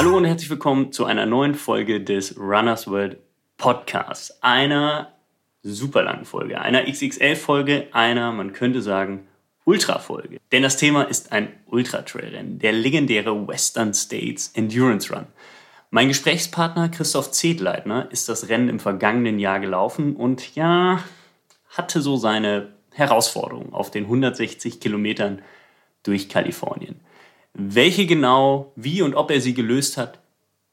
Hallo und herzlich willkommen zu einer neuen Folge des Runners World Podcasts. Einer super langen Folge, einer XXL-Folge, einer, man könnte sagen, Ultra-Folge. Denn das Thema ist ein Ultra-Trail-Rennen, der legendäre Western States Endurance Run. Mein Gesprächspartner Christoph Zedleitner ist das Rennen im vergangenen Jahr gelaufen und ja, hatte so seine Herausforderungen auf den 160 Kilometern durch Kalifornien. Welche genau, wie und ob er sie gelöst hat,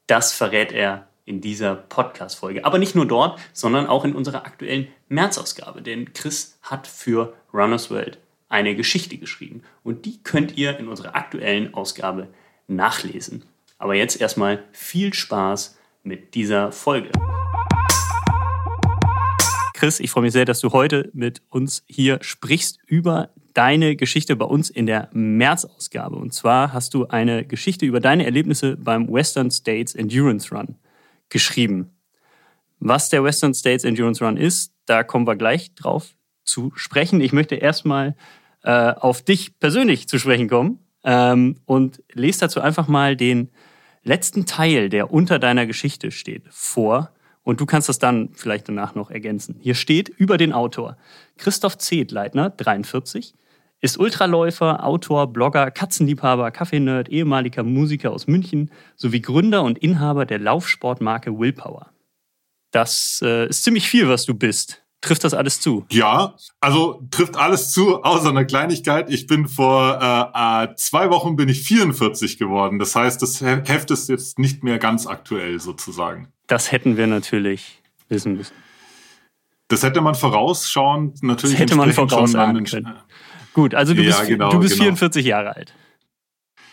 das verrät er in dieser Podcast-Folge. Aber nicht nur dort, sondern auch in unserer aktuellen März-Ausgabe. Denn Chris hat für Runners World eine Geschichte geschrieben. Und die könnt ihr in unserer aktuellen Ausgabe nachlesen. Aber jetzt erstmal viel Spaß mit dieser Folge. Chris, ich freue mich sehr, dass du heute mit uns hier sprichst über deine Geschichte bei uns in der März-Ausgabe. Und zwar hast du eine Geschichte über deine Erlebnisse beim Western States Endurance Run geschrieben. Was der Western States Endurance Run ist, da kommen wir gleich drauf zu sprechen. Ich möchte erstmal äh, auf dich persönlich zu sprechen kommen ähm, und lese dazu einfach mal den letzten Teil, der unter deiner Geschichte steht, vor. Und du kannst das dann vielleicht danach noch ergänzen. Hier steht über den Autor Christoph Zedleitner, 43, ist Ultraläufer, Autor, Blogger, Katzenliebhaber, Kaffeenerd, ehemaliger Musiker aus München sowie Gründer und Inhaber der Laufsportmarke Willpower. Das äh, ist ziemlich viel, was du bist. Trifft das alles zu? Ja, also trifft alles zu, außer einer Kleinigkeit. Ich bin vor äh, äh zwei Wochen bin ich 44 geworden. Das heißt, das Heft ist jetzt nicht mehr ganz aktuell sozusagen. Das hätten wir natürlich wissen müssen. Das hätte man vorausschauend natürlich. Das hätte man vorausahnen können. Gut, also du ja, bist, genau, du bist genau. 44 Jahre alt.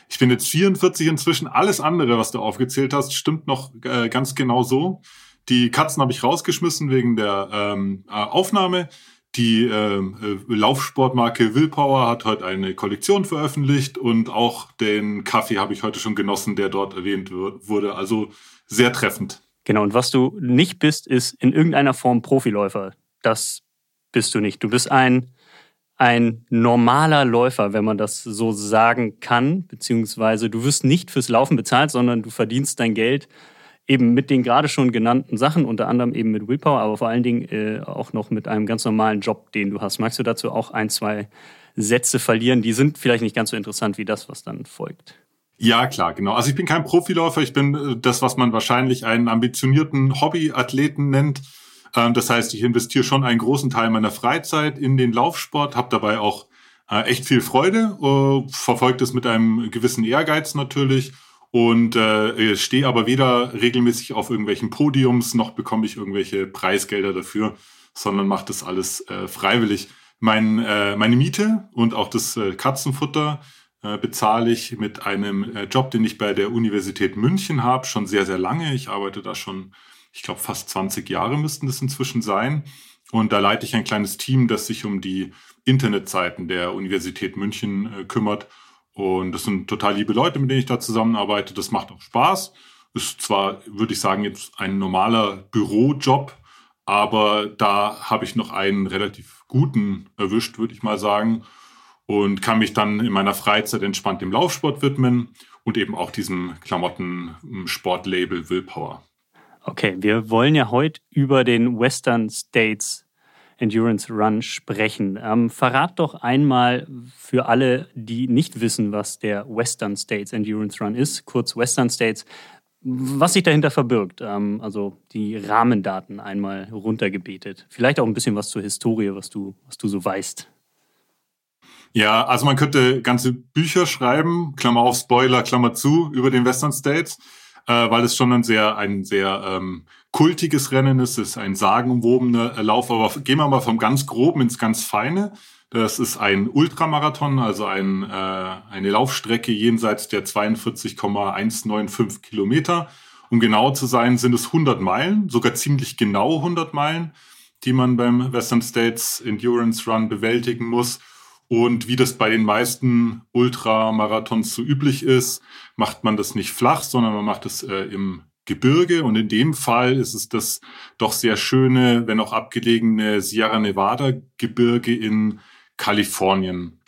Ich bin jetzt 44 inzwischen. Alles andere, was du aufgezählt hast, stimmt noch äh, ganz genau so. Die Katzen habe ich rausgeschmissen wegen der ähm, äh, Aufnahme. Die ähm, äh, Laufsportmarke Willpower hat heute eine Kollektion veröffentlicht und auch den Kaffee habe ich heute schon genossen, der dort erwähnt wurde. Also sehr treffend. Genau, und was du nicht bist, ist in irgendeiner Form Profiläufer. Das bist du nicht. Du bist ein, ein normaler Läufer, wenn man das so sagen kann, beziehungsweise du wirst nicht fürs Laufen bezahlt, sondern du verdienst dein Geld eben mit den gerade schon genannten Sachen, unter anderem eben mit Willpower, aber vor allen Dingen äh, auch noch mit einem ganz normalen Job, den du hast. Magst du dazu auch ein, zwei Sätze verlieren? Die sind vielleicht nicht ganz so interessant wie das, was dann folgt. Ja, klar, genau. Also ich bin kein Profiläufer, ich bin äh, das, was man wahrscheinlich einen ambitionierten Hobbyathleten nennt. Ähm, das heißt, ich investiere schon einen großen Teil meiner Freizeit in den Laufsport, habe dabei auch äh, echt viel Freude, äh, verfolgt es mit einem gewissen Ehrgeiz natürlich und äh, stehe aber weder regelmäßig auf irgendwelchen Podiums noch bekomme ich irgendwelche Preisgelder dafür, sondern mache das alles äh, freiwillig. Mein, äh, meine Miete und auch das äh, Katzenfutter äh, bezahle ich mit einem äh, Job, den ich bei der Universität München habe, schon sehr, sehr lange. Ich arbeite da schon, ich glaube, fast 20 Jahre müssten das inzwischen sein. Und da leite ich ein kleines Team, das sich um die Internetseiten der Universität München äh, kümmert und das sind total liebe Leute, mit denen ich da zusammenarbeite. Das macht auch Spaß. Ist zwar, würde ich sagen, jetzt ein normaler Bürojob, aber da habe ich noch einen relativ guten erwischt, würde ich mal sagen. Und kann mich dann in meiner Freizeit entspannt dem Laufsport widmen und eben auch diesem Klamotten-Sportlabel Willpower. Okay, wir wollen ja heute über den Western States Endurance Run sprechen. Ähm, verrat doch einmal für alle, die nicht wissen, was der Western States Endurance Run ist, kurz Western States, was sich dahinter verbirgt. Ähm, also die Rahmendaten einmal runtergebetet. Vielleicht auch ein bisschen was zur Historie, was du, was du so weißt. Ja, also man könnte ganze Bücher schreiben, Klammer auf Spoiler, Klammer zu, über den Western States, äh, weil es schon ein sehr, ein sehr ähm, kultiges Rennen ist, es ist ein sagenumwobener Lauf, aber gehen wir mal vom ganz Groben ins ganz Feine. Das ist ein Ultramarathon, also ein, äh, eine Laufstrecke jenseits der 42,195 Kilometer. Um genau zu sein, sind es 100 Meilen, sogar ziemlich genau 100 Meilen, die man beim Western States Endurance Run bewältigen muss. Und wie das bei den meisten Ultramarathons so üblich ist, macht man das nicht flach, sondern man macht es äh, im Gebirge und in dem Fall ist es das doch sehr schöne, wenn auch abgelegene Sierra Nevada Gebirge in Kalifornien.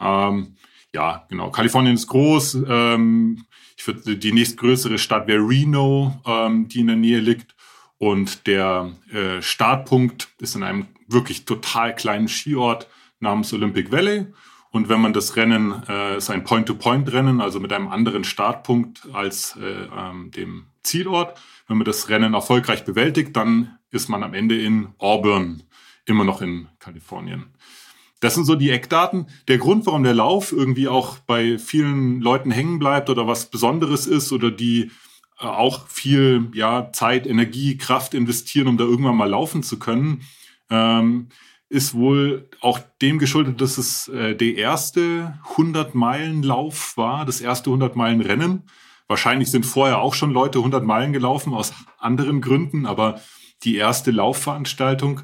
Ähm, ja, genau. Kalifornien ist groß. Ähm, ich würde die nächstgrößere Stadt wäre Reno, ähm, die in der Nähe liegt. Und der äh, Startpunkt ist in einem wirklich total kleinen Skiort namens Olympic Valley. Und wenn man das Rennen, äh, ist ein Point-to-Point-Rennen, also mit einem anderen Startpunkt als äh, ähm, dem Zielort. Wenn man das Rennen erfolgreich bewältigt, dann ist man am Ende in Auburn, immer noch in Kalifornien. Das sind so die Eckdaten. Der Grund, warum der Lauf irgendwie auch bei vielen Leuten hängen bleibt oder was Besonderes ist oder die äh, auch viel ja, Zeit, Energie, Kraft investieren, um da irgendwann mal laufen zu können, ähm, ist wohl auch dem geschuldet, dass es äh, der erste 100-Meilen-Lauf war, das erste 100-Meilen-Rennen. Wahrscheinlich sind vorher auch schon Leute 100 Meilen gelaufen aus anderen Gründen, aber die erste Laufveranstaltung,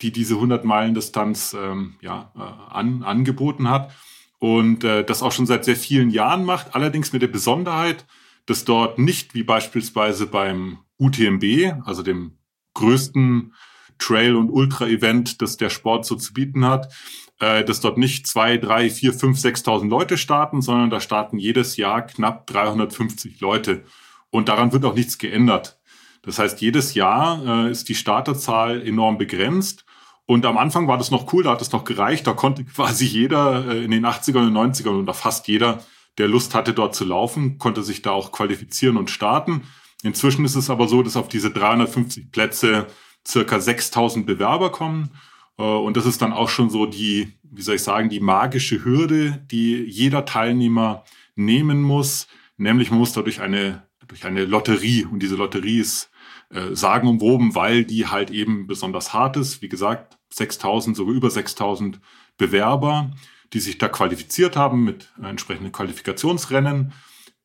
die diese 100 Meilen Distanz ähm, ja, äh, an, angeboten hat und äh, das auch schon seit sehr vielen Jahren macht, allerdings mit der Besonderheit, dass dort nicht wie beispielsweise beim UTMB, also dem größten Trail- und Ultra-Event, das der Sport so zu bieten hat, äh, dass dort nicht zwei, drei, vier, fünf, sechstausend Leute starten, sondern da starten jedes Jahr knapp 350 Leute. Und daran wird auch nichts geändert. Das heißt, jedes Jahr äh, ist die Starterzahl enorm begrenzt. Und am Anfang war das noch cool, da hat es noch gereicht. Da konnte quasi jeder äh, in den 80ern und 90ern oder fast jeder, der Lust hatte, dort zu laufen, konnte sich da auch qualifizieren und starten. Inzwischen ist es aber so, dass auf diese 350 Plätze circa 6000 Bewerber kommen. Äh, und das ist dann auch schon so die, wie soll ich sagen, die magische Hürde, die jeder Teilnehmer nehmen muss. Nämlich man muss dadurch eine, durch eine Lotterie. Und diese Lotterie ist äh, sagenumwoben, weil die halt eben besonders hart ist. Wie gesagt, 6000, sogar über 6000 Bewerber, die sich da qualifiziert haben mit entsprechenden Qualifikationsrennen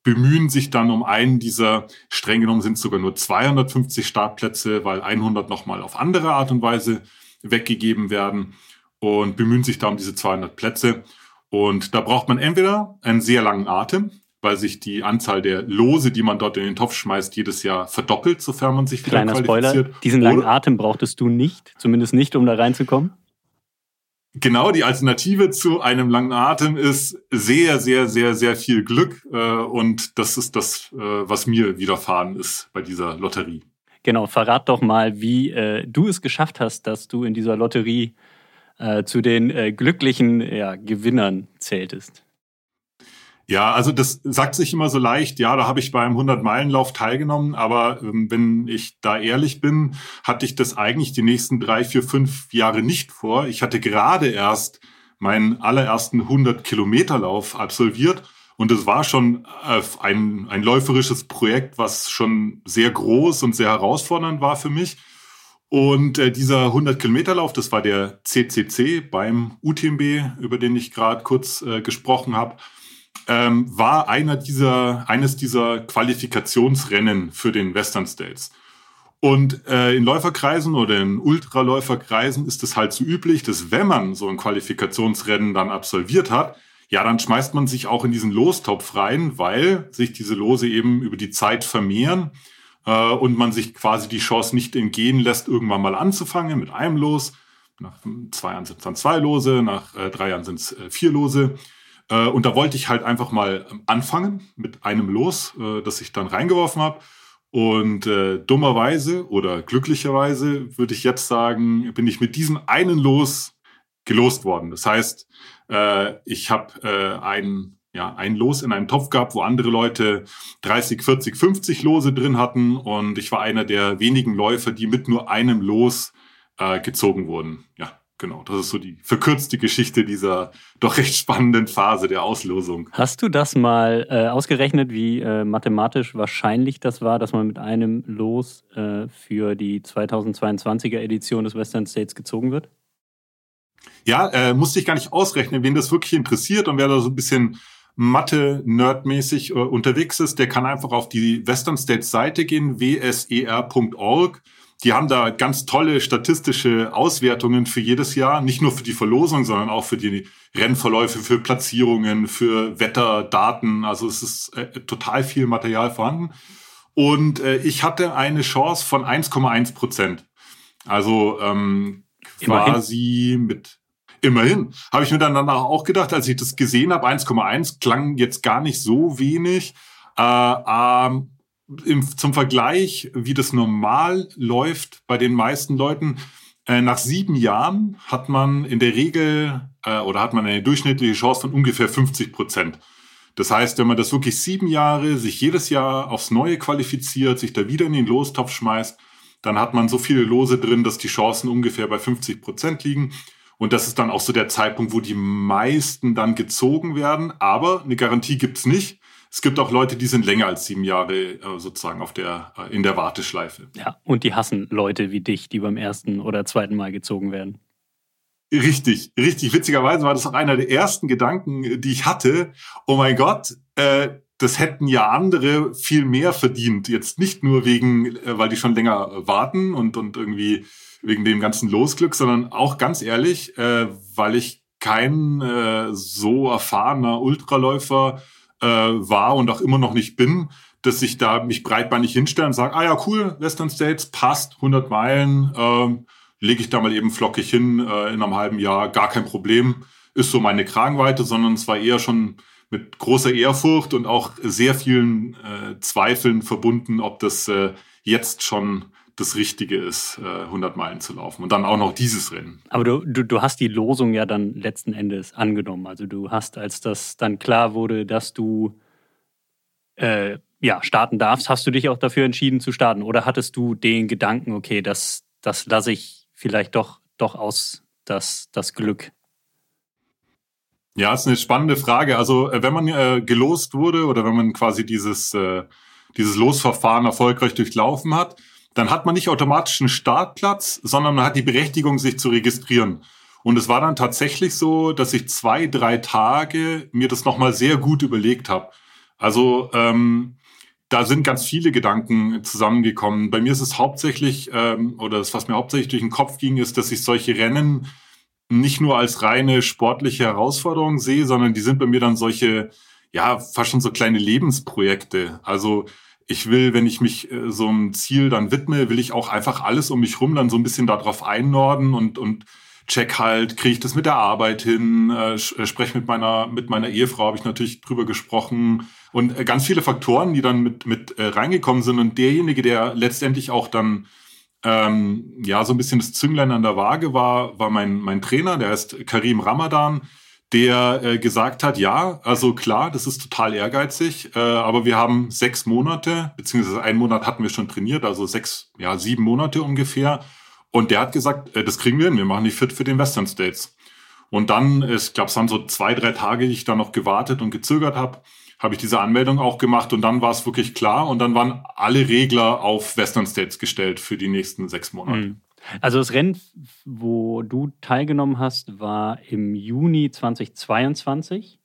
bemühen sich dann um einen dieser, streng genommen sind es sogar nur 250 Startplätze, weil 100 nochmal auf andere Art und Weise weggegeben werden und bemühen sich da um diese 200 Plätze. Und da braucht man entweder einen sehr langen Atem, weil sich die Anzahl der Lose, die man dort in den Topf schmeißt, jedes Jahr verdoppelt, sofern man sich wieder Kleiner qualifiziert. Spoiler, diesen langen Atem brauchtest du nicht, zumindest nicht, um da reinzukommen. Genau, die Alternative zu einem langen Atem ist sehr, sehr, sehr, sehr viel Glück. Äh, und das ist das, äh, was mir widerfahren ist bei dieser Lotterie. Genau, verrat doch mal, wie äh, du es geschafft hast, dass du in dieser Lotterie äh, zu den äh, glücklichen ja, Gewinnern zähltest. Ja, also das sagt sich immer so leicht, ja, da habe ich beim 100-Meilen-Lauf teilgenommen, aber ähm, wenn ich da ehrlich bin, hatte ich das eigentlich die nächsten drei, vier, fünf Jahre nicht vor. Ich hatte gerade erst meinen allerersten 100-Kilometer-Lauf absolviert und es war schon äh, ein, ein läuferisches Projekt, was schon sehr groß und sehr herausfordernd war für mich. Und äh, dieser 100-Kilometer-Lauf, das war der CCC beim UTMB, über den ich gerade kurz äh, gesprochen habe ähm, war einer dieser, eines dieser Qualifikationsrennen für den Western States. Und äh, in Läuferkreisen oder in Ultraläuferkreisen ist es halt so üblich, dass wenn man so ein Qualifikationsrennen dann absolviert hat, ja, dann schmeißt man sich auch in diesen Lostopf rein, weil sich diese Lose eben über die Zeit vermehren äh, und man sich quasi die Chance nicht entgehen lässt, irgendwann mal anzufangen mit einem Los. Nach zwei Jahren sind es dann zwei Lose, nach äh, drei Jahren sind es äh, vier Lose. Äh, und da wollte ich halt einfach mal ähm, anfangen mit einem Los, äh, das ich dann reingeworfen habe. Und äh, dummerweise oder glücklicherweise würde ich jetzt sagen, bin ich mit diesem einen Los gelost worden. Das heißt, äh, ich habe äh, ein, ja, ein Los in einem Topf gehabt, wo andere Leute 30, 40, 50 Lose drin hatten. Und ich war einer der wenigen Läufer, die mit nur einem Los äh, gezogen wurden. Ja, Genau, das ist so die verkürzte Geschichte dieser doch recht spannenden Phase der Auslosung. Hast du das mal äh, ausgerechnet, wie äh, mathematisch wahrscheinlich das war, dass man mit einem Los äh, für die 2022er Edition des Western States gezogen wird? Ja, äh, musste ich gar nicht ausrechnen. Wen das wirklich interessiert und wer da so ein bisschen Mathe-Nerdmäßig äh, unterwegs ist, der kann einfach auf die Western States Seite gehen, wser.org die haben da ganz tolle statistische Auswertungen für jedes Jahr, nicht nur für die Verlosung, sondern auch für die Rennverläufe, für Platzierungen, für Wetterdaten. Also es ist äh, total viel Material vorhanden. Und äh, ich hatte eine Chance von 1,1 Prozent. Also ähm, quasi mit Immerhin. Habe ich mir dann danach auch gedacht, als ich das gesehen habe, 1,1 klang jetzt gar nicht so wenig. Äh, äh, im, zum Vergleich, wie das normal läuft bei den meisten Leuten, äh, nach sieben Jahren hat man in der Regel äh, oder hat man eine durchschnittliche Chance von ungefähr 50 Prozent. Das heißt, wenn man das wirklich sieben Jahre sich jedes Jahr aufs Neue qualifiziert, sich da wieder in den Lostopf schmeißt, dann hat man so viele Lose drin, dass die Chancen ungefähr bei 50 Prozent liegen. Und das ist dann auch so der Zeitpunkt, wo die meisten dann gezogen werden. Aber eine Garantie gibt's nicht. Es gibt auch Leute, die sind länger als sieben Jahre äh, sozusagen auf der, äh, in der Warteschleife. Ja, und die hassen Leute wie dich, die beim ersten oder zweiten Mal gezogen werden. Richtig, richtig. Witzigerweise war das auch einer der ersten Gedanken, die ich hatte. Oh mein Gott, äh, das hätten ja andere viel mehr verdient. Jetzt nicht nur wegen, äh, weil die schon länger warten und, und irgendwie wegen dem ganzen Losglück, sondern auch ganz ehrlich, äh, weil ich kein äh, so erfahrener Ultraläufer äh, war und auch immer noch nicht bin, dass ich da mich breitbeinig hinstelle und sage, ah ja, cool, Western States passt, 100 Meilen, äh, lege ich da mal eben flockig hin äh, in einem halben Jahr, gar kein Problem, ist so meine Kragenweite, sondern es war eher schon mit großer Ehrfurcht und auch sehr vielen äh, Zweifeln verbunden, ob das äh, jetzt schon das Richtige ist, äh, 100 Meilen zu laufen und dann auch noch dieses Rennen. Aber du, du, du hast die Losung ja dann letzten Endes angenommen. Also du hast, als das dann klar wurde, dass du äh, ja, starten darfst, hast du dich auch dafür entschieden zu starten? Oder hattest du den Gedanken, okay, das, das lasse ich vielleicht doch, doch aus, das, das Glück? Ja, ist eine spannende Frage. Also äh, wenn man äh, gelost wurde oder wenn man quasi dieses, äh, dieses Losverfahren erfolgreich durchlaufen hat, dann hat man nicht automatisch einen Startplatz, sondern man hat die Berechtigung, sich zu registrieren. Und es war dann tatsächlich so, dass ich zwei, drei Tage mir das nochmal sehr gut überlegt habe. Also ähm, da sind ganz viele Gedanken zusammengekommen. Bei mir ist es hauptsächlich, ähm, oder das, was mir hauptsächlich durch den Kopf ging, ist, dass ich solche Rennen nicht nur als reine sportliche Herausforderung sehe, sondern die sind bei mir dann solche, ja, fast schon so kleine Lebensprojekte. Also ich will, wenn ich mich äh, so einem Ziel dann widme, will ich auch einfach alles um mich rum dann so ein bisschen darauf einnorden und, und check halt, kriege ich das mit der Arbeit hin, äh, äh spreche mit meiner, mit meiner Ehefrau, habe ich natürlich drüber gesprochen. Und äh, ganz viele Faktoren, die dann mit, mit äh, reingekommen sind. Und derjenige, der letztendlich auch dann ähm, ja so ein bisschen das Zünglein an der Waage war, war mein, mein Trainer, der heißt Karim Ramadan der äh, gesagt hat, ja, also klar, das ist total ehrgeizig, äh, aber wir haben sechs Monate, beziehungsweise einen Monat hatten wir schon trainiert, also sechs, ja, sieben Monate ungefähr. Und der hat gesagt, äh, das kriegen wir hin, wir machen die fit für den Western States. Und dann, ich glaube, es waren so zwei, drei Tage, die ich da noch gewartet und gezögert habe, habe ich diese Anmeldung auch gemacht und dann war es wirklich klar und dann waren alle Regler auf Western States gestellt für die nächsten sechs Monate. Mhm. Also das Rennen, wo du teilgenommen hast, war im Juni 2022.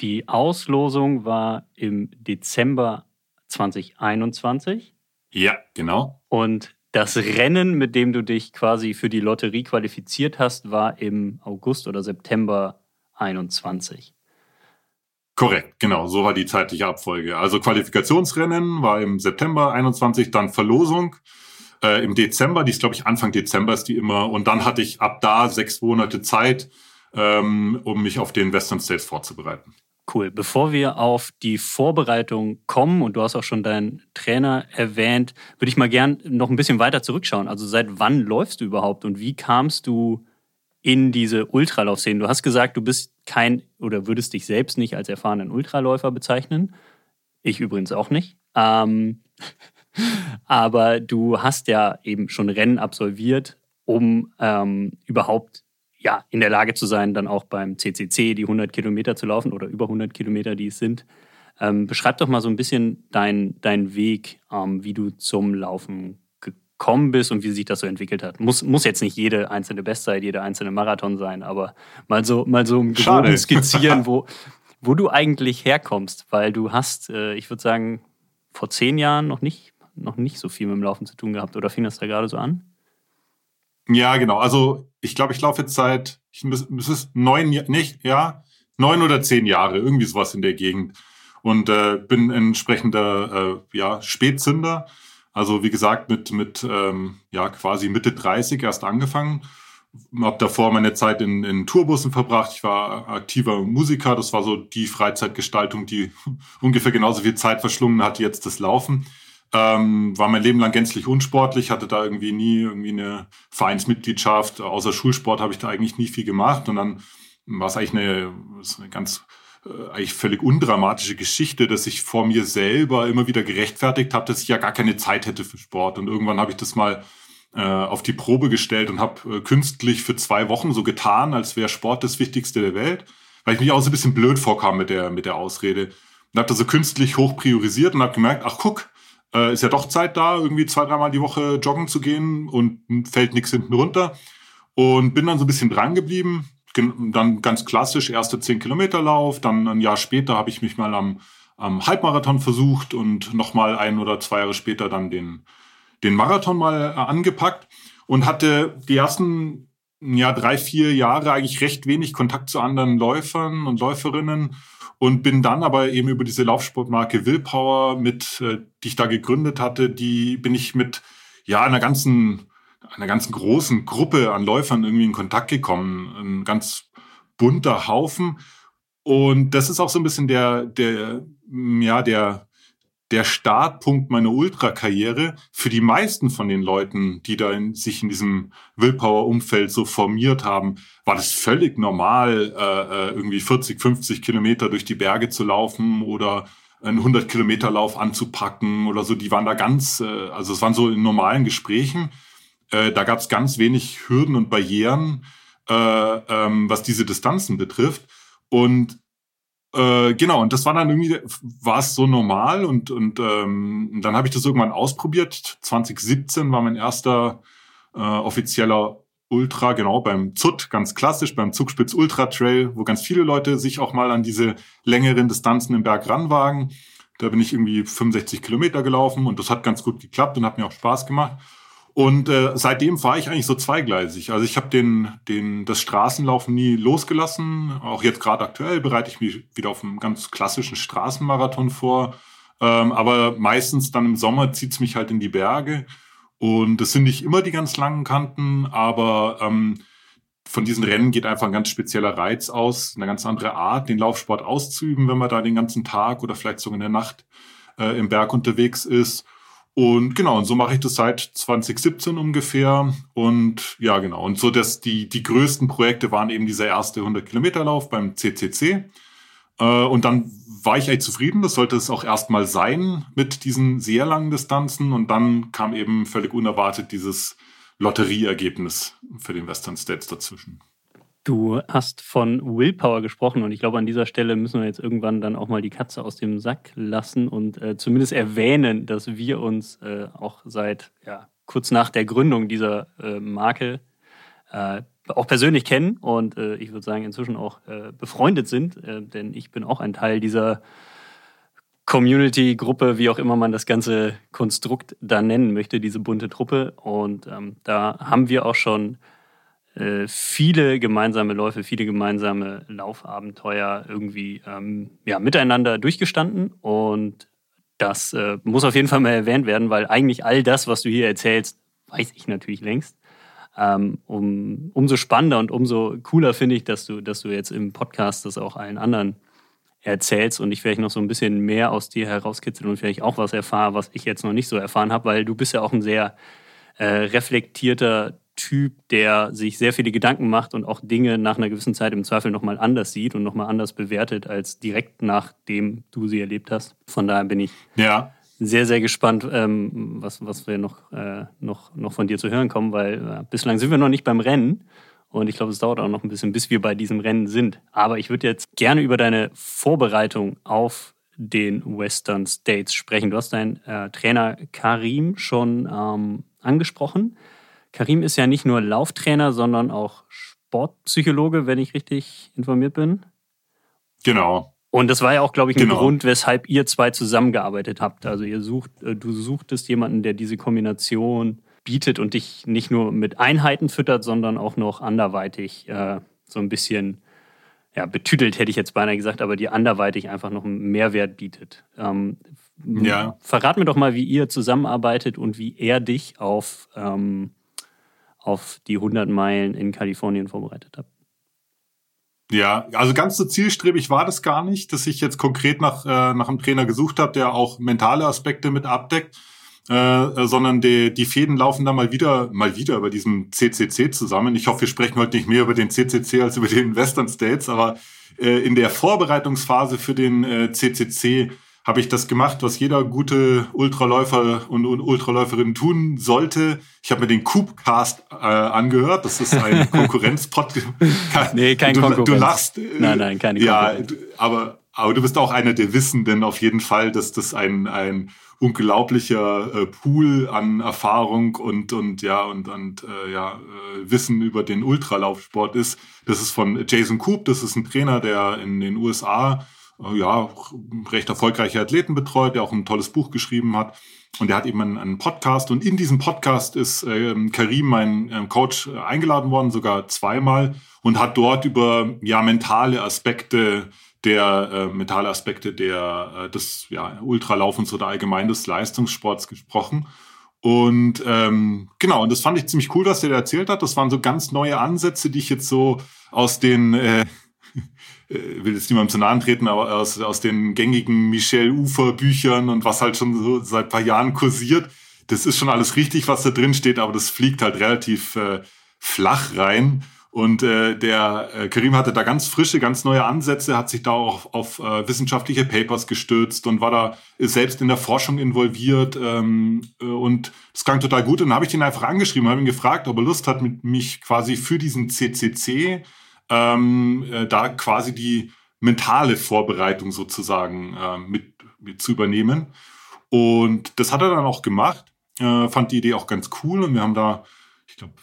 Die Auslosung war im Dezember 2021. Ja, genau. Und das Rennen, mit dem du dich quasi für die Lotterie qualifiziert hast, war im August oder September 21. Korrekt, genau, so war die zeitliche Abfolge. Also Qualifikationsrennen war im September 21, dann Verlosung äh, im Dezember, die ist glaube ich Anfang Dezember ist die immer. Und dann hatte ich ab da sechs Monate Zeit, ähm, um mich auf den Western States vorzubereiten. Cool. Bevor wir auf die Vorbereitung kommen, und du hast auch schon deinen Trainer erwähnt, würde ich mal gern noch ein bisschen weiter zurückschauen. Also seit wann läufst du überhaupt und wie kamst du in diese Ultralaufszene? Du hast gesagt, du bist kein oder würdest dich selbst nicht als erfahrenen Ultraläufer bezeichnen. Ich übrigens auch nicht. Ähm, Aber du hast ja eben schon Rennen absolviert, um ähm, überhaupt ja, in der Lage zu sein, dann auch beim CCC die 100 Kilometer zu laufen oder über 100 Kilometer, die es sind. Ähm, beschreib doch mal so ein bisschen deinen dein Weg, ähm, wie du zum Laufen gekommen bist und wie sich das so entwickelt hat. Muss, muss jetzt nicht jede einzelne Bestzeit, jeder einzelne Marathon sein, aber mal so, mal so im Groben skizzieren, wo, wo du eigentlich herkommst, weil du hast, äh, ich würde sagen, vor zehn Jahren noch nicht noch nicht so viel mit dem Laufen zu tun gehabt. Oder fing das da gerade so an? Ja, genau. Also ich glaube, ich laufe jetzt seit, es ist neun, nicht, ja, neun oder zehn Jahre, irgendwie sowas in der Gegend. Und äh, bin entsprechender äh, ja, Spätzünder. Also wie gesagt, mit, mit ähm, ja, quasi Mitte 30 erst angefangen. habe davor meine Zeit in, in Tourbussen verbracht. Ich war aktiver Musiker. Das war so die Freizeitgestaltung, die ungefähr genauso viel Zeit verschlungen hat, jetzt das Laufen. Ähm, war mein Leben lang gänzlich unsportlich, hatte da irgendwie nie irgendwie eine Vereinsmitgliedschaft. Außer Schulsport habe ich da eigentlich nie viel gemacht. Und dann war es eigentlich eine, eine ganz äh, eigentlich völlig undramatische Geschichte, dass ich vor mir selber immer wieder gerechtfertigt habe, dass ich ja gar keine Zeit hätte für Sport. Und irgendwann habe ich das mal äh, auf die Probe gestellt und habe äh, künstlich für zwei Wochen so getan, als wäre Sport das Wichtigste der Welt, weil ich mich auch so ein bisschen blöd vorkam mit der, mit der Ausrede. Und habe das so künstlich hoch priorisiert und habe gemerkt, ach guck, äh, ist ja doch Zeit da, irgendwie zwei, dreimal die Woche joggen zu gehen und fällt nichts hinten runter. Und bin dann so ein bisschen dran geblieben. Dann ganz klassisch, erste 10 Kilometer Lauf. Dann ein Jahr später habe ich mich mal am, am Halbmarathon versucht und nochmal ein oder zwei Jahre später dann den, den Marathon mal äh, angepackt und hatte die ersten ja, drei, vier Jahre eigentlich recht wenig Kontakt zu anderen Läufern und Läuferinnen und bin dann aber eben über diese Laufsportmarke Willpower mit, äh, die ich da gegründet hatte, die bin ich mit ja einer ganzen einer ganzen großen Gruppe an Läufern irgendwie in Kontakt gekommen, ein ganz bunter Haufen. Und das ist auch so ein bisschen der der ja der der Startpunkt meiner Ultrakarriere für die meisten von den Leuten, die da in, sich in diesem Willpower-Umfeld so formiert haben, war das völlig normal, äh, äh irgendwie 40, 50 Kilometer durch die Berge zu laufen oder einen 100 Kilometer Lauf anzupacken oder so. Die waren da ganz, äh, also es waren so in normalen Gesprächen. Äh, da gab es ganz wenig Hürden und Barrieren, äh, ähm, was diese Distanzen betrifft. Und äh, genau, und das war dann irgendwie, war es so normal und, und ähm, dann habe ich das irgendwann ausprobiert. 2017 war mein erster äh, offizieller Ultra, genau, beim ZUT, ganz klassisch, beim Zugspitz Ultra Trail, wo ganz viele Leute sich auch mal an diese längeren Distanzen im Berg ranwagen. Da bin ich irgendwie 65 Kilometer gelaufen und das hat ganz gut geklappt und hat mir auch Spaß gemacht. Und äh, seitdem fahre ich eigentlich so zweigleisig. Also ich habe den, den, das Straßenlaufen nie losgelassen. Auch jetzt gerade aktuell bereite ich mich wieder auf einen ganz klassischen Straßenmarathon vor. Ähm, aber meistens dann im Sommer zieht's mich halt in die Berge. Und das sind nicht immer die ganz langen Kanten, aber ähm, von diesen Rennen geht einfach ein ganz spezieller Reiz aus, eine ganz andere Art, den Laufsport auszuüben, wenn man da den ganzen Tag oder vielleicht sogar in der Nacht äh, im Berg unterwegs ist. Und genau, und so mache ich das seit 2017 ungefähr. Und ja, genau. Und so, dass die, die größten Projekte waren eben dieser erste 100 Kilometer Lauf beim CCC. Äh, und dann war ich echt zufrieden. Das sollte es auch erstmal sein mit diesen sehr langen Distanzen. Und dann kam eben völlig unerwartet dieses Lotterieergebnis für den Western States dazwischen. Du hast von Willpower gesprochen und ich glaube, an dieser Stelle müssen wir jetzt irgendwann dann auch mal die Katze aus dem Sack lassen und äh, zumindest erwähnen, dass wir uns äh, auch seit ja, kurz nach der Gründung dieser äh, Marke äh, auch persönlich kennen und äh, ich würde sagen inzwischen auch äh, befreundet sind, denn ich bin auch ein Teil dieser Community-Gruppe, wie auch immer man das ganze Konstrukt da nennen möchte, diese bunte Truppe. Und ähm, da haben wir auch schon viele gemeinsame Läufe, viele gemeinsame Laufabenteuer irgendwie ähm, ja, miteinander durchgestanden. Und das äh, muss auf jeden Fall mal erwähnt werden, weil eigentlich all das, was du hier erzählst, weiß ich natürlich längst. Ähm, um, umso spannender und umso cooler finde ich, dass du, dass du jetzt im Podcast das auch allen anderen erzählst und ich vielleicht noch so ein bisschen mehr aus dir herauskitzeln und vielleicht auch was erfahre, was ich jetzt noch nicht so erfahren habe, weil du bist ja auch ein sehr äh, reflektierter Typ, der sich sehr viele Gedanken macht und auch Dinge nach einer gewissen Zeit im Zweifel nochmal anders sieht und nochmal anders bewertet, als direkt nachdem du sie erlebt hast. Von daher bin ich ja. sehr, sehr gespannt, ähm, was, was wir noch, äh, noch, noch von dir zu hören kommen, weil äh, bislang sind wir noch nicht beim Rennen. Und ich glaube, es dauert auch noch ein bisschen, bis wir bei diesem Rennen sind. Aber ich würde jetzt gerne über deine Vorbereitung auf den Western States sprechen. Du hast deinen äh, Trainer Karim schon ähm, angesprochen. Karim ist ja nicht nur Lauftrainer, sondern auch Sportpsychologe, wenn ich richtig informiert bin. Genau. Und das war ja auch, glaube ich, ein genau. Grund, weshalb ihr zwei zusammengearbeitet habt. Also ihr sucht, äh, du suchtest jemanden, der diese Kombination bietet und dich nicht nur mit Einheiten füttert, sondern auch noch anderweitig äh, so ein bisschen ja, betüdelt, hätte ich jetzt beinahe gesagt, aber die anderweitig einfach noch einen Mehrwert bietet. Ähm, ja. Verrat mir doch mal, wie ihr zusammenarbeitet und wie er dich auf ähm, auf die 100 Meilen in Kalifornien vorbereitet habe. Ja, also ganz so zielstrebig war das gar nicht, dass ich jetzt konkret nach, äh, nach einem Trainer gesucht habe, der auch mentale Aspekte mit abdeckt, äh, äh sondern die, die Fäden laufen da mal wieder, mal wieder über diesem CCC zusammen. Ich hoffe, wir sprechen heute nicht mehr über den CCC als über den Western States, aber äh, in der Vorbereitungsphase für den äh, CCC habe ich das gemacht, was jeder gute Ultraläufer und, und Ultraläuferin tun sollte. Ich habe mir den Coopcast äh, angehört. Das ist ein Konkurrenzpodcast. nee, kein du, Konkurrenz. Du lachst. Äh, nein, nein, keine Konkurrenz. Ja, aber, aber du bist auch einer der Wissenden auf jeden Fall, dass das ein, ein unglaublicher äh, Pool an Erfahrung und, und ja, und, und äh, ja, äh, Wissen über den Ultralaufsport ist. Das ist von Jason Coop, das ist ein Trainer, der in den USA ja, recht erfolgreiche Athleten betreut, der auch ein tolles Buch geschrieben hat. Und der hat eben einen, einen Podcast. Und in diesem Podcast ist äh, Karim, mein äh, Coach, äh, eingeladen worden, sogar zweimal, und hat dort über ja mentale Aspekte der äh, mentale Aspekte der äh, des ja, Ultralaufens oder allgemein des Leistungssports gesprochen. Und ähm, genau, und das fand ich ziemlich cool, was der da erzählt hat. Das waren so ganz neue Ansätze, die ich jetzt so aus den äh, äh, will jetzt niemandem zu nahe treten, aber aus, aus den gängigen Michel Ufer Büchern und was halt schon so seit paar Jahren kursiert, das ist schon alles richtig, was da drin steht, aber das fliegt halt relativ äh, flach rein. Und äh, der äh, Karim hatte da ganz frische, ganz neue Ansätze, hat sich da auch auf äh, wissenschaftliche Papers gestürzt und war da selbst in der Forschung involviert. Ähm, äh, und es klang total gut. Und dann habe ich ihn einfach angeschrieben, habe ihn gefragt, ob er Lust hat, mit mich quasi für diesen CCC ähm, äh, da quasi die mentale Vorbereitung sozusagen äh, mit, mit zu übernehmen. Und das hat er dann auch gemacht, äh, fand die Idee auch ganz cool und wir haben da, ich glaube,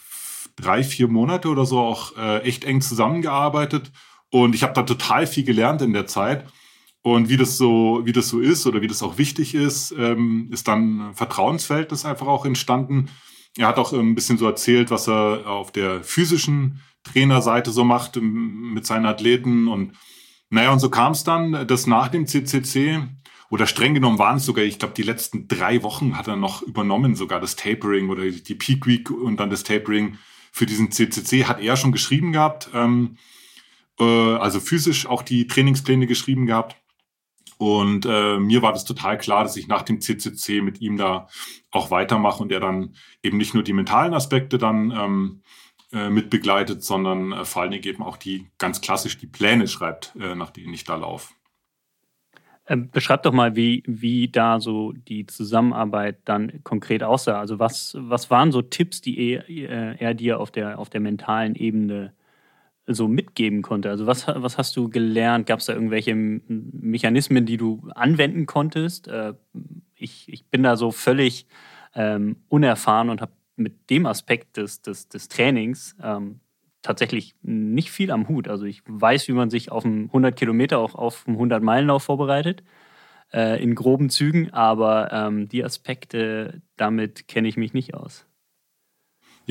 drei, vier Monate oder so auch äh, echt eng zusammengearbeitet und ich habe da total viel gelernt in der Zeit. Und wie das so, wie das so ist oder wie das auch wichtig ist, ähm, ist dann ein Vertrauensverhältnis einfach auch entstanden. Er hat auch ein bisschen so erzählt, was er auf der physischen Trainerseite so macht mit seinen Athleten. Und naja, und so kam es dann, dass nach dem CCC, oder streng genommen waren es sogar, ich glaube, die letzten drei Wochen hat er noch übernommen, sogar das Tapering oder die Peak Week und dann das Tapering für diesen CCC hat er schon geschrieben gehabt. Ähm, äh, also physisch auch die Trainingspläne geschrieben gehabt. Und äh, mir war das total klar, dass ich nach dem CCC mit ihm da auch weitermache und er dann eben nicht nur die mentalen Aspekte dann ähm, äh, mit begleitet, sondern äh, vor allen Dingen eben auch die ganz klassisch die Pläne schreibt, äh, nach denen ich da laufe. Ähm, beschreib doch mal, wie, wie da so die Zusammenarbeit dann konkret aussah. Also was, was waren so Tipps, die er, äh, er dir auf der, auf der mentalen Ebene so mitgeben konnte? Also was, was hast du gelernt? Gab es da irgendwelche Mechanismen, die du anwenden konntest? Äh, ich, ich bin da so völlig ähm, unerfahren und habe mit dem Aspekt des, des, des Trainings ähm, tatsächlich nicht viel am Hut. Also ich weiß, wie man sich auf einem 100 Kilometer auch auf einem 100 Meilenlauf vorbereitet, äh, in groben Zügen, aber ähm, die Aspekte, damit kenne ich mich nicht aus.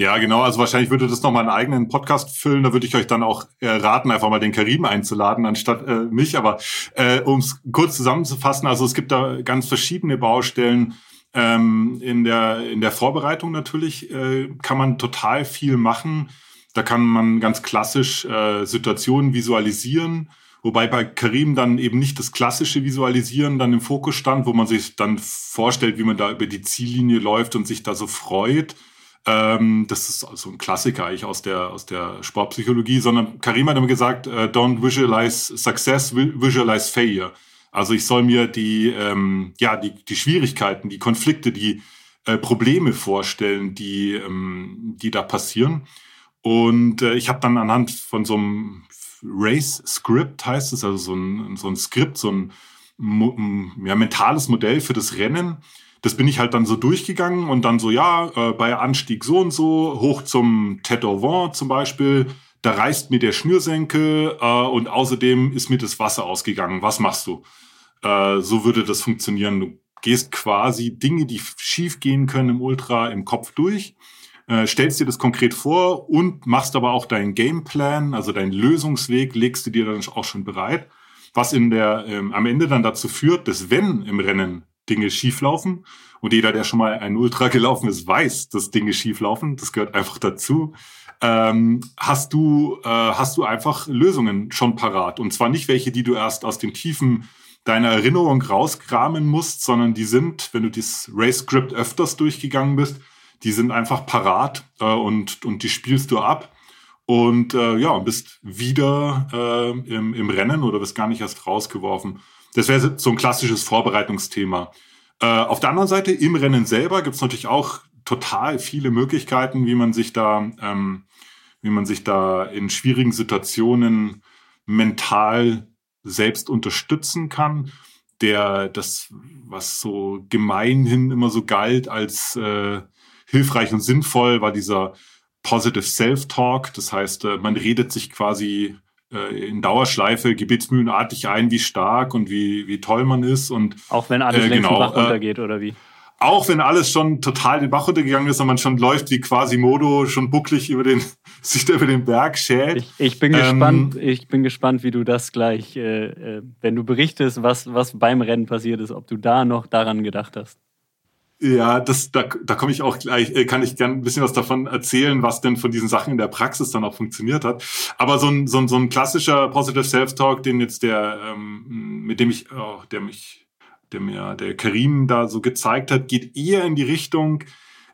Ja, genau. Also wahrscheinlich würde das nochmal einen eigenen Podcast füllen. Da würde ich euch dann auch äh, raten, einfach mal den Karim einzuladen, anstatt äh, mich. Aber äh, um es kurz zusammenzufassen, also es gibt da ganz verschiedene Baustellen, ähm, in, der, in der Vorbereitung natürlich äh, kann man total viel machen. Da kann man ganz klassisch äh, Situationen visualisieren, wobei bei Karim dann eben nicht das klassische Visualisieren dann im Fokus stand, wo man sich dann vorstellt, wie man da über die Ziellinie läuft und sich da so freut. Ähm, das ist also ein Klassiker eigentlich aus der, aus der Sportpsychologie, sondern Karim hat immer gesagt, äh, don't visualize success, visualize failure. Also ich soll mir die, ähm, ja, die, die Schwierigkeiten, die Konflikte, die äh, Probleme vorstellen, die, ähm, die da passieren. Und äh, ich habe dann anhand von so einem Race-Script, heißt es, also so ein, so ein Skript, so ein ja, mentales Modell für das Rennen. Das bin ich halt dann so durchgegangen und dann so, ja, äh, bei Anstieg so und so, hoch zum Tête au Vent zum Beispiel, da reißt mir der Schnürsenkel äh, und außerdem ist mir das Wasser ausgegangen. Was machst du? Äh, so würde das funktionieren. Du gehst quasi Dinge, die schief gehen können im Ultra im Kopf durch, äh, stellst dir das konkret vor und machst aber auch deinen Gameplan, also deinen Lösungsweg, legst du dir dann auch schon bereit, was in der ähm, am Ende dann dazu führt, dass wenn im Rennen Dinge schieflaufen. Und jeder, der schon mal ein Ultra gelaufen ist, weiß, dass Dinge schieflaufen. Das gehört einfach dazu. Ähm, hast du äh, hast du einfach Lösungen schon parat und zwar nicht welche, die du erst aus den Tiefen deiner Erinnerung rauskramen musst, sondern die sind, wenn du das Race Script öfters durchgegangen bist, die sind einfach parat äh, und und die spielst du ab und äh, ja bist wieder äh, im, im Rennen oder bist gar nicht erst rausgeworfen. Das wäre so ein klassisches Vorbereitungsthema. Äh, auf der anderen Seite, im Rennen selber gibt es natürlich auch total viele Möglichkeiten, wie man sich da, ähm, wie man sich da in schwierigen Situationen mental selbst unterstützen kann. Der, das, was so gemeinhin immer so galt als äh, hilfreich und sinnvoll, war dieser Positive Self-Talk. Das heißt, äh, man redet sich quasi in Dauerschleife gebetsmühlenartig ein, wie stark und wie, wie toll man ist. Und, Auch wenn alles äh, längst genau, Bach äh, runtergeht, oder wie? Auch wenn alles schon total den Bach runtergegangen ist und man schon läuft wie quasi Modo schon bucklig über den, sich über den Berg schält. Ich, ich bin ähm, gespannt, ich bin gespannt, wie du das gleich, äh, äh, wenn du berichtest, was, was beim Rennen passiert ist, ob du da noch daran gedacht hast. Ja, das, da, da komme ich auch gleich, äh, kann ich gern ein bisschen was davon erzählen, was denn von diesen Sachen in der Praxis dann auch funktioniert hat. Aber so ein, so ein, so ein klassischer Positive Self-Talk, den jetzt der, ähm, mit dem ich, oh, der mich, der mir der Karim da so gezeigt hat, geht eher in die Richtung,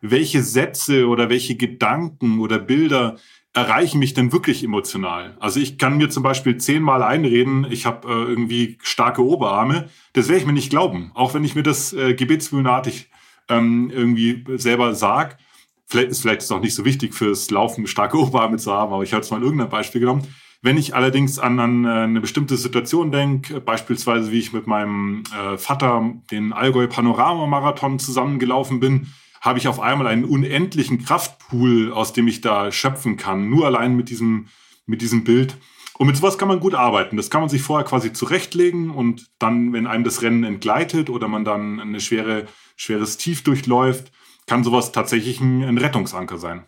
welche Sätze oder welche Gedanken oder Bilder erreichen mich denn wirklich emotional? Also ich kann mir zum Beispiel zehnmal einreden, ich habe äh, irgendwie starke Oberarme. Das werde ich mir nicht glauben, auch wenn ich mir das äh, gebetsmühlenartig ähm, irgendwie selber sag. Vielleicht ist vielleicht ist auch nicht so wichtig fürs Laufen starke Oberarme zu haben, aber ich habe jetzt mal irgendein Beispiel genommen. Wenn ich allerdings an, an äh, eine bestimmte Situation denke, beispielsweise wie ich mit meinem äh, Vater den Allgäu Panorama Marathon zusammengelaufen bin, habe ich auf einmal einen unendlichen Kraftpool, aus dem ich da schöpfen kann. Nur allein mit diesem, mit diesem Bild. Und mit sowas kann man gut arbeiten. Das kann man sich vorher quasi zurechtlegen und dann, wenn einem das Rennen entgleitet oder man dann eine schwere schweres Tief durchläuft, kann sowas tatsächlich ein, ein Rettungsanker sein.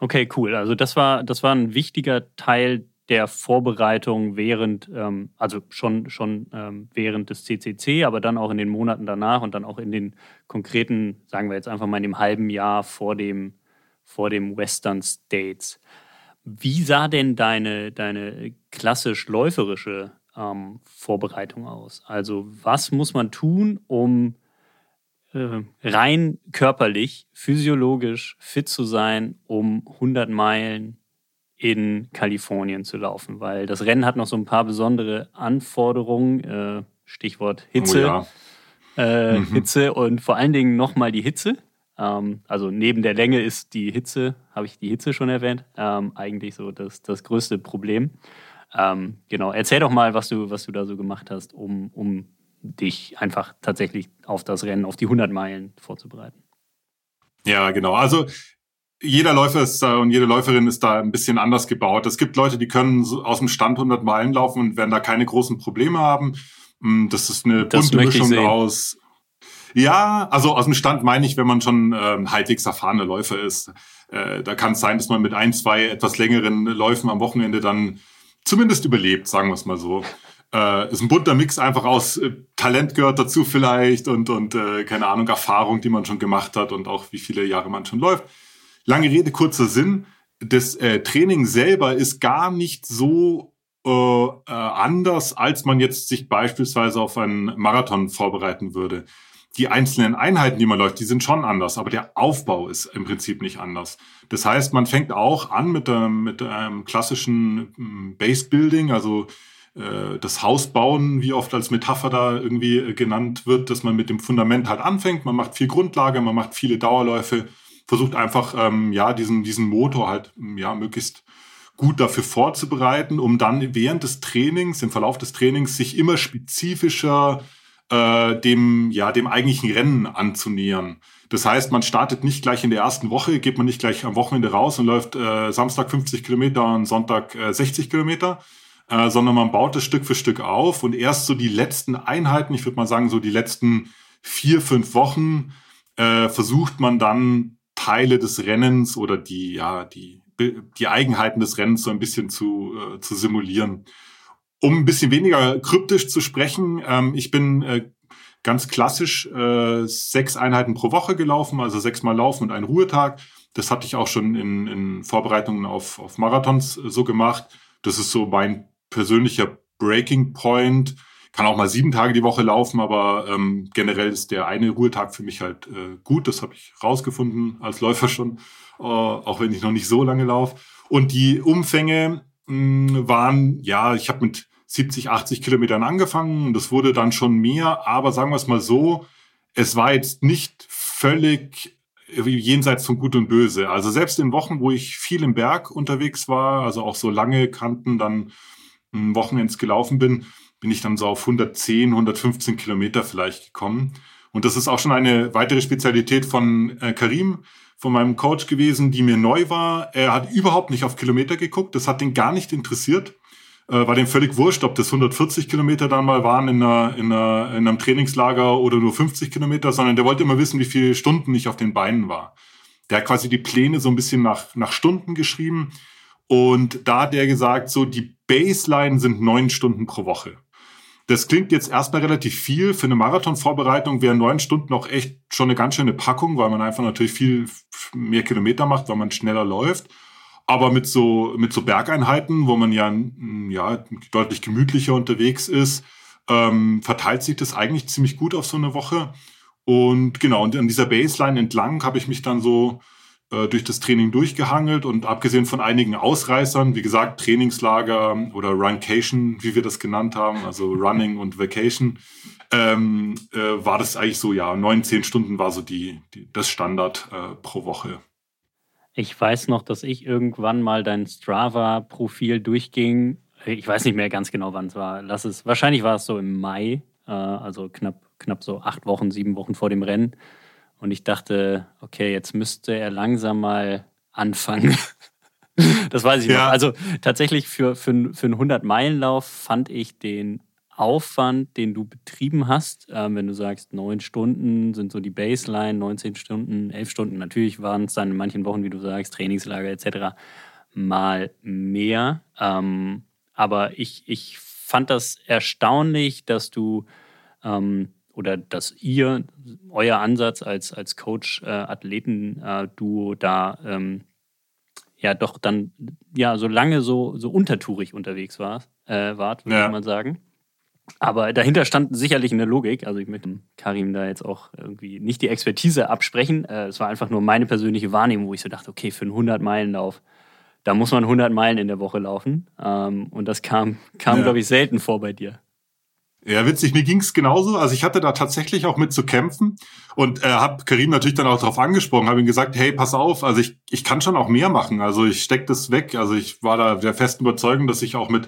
Okay, cool. Also das war, das war ein wichtiger Teil der Vorbereitung während, ähm, also schon, schon ähm, während des CCC, aber dann auch in den Monaten danach und dann auch in den konkreten, sagen wir jetzt einfach mal in dem halben Jahr vor dem, vor dem Western States. Wie sah denn deine, deine klassisch läuferische ähm, Vorbereitung aus? Also was muss man tun, um äh, rein körperlich, physiologisch fit zu sein, um 100 Meilen in Kalifornien zu laufen, weil das Rennen hat noch so ein paar besondere Anforderungen, äh, Stichwort Hitze, oh ja. äh, mhm. Hitze und vor allen Dingen nochmal die Hitze. Ähm, also neben der Länge ist die Hitze, habe ich die Hitze schon erwähnt, ähm, eigentlich so das, das größte Problem. Ähm, genau, erzähl doch mal, was du, was du da so gemacht hast, um, um dich einfach tatsächlich auf das Rennen, auf die 100 Meilen vorzubereiten. Ja, genau. Also jeder Läufer ist da und jede Läuferin ist da ein bisschen anders gebaut. Es gibt Leute, die können aus dem Stand 100 Meilen laufen und werden da keine großen Probleme haben. Hm, das ist eine das bunte Mischung aus. Ja, also aus dem Stand meine ich, wenn man schon ähm, halbwegs erfahrener Läufer ist. Äh, da kann es sein, dass man mit ein, zwei etwas längeren Läufen am Wochenende dann zumindest überlebt, sagen wir es mal so äh, ist ein bunter Mix einfach aus äh, Talent gehört dazu vielleicht und, und äh, keine Ahnung, Erfahrung, die man schon gemacht hat und auch wie viele Jahre man schon läuft. Lange Rede, kurzer Sinn. Das äh, Training selber ist gar nicht so äh, äh, anders, als man jetzt sich beispielsweise auf einen Marathon vorbereiten würde. Die einzelnen Einheiten, die man läuft, die sind schon anders, aber der Aufbau ist im Prinzip nicht anders. Das heißt, man fängt auch an mit, ähm, mit einem klassischen ähm, Base Building, also äh, das Haus bauen, wie oft als Metapher da irgendwie äh, genannt wird, dass man mit dem Fundament halt anfängt. Man macht viel Grundlage, man macht viele Dauerläufe, versucht einfach ähm, ja diesen diesen Motor halt ja möglichst gut dafür vorzubereiten, um dann während des Trainings, im Verlauf des Trainings, sich immer spezifischer äh, dem ja dem eigentlichen Rennen anzunähern. Das heißt, man startet nicht gleich in der ersten Woche, geht man nicht gleich am Wochenende raus und läuft äh, Samstag 50 Kilometer und Sonntag äh, 60 Kilometer, äh, sondern man baut es Stück für Stück auf und erst so die letzten Einheiten, ich würde mal sagen, so die letzten vier, fünf Wochen, äh, versucht man dann Teile des Rennens oder die, ja, die, die Eigenheiten des Rennens so ein bisschen zu, äh, zu simulieren. Um ein bisschen weniger kryptisch zu sprechen, ähm, ich bin äh, ganz klassisch äh, sechs Einheiten pro Woche gelaufen, also sechsmal Laufen und ein Ruhetag. Das hatte ich auch schon in, in Vorbereitungen auf, auf Marathons äh, so gemacht. Das ist so mein persönlicher Breaking Point. Kann auch mal sieben Tage die Woche laufen, aber ähm, generell ist der eine Ruhetag für mich halt äh, gut. Das habe ich rausgefunden als Läufer schon, äh, auch wenn ich noch nicht so lange laufe. Und die Umfänge mh, waren, ja, ich habe mit 70, 80 Kilometern angefangen. Das wurde dann schon mehr, aber sagen wir es mal so, es war jetzt nicht völlig jenseits von Gut und Böse. Also selbst in Wochen, wo ich viel im Berg unterwegs war, also auch so lange Kanten dann Wochenends gelaufen bin, bin ich dann so auf 110, 115 Kilometer vielleicht gekommen. Und das ist auch schon eine weitere Spezialität von äh, Karim, von meinem Coach gewesen, die mir neu war. Er hat überhaupt nicht auf Kilometer geguckt. Das hat ihn gar nicht interessiert. Äh, war dem völlig wurscht, ob das 140 Kilometer dann mal waren in, einer, in, einer, in einem Trainingslager oder nur 50 Kilometer, sondern der wollte immer wissen, wie viele Stunden ich auf den Beinen war. Der hat quasi die Pläne so ein bisschen nach, nach Stunden geschrieben. Und da hat er gesagt, so die Baseline sind neun Stunden pro Woche. Das klingt jetzt erstmal relativ viel. Für eine Marathonvorbereitung wären neun Stunden auch echt schon eine ganz schöne Packung, weil man einfach natürlich viel mehr Kilometer macht, weil man schneller läuft. Aber mit so, mit so Bergeinheiten, wo man ja, ja deutlich gemütlicher unterwegs ist, ähm, verteilt sich das eigentlich ziemlich gut auf so eine Woche. Und genau, und an dieser Baseline entlang habe ich mich dann so äh, durch das Training durchgehangelt und abgesehen von einigen Ausreißern, wie gesagt, Trainingslager oder Runcation, wie wir das genannt haben, also Running und Vacation, ähm, äh, war das eigentlich so, ja, neun, zehn Stunden war so die, die das Standard äh, pro Woche. Ich weiß noch, dass ich irgendwann mal dein Strava-Profil durchging. Ich weiß nicht mehr ganz genau, wann es war. Lass es, wahrscheinlich war es so im Mai, äh, also knapp, knapp so acht Wochen, sieben Wochen vor dem Rennen. Und ich dachte, okay, jetzt müsste er langsam mal anfangen. das weiß ich ja. noch. Also tatsächlich für, für, für einen 100-Meilen-Lauf fand ich den Aufwand, den du betrieben hast, äh, wenn du sagst, neun Stunden sind so die Baseline, 19 Stunden, elf Stunden, natürlich waren es dann in manchen Wochen, wie du sagst, Trainingslager etc., mal mehr. Ähm, aber ich, ich fand das erstaunlich, dass du ähm, oder dass ihr, euer Ansatz als, als Coach-Athleten-Duo äh, da ähm, ja doch dann ja so lange so, so untertourig unterwegs war, äh, wart, würde ja. ich mal sagen. Aber dahinter stand sicherlich eine Logik. Also ich möchte Karim da jetzt auch irgendwie nicht die Expertise absprechen. Äh, es war einfach nur meine persönliche Wahrnehmung, wo ich so dachte, okay, für einen 100-Meilen-Lauf, da muss man 100 Meilen in der Woche laufen. Ähm, und das kam, kam ja. glaube ich, selten vor bei dir. Ja, witzig, mir ging's genauso. Also ich hatte da tatsächlich auch mit zu kämpfen und äh, habe Karim natürlich dann auch darauf angesprochen, habe ihm gesagt, hey, pass auf, also ich, ich kann schon auch mehr machen. Also ich steck das weg. Also ich war da der festen Überzeugung, dass ich auch mit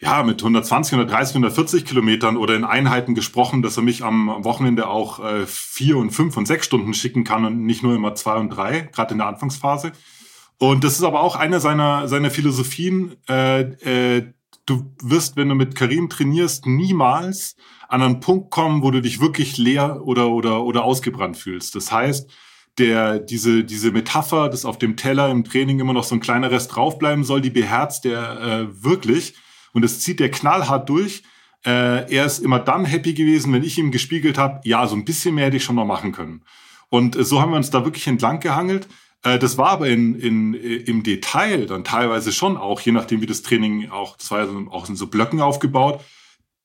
ja, mit 120, 130, 140 Kilometern oder in Einheiten gesprochen, dass er mich am Wochenende auch äh, vier und fünf und sechs Stunden schicken kann und nicht nur immer zwei und drei, gerade in der Anfangsphase. Und das ist aber auch eine seiner, seiner Philosophien. Äh, äh, du wirst, wenn du mit Karim trainierst, niemals an einen Punkt kommen, wo du dich wirklich leer oder, oder, oder ausgebrannt fühlst. Das heißt, der, diese, diese Metapher, dass auf dem Teller im Training immer noch so ein kleiner Rest draufbleiben soll, die beherzt der äh, wirklich. Und das zieht der knallhart durch. Äh, er ist immer dann happy gewesen, wenn ich ihm gespiegelt habe, ja, so ein bisschen mehr hätte ich schon noch machen können. Und äh, so haben wir uns da wirklich entlang gehangelt. Äh, das war aber in, in, im Detail dann teilweise schon auch, je nachdem wie das Training auch, das war ja auch in so Blöcken aufgebaut.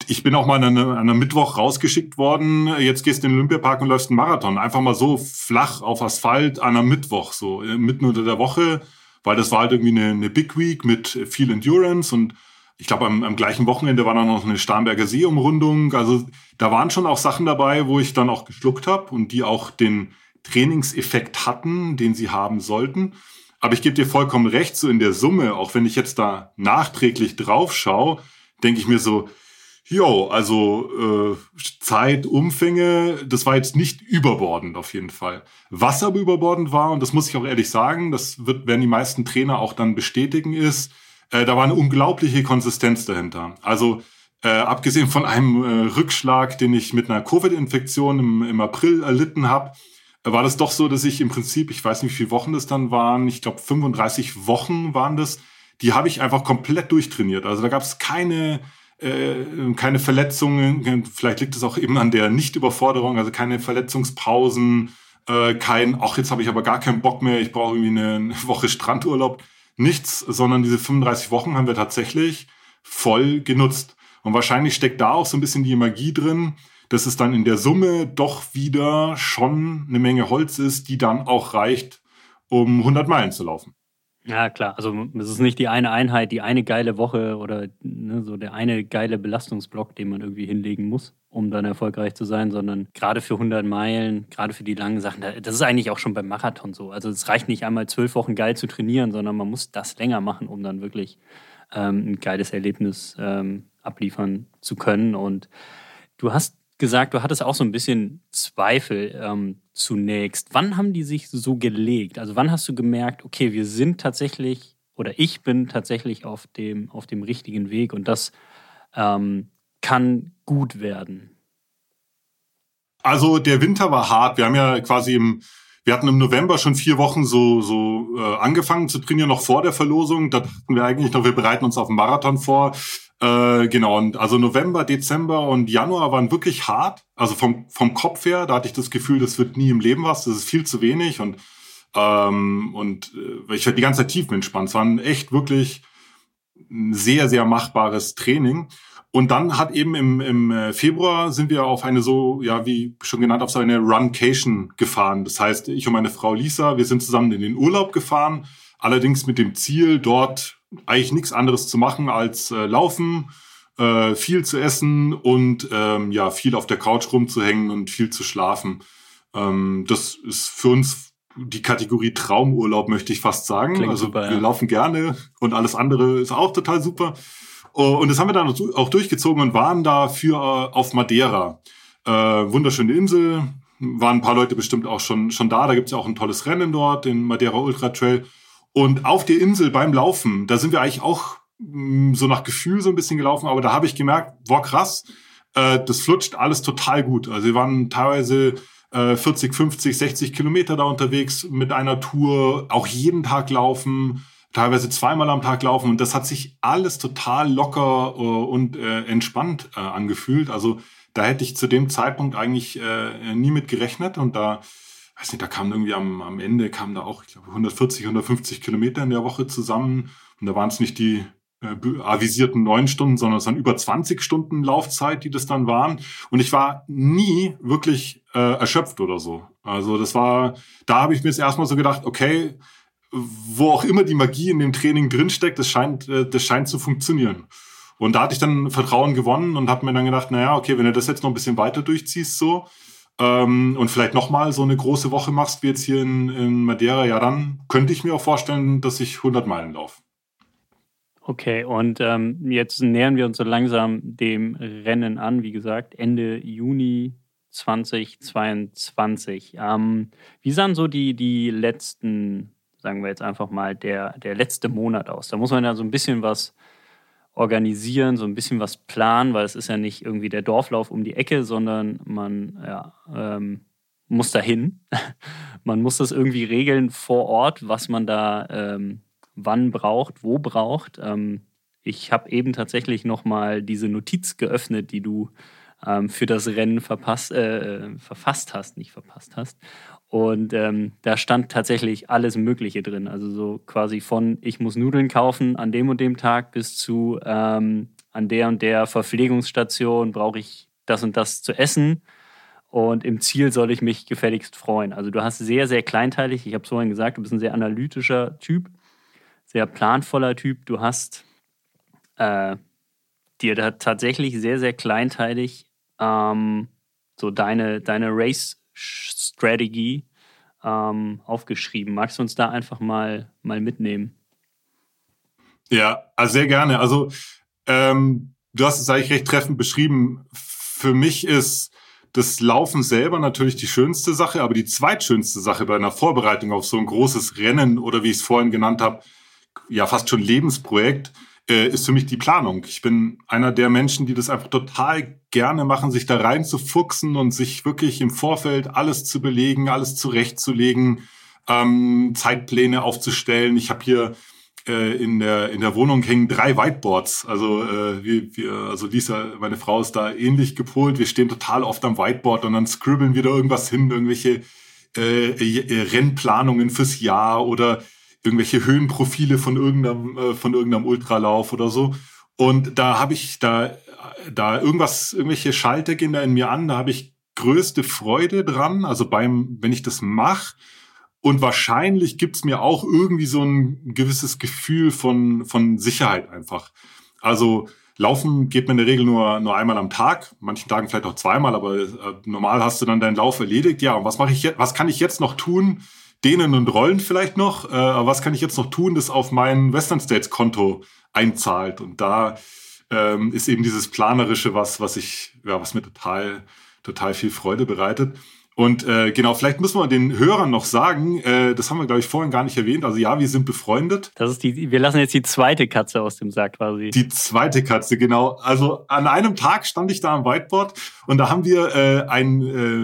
Ich bin auch mal an einem, an einem Mittwoch rausgeschickt worden, jetzt gehst du in den Olympiapark und läufst einen Marathon. Einfach mal so flach auf Asphalt an einem Mittwoch, so äh, mitten unter der Woche, weil das war halt irgendwie eine, eine Big Week mit viel Endurance und ich glaube, am, am gleichen Wochenende war dann noch eine Starnberger Seeumrundung. Also da waren schon auch Sachen dabei, wo ich dann auch geschluckt habe und die auch den Trainingseffekt hatten, den sie haben sollten. Aber ich gebe dir vollkommen recht, so in der Summe, auch wenn ich jetzt da nachträglich drauf schaue, denke ich mir so, jo, also äh, Zeit, Umfänge, das war jetzt nicht überbordend auf jeden Fall. Was aber überbordend war, und das muss ich auch ehrlich sagen, das wird, werden die meisten Trainer auch dann bestätigen, ist, äh, da war eine unglaubliche Konsistenz dahinter. Also äh, abgesehen von einem äh, Rückschlag, den ich mit einer Covid-Infektion im, im April erlitten habe, war das doch so, dass ich im Prinzip, ich weiß nicht, wie viele Wochen das dann waren, ich glaube 35 Wochen waren das, die habe ich einfach komplett durchtrainiert. Also da gab es keine äh, keine Verletzungen, vielleicht liegt es auch eben an der Nichtüberforderung, also keine Verletzungspausen, äh, kein, ach, jetzt habe ich aber gar keinen Bock mehr, ich brauche irgendwie eine Woche Strandurlaub. Nichts, sondern diese 35 Wochen haben wir tatsächlich voll genutzt. Und wahrscheinlich steckt da auch so ein bisschen die Magie drin, dass es dann in der Summe doch wieder schon eine Menge Holz ist, die dann auch reicht, um 100 Meilen zu laufen. Ja, klar. Also es ist nicht die eine Einheit, die eine geile Woche oder ne, so der eine geile Belastungsblock, den man irgendwie hinlegen muss, um dann erfolgreich zu sein, sondern gerade für 100 Meilen, gerade für die langen Sachen, das ist eigentlich auch schon beim Marathon so. Also es reicht nicht einmal zwölf Wochen geil zu trainieren, sondern man muss das länger machen, um dann wirklich ähm, ein geiles Erlebnis ähm, abliefern zu können. Und du hast gesagt, du hattest auch so ein bisschen Zweifel ähm, zunächst. Wann haben die sich so gelegt? Also wann hast du gemerkt, okay, wir sind tatsächlich oder ich bin tatsächlich auf dem, auf dem richtigen Weg und das ähm, kann gut werden? Also der Winter war hart. Wir haben ja quasi im, wir hatten im November schon vier Wochen so, so äh, angefangen zu trainieren, noch vor der Verlosung. Da dachten wir eigentlich noch, wir bereiten uns auf den Marathon vor. Äh, genau, und also November, Dezember und Januar waren wirklich hart. Also vom, vom Kopf her, da hatte ich das Gefühl, das wird nie im Leben was, das ist viel zu wenig und, ähm, und äh, ich werde die ganze Zeit tief entspannt. Es war ein echt wirklich sehr, sehr machbares Training. Und dann hat eben im, im äh, Februar sind wir auf eine so, ja, wie schon genannt, auf so eine Runcation gefahren. Das heißt, ich und meine Frau Lisa, wir sind zusammen in den Urlaub gefahren, allerdings mit dem Ziel, dort eigentlich nichts anderes zu machen als äh, laufen, äh, viel zu essen und ähm, ja, viel auf der Couch rumzuhängen und viel zu schlafen. Ähm, das ist für uns die Kategorie Traumurlaub, möchte ich fast sagen. Klingt also super, wir ja. laufen gerne und alles andere ist auch total super. Oh, und das haben wir dann auch durchgezogen und waren dafür äh, auf Madeira. Äh, wunderschöne Insel, waren ein paar Leute bestimmt auch schon, schon da. Da gibt's ja auch ein tolles Rennen dort, den Madeira Ultra Trail. Und auf der Insel beim Laufen, da sind wir eigentlich auch mm, so nach Gefühl so ein bisschen gelaufen, aber da habe ich gemerkt, boah krass, äh, das flutscht alles total gut. Also wir waren teilweise äh, 40, 50, 60 Kilometer da unterwegs mit einer Tour, auch jeden Tag laufen, teilweise zweimal am Tag laufen und das hat sich alles total locker äh, und äh, entspannt äh, angefühlt. Also da hätte ich zu dem Zeitpunkt eigentlich äh, nie mit gerechnet und da weiß nicht, da kam irgendwie am, am Ende kamen da auch, ich glaube, 140, 150 Kilometer in der Woche zusammen. Und da waren es nicht die äh, avisierten neun Stunden, sondern es waren über 20 Stunden Laufzeit, die das dann waren. Und ich war nie wirklich äh, erschöpft oder so. Also das war, da habe ich mir jetzt erstmal so gedacht, okay, wo auch immer die Magie in dem Training drinsteckt, das scheint, äh, das scheint zu funktionieren. Und da hatte ich dann Vertrauen gewonnen und habe mir dann gedacht, naja, okay, wenn du das jetzt noch ein bisschen weiter durchziehst, so, ähm, und vielleicht nochmal so eine große Woche machst wie jetzt hier in, in Madeira, ja, dann könnte ich mir auch vorstellen, dass ich 100 Meilen laufe. Okay, und ähm, jetzt nähern wir uns so langsam dem Rennen an, wie gesagt, Ende Juni 2022. Ähm, wie sahen so die, die letzten, sagen wir jetzt einfach mal, der, der letzte Monat aus? Da muss man ja so ein bisschen was organisieren, so ein bisschen was planen, weil es ist ja nicht irgendwie der Dorflauf um die Ecke, sondern man ja, ähm, muss dahin. man muss das irgendwie regeln vor Ort, was man da ähm, wann braucht, wo braucht. Ähm, ich habe eben tatsächlich nochmal diese Notiz geöffnet, die du ähm, für das Rennen verpasst, äh, verfasst hast, nicht verpasst hast. Und ähm, da stand tatsächlich alles Mögliche drin. Also so quasi von, ich muss Nudeln kaufen an dem und dem Tag bis zu, ähm, an der und der Verpflegungsstation brauche ich das und das zu essen. Und im Ziel soll ich mich gefälligst freuen. Also du hast sehr, sehr kleinteilig, ich habe es vorhin gesagt, du bist ein sehr analytischer Typ, sehr planvoller Typ. Du hast äh, dir da tatsächlich sehr, sehr kleinteilig ähm, so deine, deine Race Strategy ähm, aufgeschrieben. Magst du uns da einfach mal, mal mitnehmen? Ja, also sehr gerne. Also ähm, du hast es eigentlich recht treffend beschrieben. Für mich ist das Laufen selber natürlich die schönste Sache, aber die zweitschönste Sache bei einer Vorbereitung auf so ein großes Rennen oder wie ich es vorhin genannt habe, ja fast schon Lebensprojekt, äh, ist für mich die Planung. Ich bin einer der Menschen, die das einfach total gerne machen, sich da rein zu fuchsen und sich wirklich im Vorfeld alles zu belegen, alles zurechtzulegen, ähm, Zeitpläne aufzustellen. Ich habe hier äh, in der in der Wohnung hängen drei Whiteboards. Also äh, wir, wir, also Lisa, meine Frau ist da ähnlich gepolt. Wir stehen total oft am Whiteboard und dann scribbeln wir da irgendwas hin, irgendwelche äh, Rennplanungen fürs Jahr oder irgendwelche Höhenprofile von irgendeinem äh, von irgendeinem Ultralauf oder so. Und da habe ich da da irgendwas irgendwelche Schalter gehen da in mir an. Da habe ich größte Freude dran. Also beim wenn ich das mache und wahrscheinlich gibt's mir auch irgendwie so ein gewisses Gefühl von, von Sicherheit einfach. Also Laufen geht mir in der Regel nur, nur einmal am Tag, manchen Tagen vielleicht auch zweimal, aber äh, normal hast du dann deinen Lauf erledigt. Ja, und was mache ich jetzt, was kann ich jetzt noch tun? Dehnen und Rollen vielleicht noch, äh, aber was kann ich jetzt noch tun, das auf mein Western States Konto einzahlt? Und da ähm, ist eben dieses Planerische was, was ich, ja, was mir total, total viel Freude bereitet. Und äh, genau, vielleicht müssen wir den Hörern noch sagen, äh, das haben wir, glaube ich, vorhin gar nicht erwähnt. Also ja, wir sind befreundet. Das ist die, wir lassen jetzt die zweite Katze aus dem Sack quasi. Die zweite Katze, genau. Also an einem Tag stand ich da am Whiteboard und da haben wir äh, ein,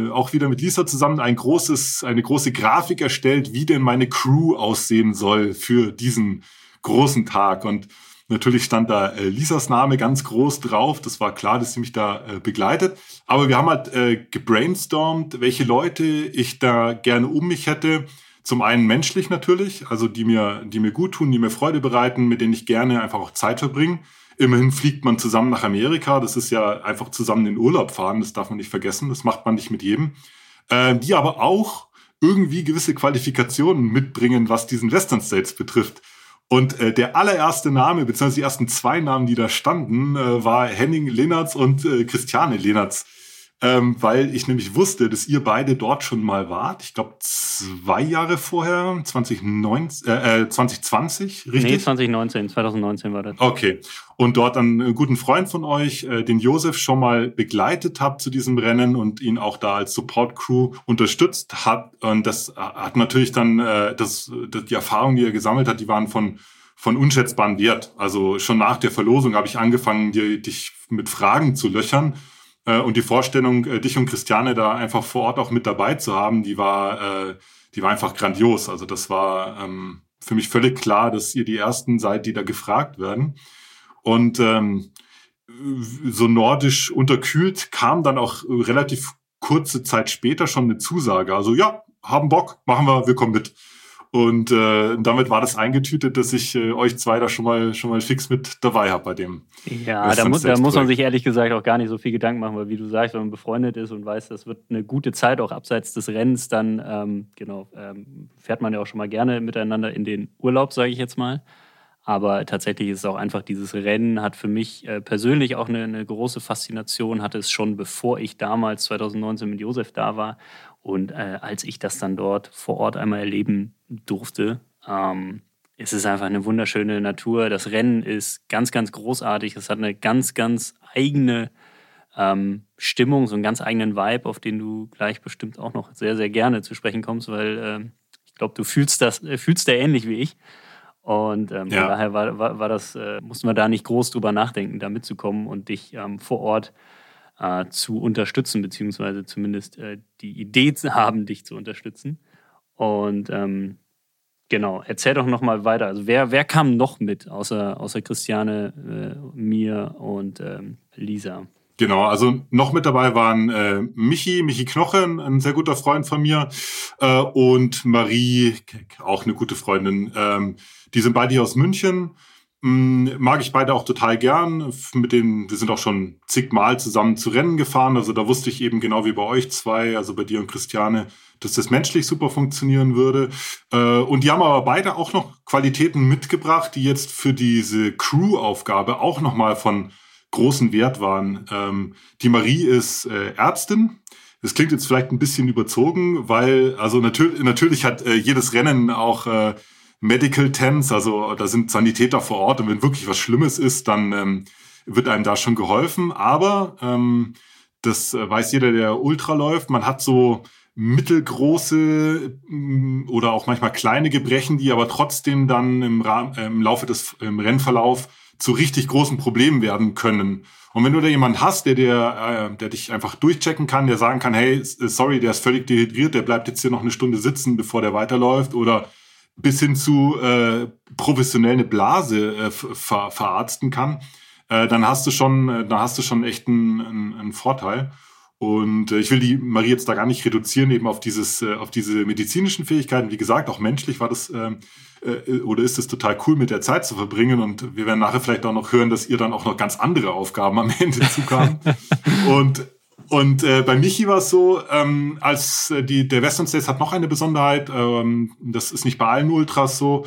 äh, auch wieder mit Lisa zusammen ein großes, eine große Grafik erstellt, wie denn meine Crew aussehen soll für diesen großen Tag. Und Natürlich stand da äh, Lisas Name ganz groß drauf. Das war klar, dass sie mich da äh, begleitet. Aber wir haben halt äh, gebrainstormt, welche Leute ich da gerne um mich hätte. Zum einen menschlich natürlich, also die mir, die mir gut tun, die mir Freude bereiten, mit denen ich gerne einfach auch Zeit verbringe. Immerhin fliegt man zusammen nach Amerika. Das ist ja einfach zusammen in Urlaub fahren. Das darf man nicht vergessen. Das macht man nicht mit jedem. Äh, die aber auch irgendwie gewisse Qualifikationen mitbringen, was diesen Western States betrifft. Und äh, der allererste Name, beziehungsweise die ersten zwei Namen, die da standen, äh, war Henning Lennertz und äh, Christiane Lennertz ähm, weil ich nämlich wusste, dass ihr beide dort schon mal wart. Ich glaube, zwei Jahre vorher, 2019, äh, äh, 2020, richtig? Nee, 2019, 2019 war das. Okay. Und dort einen guten Freund von euch, äh, den Josef, schon mal begleitet habt zu diesem Rennen und ihn auch da als Support-Crew unterstützt hat. Und das hat natürlich dann, äh, das, das, die Erfahrungen, die er gesammelt hat, die waren von von unschätzbarem Wert. Also schon nach der Verlosung habe ich angefangen, dir, dich mit Fragen zu löchern äh, und die Vorstellung, äh, dich und Christiane da einfach vor Ort auch mit dabei zu haben, die war, äh, die war einfach grandios. Also das war ähm, für mich völlig klar, dass ihr die ersten seid, die da gefragt werden. Und ähm, so nordisch unterkühlt kam dann auch relativ kurze Zeit später schon eine Zusage. Also ja, haben Bock, machen wir, wir kommen mit. Und äh, damit war das eingetütet, dass ich äh, euch zwei da schon mal schon mal fix mit dabei habe bei dem. Ja, da, mu da muss man sich ehrlich gesagt auch gar nicht so viel Gedanken machen, weil wie du sagst, wenn man befreundet ist und weiß, das wird eine gute Zeit auch abseits des Rennens, dann ähm, genau ähm, fährt man ja auch schon mal gerne miteinander in den Urlaub, sage ich jetzt mal. Aber tatsächlich ist es auch einfach dieses Rennen hat für mich äh, persönlich auch eine, eine große Faszination, hatte es schon bevor ich damals 2019 mit Josef da war und äh, als ich das dann dort vor Ort einmal erleben durfte, ähm, es ist einfach eine wunderschöne Natur. Das Rennen ist ganz, ganz großartig. Es hat eine ganz, ganz eigene ähm, Stimmung, so einen ganz eigenen Vibe, auf den du gleich bestimmt auch noch sehr, sehr gerne zu sprechen kommst, weil äh, ich glaube, du fühlst das, äh, fühlst da ähnlich wie ich. Und ähm, ja. von daher war, war, war das, äh, mussten wir da nicht groß drüber nachdenken, da mitzukommen und dich ähm, vor Ort äh, zu unterstützen, beziehungsweise zumindest äh, die Idee zu haben, dich zu unterstützen. Und ähm, genau, erzähl doch nochmal weiter. Also wer, wer kam noch mit, außer, außer Christiane, äh, mir und ähm, Lisa? Genau, also noch mit dabei waren äh, Michi, Michi Knochen, ein sehr guter Freund von mir, äh, und Marie, auch eine gute Freundin. Ähm, die sind beide hier aus München. Mm, mag ich beide auch total gern. Mit denen, wir sind auch schon zigmal zusammen zu Rennen gefahren. Also da wusste ich eben genau wie bei euch zwei, also bei dir und Christiane, dass das menschlich super funktionieren würde. Äh, und die haben aber beide auch noch Qualitäten mitgebracht, die jetzt für diese Crew-Aufgabe auch nochmal von großen Wert waren. Ähm, die Marie ist äh, Ärztin. Das klingt jetzt vielleicht ein bisschen überzogen, weil, also natürlich, natürlich hat äh, jedes Rennen auch Medical Tents, also da sind Sanitäter vor Ort und wenn wirklich was Schlimmes ist, dann ähm, wird einem da schon geholfen. Aber ähm, das äh, weiß jeder, der Ultra läuft, man hat so mittelgroße mm, oder auch manchmal kleine Gebrechen, die aber trotzdem dann im, Rahmen, im Laufe des im Rennverlauf zu richtig großen Problemen werden können. Und wenn du da jemanden hast, der, der, äh, der dich einfach durchchecken kann, der sagen kann, hey, sorry, der ist völlig dehydriert, der bleibt jetzt hier noch eine Stunde sitzen, bevor der weiterläuft, oder bis hin zu äh, professionell eine Blase äh, ver verarzten kann, äh, dann hast du schon, äh, dann hast du schon echt einen, einen, einen Vorteil. Und äh, ich will die Marie jetzt da gar nicht reduzieren eben auf dieses, äh, auf diese medizinischen Fähigkeiten. Wie gesagt, auch menschlich war das äh, äh, oder ist es total cool, mit der Zeit zu verbringen. Und wir werden nachher vielleicht auch noch hören, dass ihr dann auch noch ganz andere Aufgaben am Ende zukamen. und und äh, bei Michi war es so, ähm, als äh, die der Western States hat noch eine Besonderheit. Ähm, das ist nicht bei allen Ultras so,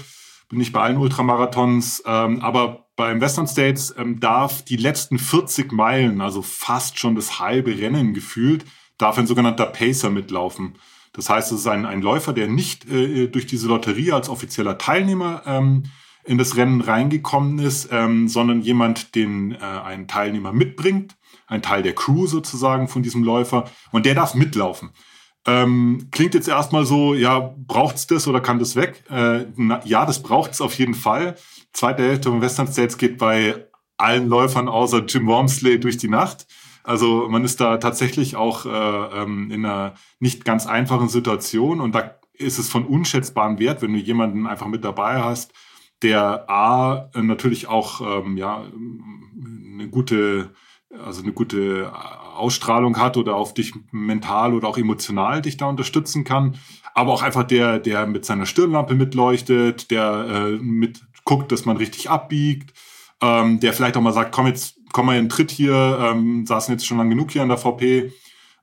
nicht bei allen Ultramarathons, ähm, aber beim Western States ähm, darf die letzten 40 Meilen, also fast schon das halbe Rennen gefühlt, darf ein sogenannter Pacer mitlaufen. Das heißt, es ist ein, ein Läufer, der nicht äh, durch diese Lotterie als offizieller Teilnehmer ähm, in das Rennen reingekommen ist, ähm, sondern jemand, den äh, ein Teilnehmer mitbringt, ein Teil der Crew sozusagen von diesem Läufer, und der darf mitlaufen. Ähm, klingt jetzt erstmal so, ja, braucht's das oder kann das weg? Äh, na, ja, das braucht's auf jeden Fall zweite Hälfte von Western States geht bei allen Läufern außer Jim Wormsley durch die Nacht. Also man ist da tatsächlich auch äh, ähm, in einer nicht ganz einfachen Situation und da ist es von unschätzbarem Wert, wenn du jemanden einfach mit dabei hast, der A natürlich auch ähm, ja eine gute also eine gute Ausstrahlung hat oder auf dich mental oder auch emotional dich da unterstützen kann, aber auch einfach der der mit seiner Stirnlampe mitleuchtet, der äh, mit guckt, dass man richtig abbiegt, ähm, der vielleicht auch mal sagt, komm jetzt, komm mal in den Tritt hier, ähm, saßen jetzt schon lang genug hier an der VP.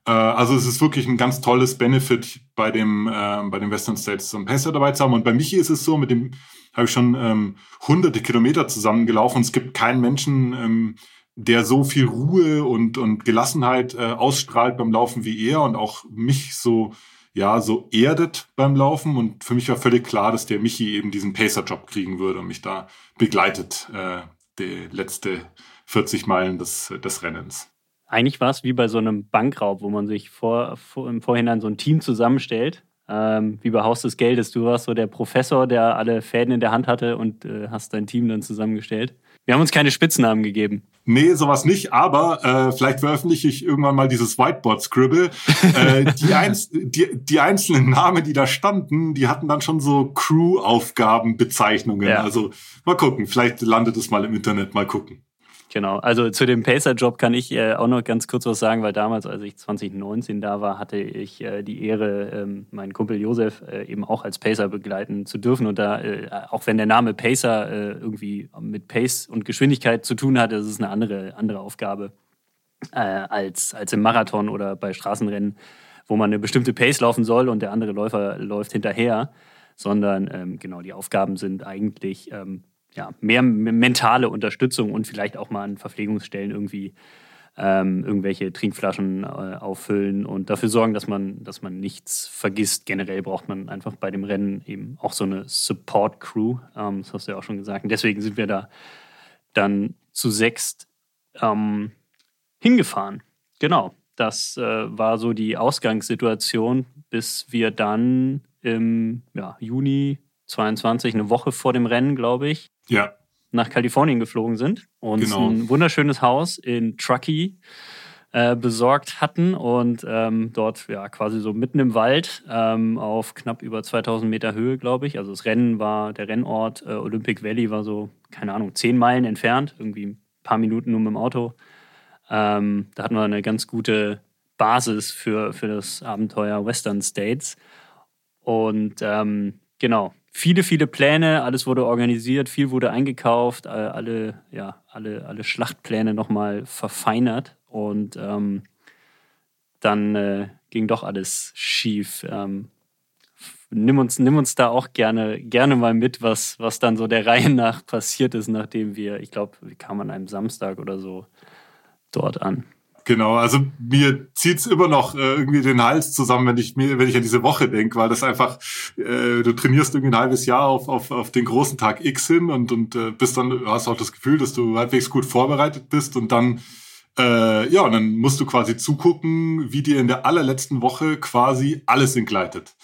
Äh, also es ist wirklich ein ganz tolles Benefit bei dem, äh, bei dem Western States so Pacer dabei zu haben. Und bei Michi ist es so, mit dem habe ich schon ähm, hunderte Kilometer zusammengelaufen es gibt keinen Menschen, ähm, der so viel Ruhe und, und Gelassenheit äh, ausstrahlt beim Laufen wie er und auch mich so ja, so erdet beim Laufen. Und für mich war völlig klar, dass der Michi eben diesen Pacer-Job kriegen würde und mich da begleitet, äh, die letzte 40 Meilen des, des Rennens. Eigentlich war es wie bei so einem Bankraub, wo man sich vor, vor, im Vorhinein so ein Team zusammenstellt. Ähm, wie bei Haus des Geldes. Du warst so der Professor, der alle Fäden in der Hand hatte und äh, hast dein Team dann zusammengestellt. Wir haben uns keine Spitznamen gegeben. Nee, sowas nicht, aber äh, vielleicht veröffentliche ich irgendwann mal dieses Whiteboard-Scribble. äh, die, einz die, die einzelnen Namen, die da standen, die hatten dann schon so Crew-Aufgabenbezeichnungen. Ja. Also mal gucken, vielleicht landet es mal im Internet, mal gucken. Genau, also zu dem Pacer-Job kann ich äh, auch noch ganz kurz was sagen, weil damals, als ich 2019 da war, hatte ich äh, die Ehre, ähm, meinen Kumpel Josef äh, eben auch als Pacer begleiten zu dürfen. Und da, äh, auch wenn der Name Pacer äh, irgendwie mit Pace und Geschwindigkeit zu tun hat, ist es eine andere, andere Aufgabe äh, als, als im Marathon oder bei Straßenrennen, wo man eine bestimmte Pace laufen soll und der andere Läufer läuft hinterher. Sondern ähm, genau, die Aufgaben sind eigentlich ähm, ja, mehr mentale Unterstützung und vielleicht auch mal an Verpflegungsstellen irgendwie ähm, irgendwelche Trinkflaschen äh, auffüllen und dafür sorgen, dass man, dass man nichts vergisst. Generell braucht man einfach bei dem Rennen eben auch so eine Support-Crew. Ähm, das hast du ja auch schon gesagt. Und deswegen sind wir da dann zu sechst ähm, hingefahren. Genau. Das äh, war so die Ausgangssituation, bis wir dann im ja, Juni 22, eine Woche vor dem Rennen, glaube ich, ja. nach Kalifornien geflogen sind und genau. ein wunderschönes Haus in Truckee äh, besorgt hatten und ähm, dort ja quasi so mitten im Wald ähm, auf knapp über 2000 Meter Höhe, glaube ich. Also das Rennen war, der Rennort äh, Olympic Valley war so, keine Ahnung, zehn Meilen entfernt, irgendwie ein paar Minuten nur mit dem Auto. Ähm, da hatten wir eine ganz gute Basis für, für das Abenteuer Western States. Und ähm, genau, viele, viele Pläne, alles wurde organisiert, viel wurde eingekauft, alle, ja, alle, alle Schlachtpläne nochmal verfeinert und ähm, dann äh, ging doch alles schief. Ähm, nimm, uns, nimm uns da auch gerne, gerne mal mit, was, was dann so der Reihe nach passiert ist, nachdem wir, ich glaube, wir kamen an einem Samstag oder so dort an. Genau, also mir zieht's immer noch äh, irgendwie den Hals zusammen, wenn ich mir, wenn ich an diese Woche denke, weil das einfach, äh, du trainierst irgendwie ein halbes Jahr auf, auf, auf den großen Tag X hin und, und äh, bist dann, hast auch das Gefühl, dass du halbwegs gut vorbereitet bist und dann äh, ja, und dann musst du quasi zugucken, wie dir in der allerletzten Woche quasi alles entgleitet.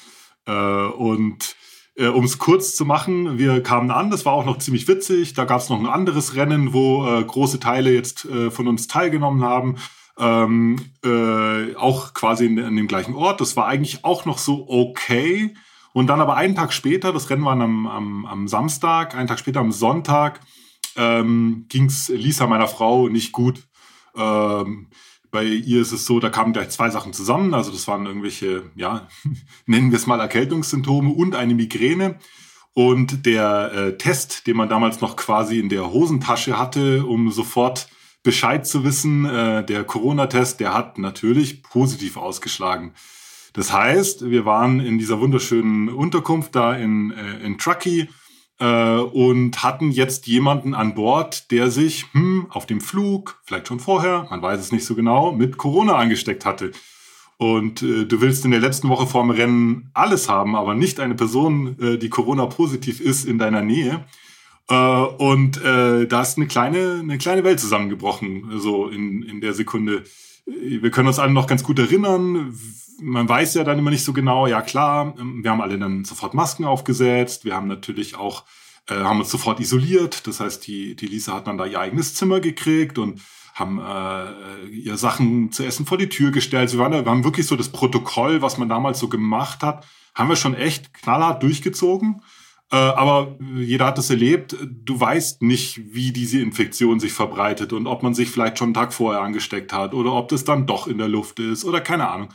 Äh, und äh, um es kurz zu machen, wir kamen an, das war auch noch ziemlich witzig. Da gab es noch ein anderes Rennen, wo äh, große Teile jetzt äh, von uns teilgenommen haben ähm, äh, auch quasi in, in, dem gleichen Ort. Das war eigentlich auch noch so okay. Und dann aber einen Tag später, das Rennen war am, am, am Samstag, einen Tag später am Sonntag, ähm, ging es Lisa, meiner Frau, nicht gut. Ähm, bei ihr ist es so, da kamen gleich zwei Sachen zusammen. Also das waren irgendwelche, ja, nennen wir es mal Erkältungssymptome und eine Migräne. Und der äh, Test, den man damals noch quasi in der Hosentasche hatte, um sofort Bescheid zu wissen, äh, der Corona-Test, der hat natürlich positiv ausgeschlagen. Das heißt, wir waren in dieser wunderschönen Unterkunft da in, äh, in Truckee äh, und hatten jetzt jemanden an Bord, der sich hm, auf dem Flug, vielleicht schon vorher, man weiß es nicht so genau, mit Corona angesteckt hatte. Und äh, du willst in der letzten Woche vorm Rennen alles haben, aber nicht eine Person, äh, die Corona-positiv ist, in deiner Nähe. Äh, und äh, da ist eine kleine, eine kleine Welt zusammengebrochen, so in, in der Sekunde. Wir können uns alle noch ganz gut erinnern. Man weiß ja dann immer nicht so genau, ja klar, wir haben alle dann sofort Masken aufgesetzt. Wir haben natürlich auch, äh, haben uns sofort isoliert. Das heißt, die, die Lisa hat dann da ihr eigenes Zimmer gekriegt und haben äh, ihr Sachen zu essen vor die Tür gestellt. Sie waren, wir haben wirklich so das Protokoll, was man damals so gemacht hat, haben wir schon echt knallhart durchgezogen. Äh, aber jeder hat es erlebt. Du weißt nicht, wie diese Infektion sich verbreitet und ob man sich vielleicht schon einen Tag vorher angesteckt hat oder ob das dann doch in der Luft ist oder keine Ahnung.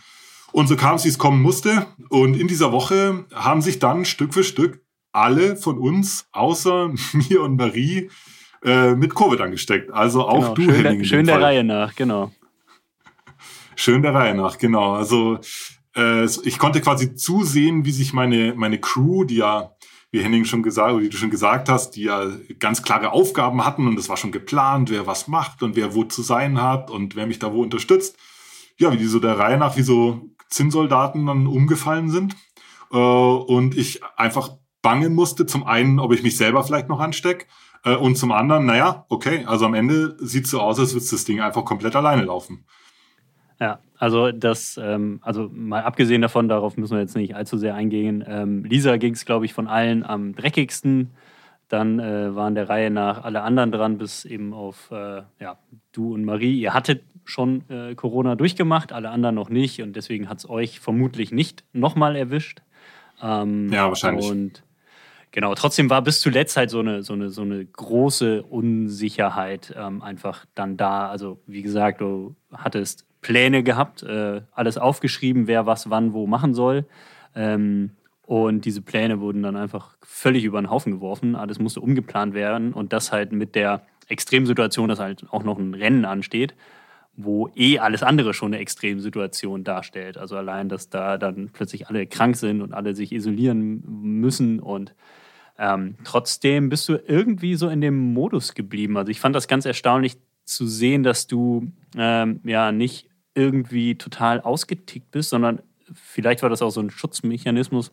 Und so kam es, wie es kommen musste. Und in dieser Woche haben sich dann Stück für Stück alle von uns, außer mir und Marie, äh, mit Covid angesteckt. Also auch genau, du, schön, Henning. Der, schön der Reihe nach, genau. Schön der Reihe nach, genau. Also äh, ich konnte quasi zusehen, wie sich meine, meine Crew, die ja wie Henning schon gesagt, oder wie du schon gesagt hast, die ja ganz klare Aufgaben hatten und es war schon geplant, wer was macht und wer wo zu sein hat und wer mich da wo unterstützt. Ja, wie die so der Reihe nach wie so Zinnsoldaten dann umgefallen sind. Äh, und ich einfach bangen musste, zum einen, ob ich mich selber vielleicht noch anstecke äh, und zum anderen, naja, okay, also am Ende sieht so aus, als würde das Ding einfach komplett alleine laufen. Ja, also das, ähm, also mal abgesehen davon, darauf müssen wir jetzt nicht allzu sehr eingehen. Ähm, Lisa ging es, glaube ich, von allen am dreckigsten. Dann äh, waren der Reihe nach alle anderen dran, bis eben auf äh, ja, du und Marie. Ihr hattet schon äh, Corona durchgemacht, alle anderen noch nicht. Und deswegen hat es euch vermutlich nicht nochmal erwischt. Ähm, ja, wahrscheinlich. Und genau, trotzdem war bis zuletzt halt so eine, so eine, so eine große Unsicherheit ähm, einfach dann da. Also, wie gesagt, du hattest Pläne gehabt, äh, alles aufgeschrieben, wer was wann wo machen soll. Ähm, und diese Pläne wurden dann einfach völlig über den Haufen geworfen. Alles musste umgeplant werden und das halt mit der Extremsituation, dass halt auch noch ein Rennen ansteht, wo eh alles andere schon eine Extremsituation darstellt. Also allein, dass da dann plötzlich alle krank sind und alle sich isolieren müssen und ähm, trotzdem bist du irgendwie so in dem Modus geblieben. Also ich fand das ganz erstaunlich zu sehen, dass du ähm, ja nicht irgendwie total ausgetickt bist, sondern vielleicht war das auch so ein Schutzmechanismus.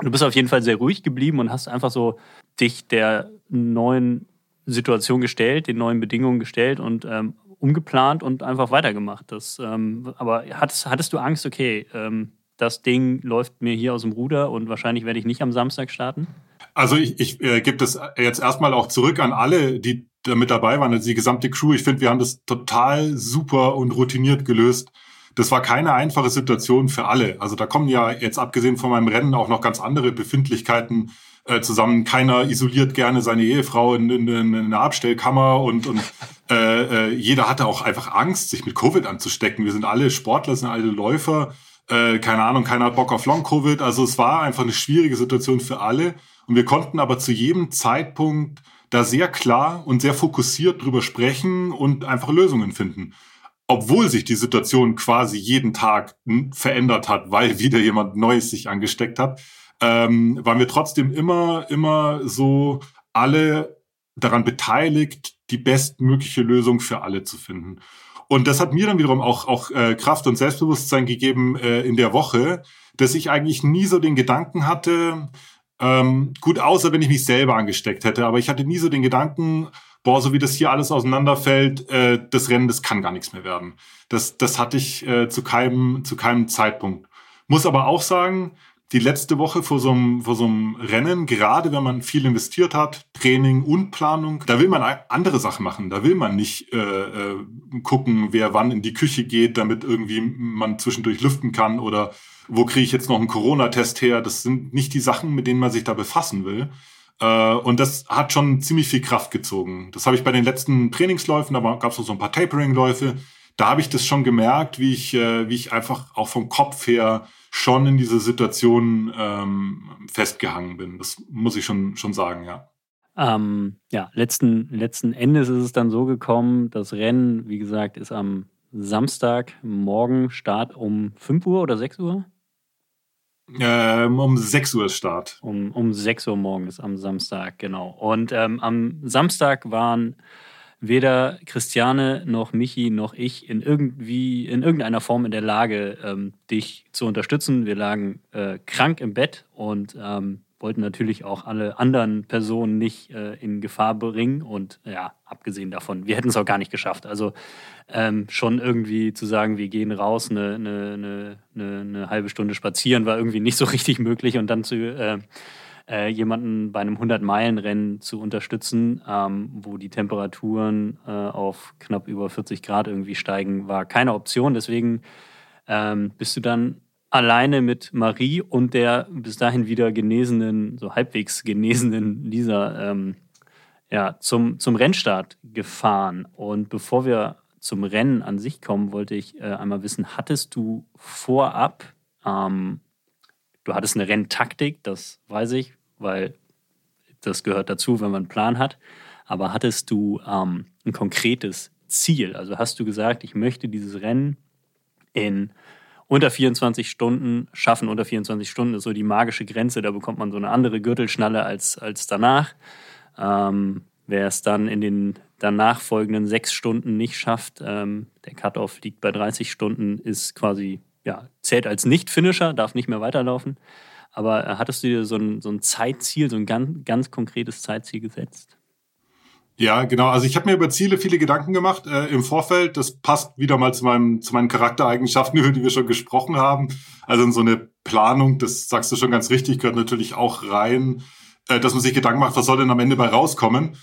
Du bist auf jeden Fall sehr ruhig geblieben und hast einfach so dich der neuen Situation gestellt, den neuen Bedingungen gestellt und ähm, umgeplant und einfach weitergemacht. Das, ähm, aber hattest, hattest du Angst, okay, ähm, das Ding läuft mir hier aus dem Ruder und wahrscheinlich werde ich nicht am Samstag starten? Also ich, ich äh, gebe das jetzt erstmal auch zurück an alle, die da mit dabei waren, also die gesamte Crew. Ich finde, wir haben das total super und routiniert gelöst. Das war keine einfache Situation für alle. Also da kommen ja jetzt abgesehen von meinem Rennen auch noch ganz andere Befindlichkeiten äh, zusammen. Keiner isoliert gerne seine Ehefrau in, in, in einer Abstellkammer und, und äh, äh, jeder hatte auch einfach Angst, sich mit Covid anzustecken. Wir sind alle Sportler, sind alle Läufer. Äh, keine Ahnung, keiner hat Bock auf Long-Covid. Also es war einfach eine schwierige Situation für alle. Und wir konnten aber zu jedem Zeitpunkt da sehr klar und sehr fokussiert drüber sprechen und einfach Lösungen finden. Obwohl sich die Situation quasi jeden Tag verändert hat, weil wieder jemand Neues sich angesteckt hat, ähm, waren wir trotzdem immer, immer so alle daran beteiligt, die bestmögliche Lösung für alle zu finden. Und das hat mir dann wiederum auch, auch äh, Kraft und Selbstbewusstsein gegeben äh, in der Woche, dass ich eigentlich nie so den Gedanken hatte, ähm, gut, außer wenn ich mich selber angesteckt hätte. Aber ich hatte nie so den Gedanken, boah, so wie das hier alles auseinanderfällt, äh, das Rennen, das kann gar nichts mehr werden. Das, das hatte ich äh, zu, keinem, zu keinem Zeitpunkt. Muss aber auch sagen, die letzte Woche vor so einem, vor so einem Rennen, gerade wenn man viel investiert hat, Training und Planung, da will man andere Sachen machen. Da will man nicht äh, äh, gucken, wer wann in die Küche geht, damit irgendwie man zwischendurch lüften kann oder wo kriege ich jetzt noch einen Corona-Test her. Das sind nicht die Sachen, mit denen man sich da befassen will. Äh, und das hat schon ziemlich viel Kraft gezogen. Das habe ich bei den letzten Trainingsläufen, da gab es noch so ein paar Tapering-Läufe. Da habe ich das schon gemerkt, wie ich, äh, wie ich einfach auch vom Kopf her schon in diese Situation ähm, festgehangen bin. Das muss ich schon, schon sagen, ja. Ähm, ja, letzten, letzten Endes ist es dann so gekommen, das Rennen, wie gesagt, ist am Samstag morgen Start um 5 Uhr oder 6 Uhr? Ähm, um 6 Uhr Start. Um, um 6 Uhr morgens am Samstag, genau. Und ähm, am Samstag waren weder Christiane noch Michi noch ich in irgendwie in irgendeiner Form in der Lage, ähm, dich zu unterstützen. Wir lagen äh, krank im Bett und ähm, wollten natürlich auch alle anderen Personen nicht äh, in Gefahr bringen. Und ja, abgesehen davon, wir hätten es auch gar nicht geschafft. Also ähm, schon irgendwie zu sagen, wir gehen raus, eine, eine, eine, eine, halbe Stunde spazieren, war irgendwie nicht so richtig möglich. Und dann zu äh, äh, jemanden bei einem 100-Meilen-Rennen zu unterstützen, ähm, wo die Temperaturen äh, auf knapp über 40 Grad irgendwie steigen, war keine Option. Deswegen ähm, bist du dann alleine mit Marie und der bis dahin wieder genesenen, so halbwegs genesenen Lisa ähm, ja, zum, zum Rennstart gefahren. Und bevor wir zum Rennen an sich kommen, wollte ich äh, einmal wissen, hattest du vorab, ähm, du hattest eine Renntaktik, das weiß ich, weil das gehört dazu, wenn man einen Plan hat. Aber hattest du ähm, ein konkretes Ziel? Also hast du gesagt, ich möchte dieses Rennen in unter 24 Stunden schaffen. Unter 24 Stunden ist so die magische Grenze. Da bekommt man so eine andere Gürtelschnalle als, als danach. Ähm, wer es dann in den danach folgenden sechs Stunden nicht schafft, ähm, der Cut-Off liegt bei 30 Stunden, ist quasi, ja, zählt als Nicht-Finisher, darf nicht mehr weiterlaufen. Aber äh, hattest du dir so ein, so ein Zeitziel, so ein ganz, ganz konkretes Zeitziel gesetzt? Ja, genau. Also ich habe mir über Ziele viele Gedanken gemacht äh, im Vorfeld. Das passt wieder mal zu, meinem, zu meinen Charaktereigenschaften, über die wir schon gesprochen haben. Also so eine Planung, das sagst du schon ganz richtig, gehört natürlich auch rein, äh, dass man sich Gedanken macht, was soll denn am Ende bei rauskommen.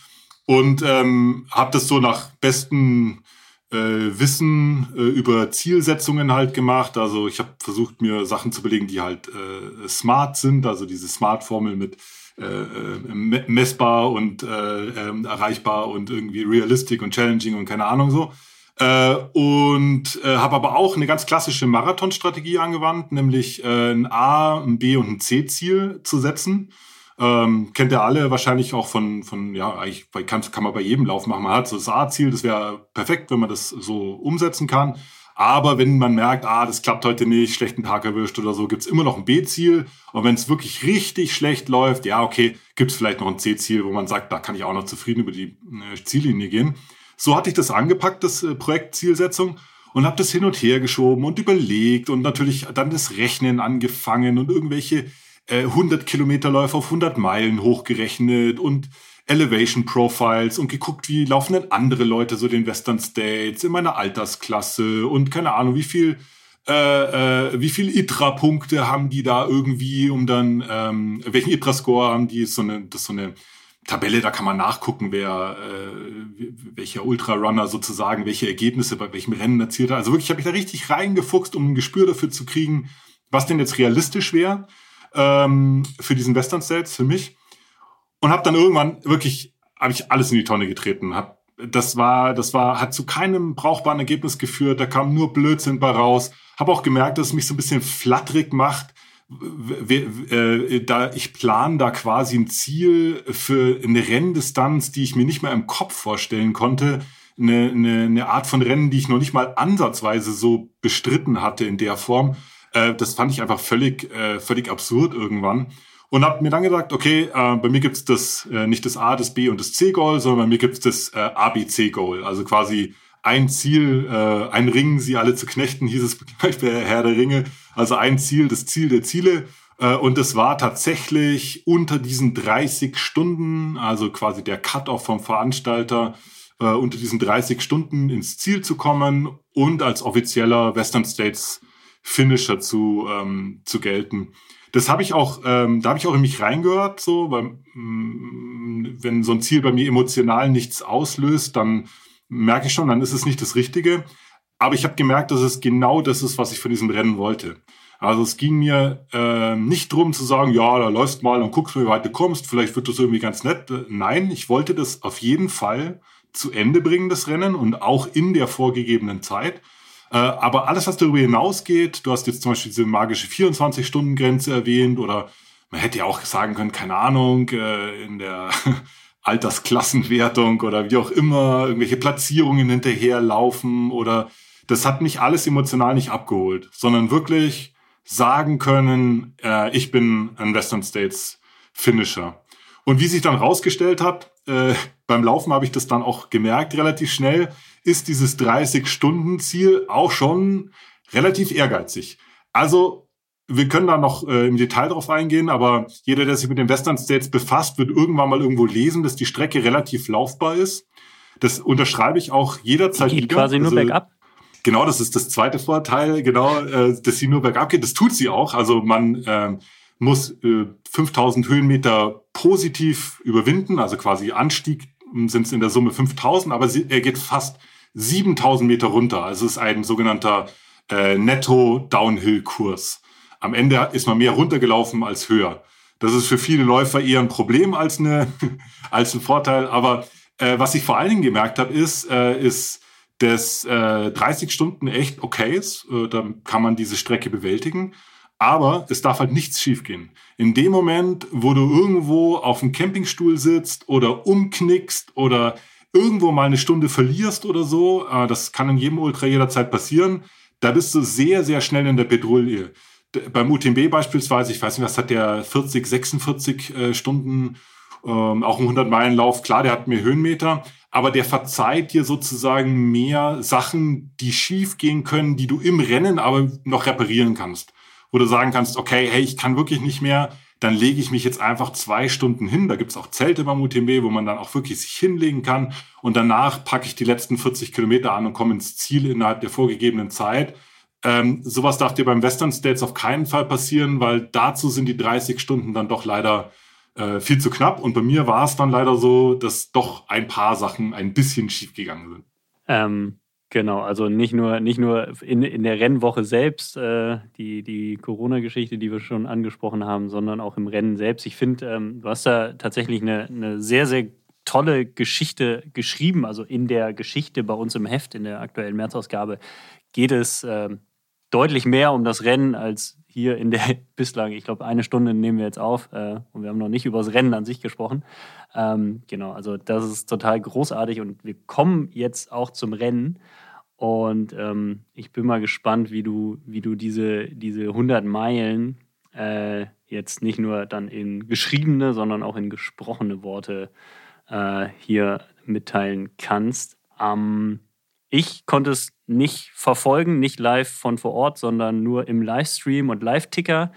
Und ähm, habe das so nach besten äh, Wissen äh, über Zielsetzungen halt gemacht. Also ich habe versucht, mir Sachen zu belegen, die halt äh, smart sind, also diese Smart-Formel mit äh, äh messbar und äh, äh, erreichbar und irgendwie realistic und challenging und keine Ahnung so. Äh, und äh, habe aber auch eine ganz klassische Marathonstrategie angewandt, nämlich äh, ein A, ein B und ein C-Ziel zu setzen. Ähm, kennt ihr alle wahrscheinlich auch von, von ja, eigentlich kann, kann man bei jedem Lauf machen. Man hat so das A-Ziel, das wäre perfekt, wenn man das so umsetzen kann. Aber wenn man merkt, ah, das klappt heute nicht, schlechten Tag erwischt oder so, gibt's immer noch ein B-Ziel. Und wenn es wirklich richtig schlecht läuft, ja, okay, gibt's vielleicht noch ein C-Ziel, wo man sagt, da kann ich auch noch zufrieden über die äh, Ziellinie gehen. So hatte ich das angepackt, das äh, Projekt und habe das hin und her geschoben und überlegt und natürlich dann das Rechnen angefangen und irgendwelche 100 äh, Kilometerläufe auf 100 Meilen hochgerechnet und Elevation Profiles und geguckt, wie laufen denn andere Leute so den Western States in meiner Altersklasse und keine Ahnung, wie viel äh, äh, wie viel ITRA-Punkte haben die da irgendwie, um dann ähm, welchen ITRA-Score haben die? So eine, das ist so eine Tabelle, da kann man nachgucken, wer äh, welcher Ultrarunner sozusagen welche Ergebnisse bei welchem Rennen erzielt hat. Also wirklich, ich habe mich da richtig reingefuchst, um ein Gespür dafür zu kriegen, was denn jetzt realistisch wäre ähm, für diesen Western States, für mich. Und habe dann irgendwann wirklich, habe ich alles in die Tonne getreten. Hab, das war, das war, hat zu keinem brauchbaren Ergebnis geführt. Da kam nur Blödsinn bei raus. Habe auch gemerkt, dass es mich so ein bisschen flatterig macht. Äh, da ich plane da quasi ein Ziel für eine Renndistanz, die ich mir nicht mehr im Kopf vorstellen konnte. Eine, eine, eine Art von Rennen, die ich noch nicht mal ansatzweise so bestritten hatte in der Form. Äh, das fand ich einfach völlig, äh, völlig absurd irgendwann. Und habe mir dann gesagt, okay, äh, bei mir gibt's das äh, nicht das A, das B und das C-Goal, sondern bei mir gibt's das äh, ABC-Goal. Also quasi ein Ziel, äh, ein Ring, sie alle zu knechten, hieß es gleich bei Herr der Ringe. Also ein Ziel, das Ziel der Ziele. Äh, und es war tatsächlich unter diesen 30 Stunden, also quasi der Cut-off vom Veranstalter, äh, unter diesen 30 Stunden ins Ziel zu kommen und als offizieller Western States Finisher zu, ähm, zu gelten. das habe ich auch, ähm, da habe ich auch in mich reingehört, so, weil, mh, mm, wenn so ein Ziel bei mir emotional nichts auslöst, dann merke ich schon, dann ist es nicht das Richtige. Aber ich habe gemerkt, dass es genau das ist, was ich von diesem Rennen wollte. Also es ging mir äh, nicht drum zu sagen, ja, da läufst mal und guckst, wie weit du kommst, vielleicht wird das irgendwie ganz nett. Nein, ich wollte das auf jeden Fall zu Ende bringen, das Rennen, und auch in der vorgegebenen Zeit. Äh, aber alles, was darüber hinausgeht, du hast jetzt zum Beispiel diese magische 24-Stunden-Grenze erwähnt oder man hätte ja auch sagen können, keine Ahnung, äh, in der Altersklassenwertung oder wie auch immer, irgendwelche Platzierungen hinterherlaufen oder das hat mich alles emotional nicht abgeholt, sondern wirklich sagen können, äh, ich bin ein Western States Finisher. Und wie sich dann rausgestellt hat, äh, beim Laufen habe ich das dann auch gemerkt, relativ schnell, ist dieses 30-Stunden-Ziel auch schon relativ ehrgeizig. Also wir können da noch äh, im Detail drauf eingehen, aber jeder, der sich mit den Western States befasst, wird irgendwann mal irgendwo lesen, dass die Strecke relativ laufbar ist. Das unterschreibe ich auch jederzeit die geht wieder. quasi nur also, bergab. Genau, das ist das zweite Vorteil, genau, äh, dass sie nur bergab geht. Das tut sie auch. Also man äh, muss äh, 5000 Höhenmeter positiv überwinden, also quasi Anstieg sind es in der Summe 5000, aber sie, er geht fast 7000 Meter runter. Also es ist ein sogenannter äh, Netto-Downhill-Kurs. Am Ende ist man mehr runtergelaufen als höher. Das ist für viele Läufer eher ein Problem als, eine, als ein Vorteil. Aber äh, was ich vor allen Dingen gemerkt habe, ist, äh, ist, dass äh, 30 Stunden echt okay ist. Äh, dann kann man diese Strecke bewältigen. Aber es darf halt nichts schiefgehen. In dem Moment, wo du irgendwo auf dem Campingstuhl sitzt oder umknickst oder irgendwo mal eine Stunde verlierst oder so, äh, das kann in jedem Ultra jederzeit passieren, da bist du sehr, sehr schnell in der Petrouille. Beim UTMB beispielsweise, ich weiß nicht, was hat der 40, 46 äh, Stunden, ähm, auch ein 100-Meilen-Lauf, klar, der hat mehr Höhenmeter, aber der verzeiht dir sozusagen mehr Sachen, die schief gehen können, die du im Rennen aber noch reparieren kannst. Wo du sagen kannst, okay, hey, ich kann wirklich nicht mehr, dann lege ich mich jetzt einfach zwei Stunden hin. Da gibt's auch Zelte beim UTMB, wo man dann auch wirklich sich hinlegen kann. Und danach packe ich die letzten 40 Kilometer an und komme ins Ziel innerhalb der vorgegebenen Zeit. Ähm, sowas darf dir beim Western States auf keinen Fall passieren, weil dazu sind die 30 Stunden dann doch leider äh, viel zu knapp. Und bei mir war es dann leider so, dass doch ein paar Sachen ein bisschen schief gegangen sind. Ähm, genau, also nicht nur, nicht nur in, in der Rennwoche selbst, äh, die, die Corona-Geschichte, die wir schon angesprochen haben, sondern auch im Rennen selbst. Ich finde, ähm, du hast da tatsächlich eine, eine sehr, sehr tolle Geschichte geschrieben. Also in der Geschichte bei uns im Heft, in der aktuellen Märzausgabe, geht es äh, deutlich mehr um das Rennen als hier in der bislang, ich glaube, eine Stunde nehmen wir jetzt auf äh, und wir haben noch nicht über das Rennen an sich gesprochen. Ähm, genau, also das ist total großartig und wir kommen jetzt auch zum Rennen. Und ähm, ich bin mal gespannt, wie du, wie du diese, diese 100 Meilen äh, jetzt nicht nur dann in geschriebene, sondern auch in gesprochene Worte äh, hier mitteilen kannst. Ähm, ich konnte es nicht verfolgen, nicht live von vor Ort, sondern nur im Livestream und Live-Ticker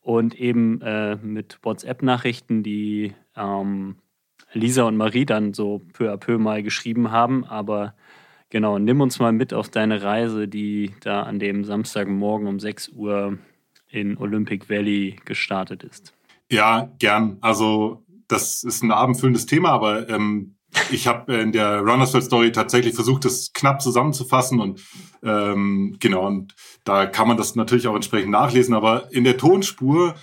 und eben äh, mit WhatsApp-Nachrichten, die ähm, Lisa und Marie dann so peu à peu mal geschrieben haben. Aber genau, nimm uns mal mit auf deine Reise, die da an dem Samstagmorgen um 6 Uhr in Olympic Valley gestartet ist. Ja, gern. Also das ist ein abendfüllendes Thema, aber ähm, ich habe in der Runners World Story tatsächlich versucht, das knapp zusammenzufassen und ähm, genau, und da kann man das natürlich auch entsprechend nachlesen, aber in der Tonspur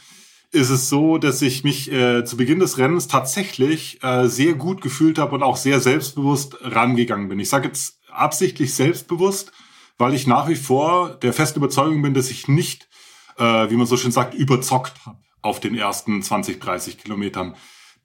ist es so, dass ich mich äh, zu Beginn des Rennens tatsächlich äh, sehr gut gefühlt habe und auch sehr selbstbewusst rangegangen bin. Ich sage jetzt absichtlich selbstbewusst, weil ich nach wie vor der festen Überzeugung bin, dass ich nicht, äh, wie man so schön sagt, überzockt habe auf den ersten 20, 30 Kilometern.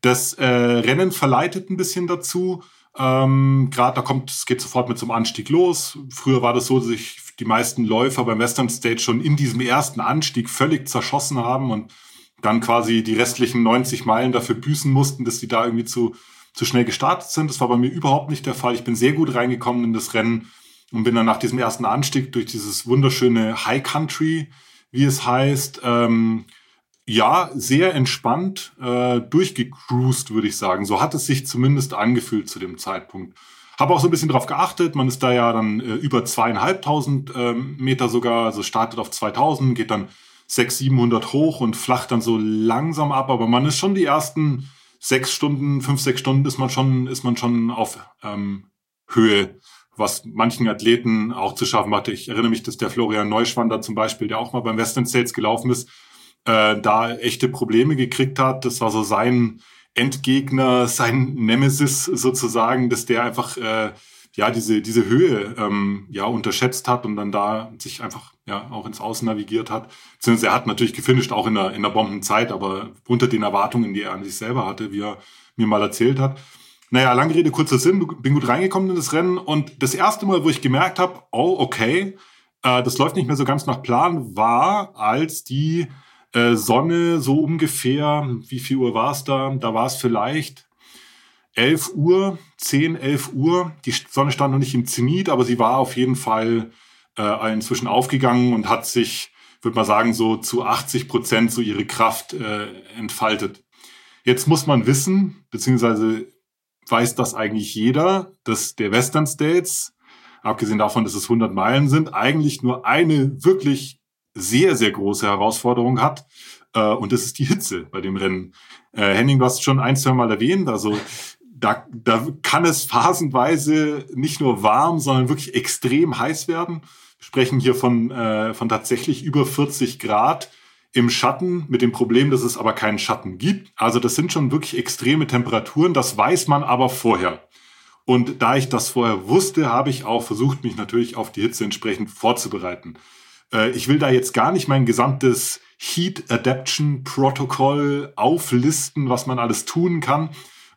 Das äh, Rennen verleitet ein bisschen dazu. Ähm, Gerade da kommt, es geht sofort mit zum Anstieg los. Früher war das so, dass sich die meisten Läufer beim Western Stage schon in diesem ersten Anstieg völlig zerschossen haben und dann quasi die restlichen 90 Meilen dafür büßen mussten, dass die da irgendwie zu, zu schnell gestartet sind. Das war bei mir überhaupt nicht der Fall. Ich bin sehr gut reingekommen in das Rennen und bin dann nach diesem ersten Anstieg durch dieses wunderschöne High Country, wie es heißt, ähm, ja, sehr entspannt äh, durchgecruised, würde ich sagen. So hat es sich zumindest angefühlt zu dem Zeitpunkt. Habe auch so ein bisschen drauf geachtet. Man ist da ja dann äh, über zweieinhalbtausend äh, Meter sogar, also startet auf 2000, geht dann 600, 700 hoch und flacht dann so langsam ab. Aber man ist schon die ersten sechs Stunden, fünf, sechs Stunden ist man schon, ist man schon auf ähm, Höhe, was manchen Athleten auch zu schaffen macht. Ich erinnere mich, dass der Florian Neuschwander zum Beispiel, der auch mal beim Western States gelaufen ist, äh, da echte Probleme gekriegt hat. Das war so sein Endgegner, sein Nemesis sozusagen, dass der einfach äh, ja diese diese Höhe ähm, ja unterschätzt hat und dann da sich einfach ja auch ins Außen navigiert hat. Beziehungsweise er hat natürlich gefinisht auch in der in der Bombenzeit, aber unter den Erwartungen, die er an sich selber hatte, wie er mir mal erzählt hat. Naja, lange Rede, kurzer Sinn, bin gut reingekommen in das Rennen und das erste Mal, wo ich gemerkt habe, oh, okay, äh, das läuft nicht mehr so ganz nach Plan, war, als die äh, Sonne so ungefähr, wie viel Uhr war es da? Da war es vielleicht 11 Uhr, 10, 11 Uhr. Die Sonne stand noch nicht im Zenit, aber sie war auf jeden Fall äh, inzwischen aufgegangen und hat sich, würde man sagen, so zu 80 Prozent so ihre Kraft äh, entfaltet. Jetzt muss man wissen, beziehungsweise weiß das eigentlich jeder, dass der Western States, abgesehen davon, dass es 100 Meilen sind, eigentlich nur eine wirklich sehr, sehr große Herausforderung hat. Äh, und das ist die Hitze bei dem Rennen. Äh, Henning, du hast schon ein, zwei Mal erwähnt, also da, da kann es phasenweise nicht nur warm, sondern wirklich extrem heiß werden. Wir sprechen hier von, äh, von tatsächlich über 40 Grad im Schatten mit dem Problem, dass es aber keinen Schatten gibt. Also das sind schon wirklich extreme Temperaturen, das weiß man aber vorher. Und da ich das vorher wusste, habe ich auch versucht, mich natürlich auf die Hitze entsprechend vorzubereiten. Äh, ich will da jetzt gar nicht mein gesamtes Heat Adaption Protokoll auflisten, was man alles tun kann,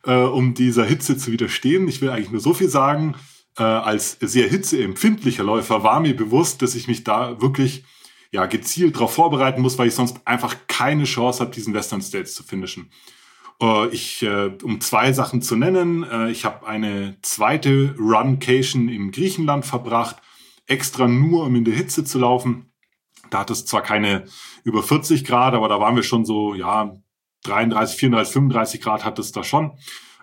äh, um dieser Hitze zu widerstehen. Ich will eigentlich nur so viel sagen, äh, als sehr hitzeempfindlicher Läufer war mir bewusst, dass ich mich da wirklich ja, gezielt darauf vorbereiten muss, weil ich sonst einfach keine Chance habe, diesen Western States zu finishen. Äh, ich, äh, um zwei Sachen zu nennen, äh, ich habe eine zweite Runcation in Griechenland verbracht, extra nur, um in der Hitze zu laufen. Da hat es zwar keine über 40 Grad, aber da waren wir schon so, ja, 33, 34, 35 Grad hat es da schon.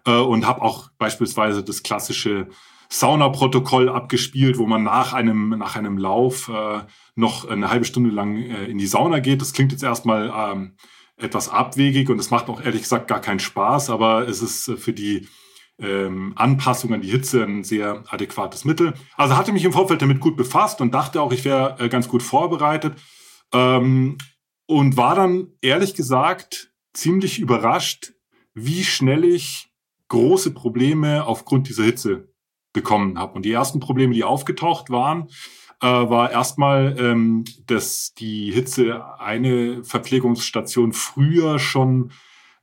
Und habe auch beispielsweise das klassische Saunaprotokoll abgespielt, wo man nach einem, nach einem Lauf äh, noch eine halbe Stunde lang äh, in die Sauna geht. Das klingt jetzt erstmal ähm, etwas abwegig und es macht auch ehrlich gesagt gar keinen Spaß, aber es ist äh, für die ähm, Anpassung an die Hitze ein sehr adäquates Mittel. Also hatte mich im Vorfeld damit gut befasst und dachte auch, ich wäre äh, ganz gut vorbereitet ähm, und war dann ehrlich gesagt ziemlich überrascht, wie schnell ich große Probleme aufgrund dieser Hitze bekommen habe. Und die ersten Probleme, die aufgetaucht waren, äh, war erstmal, ähm, dass die Hitze eine Verpflegungsstation früher schon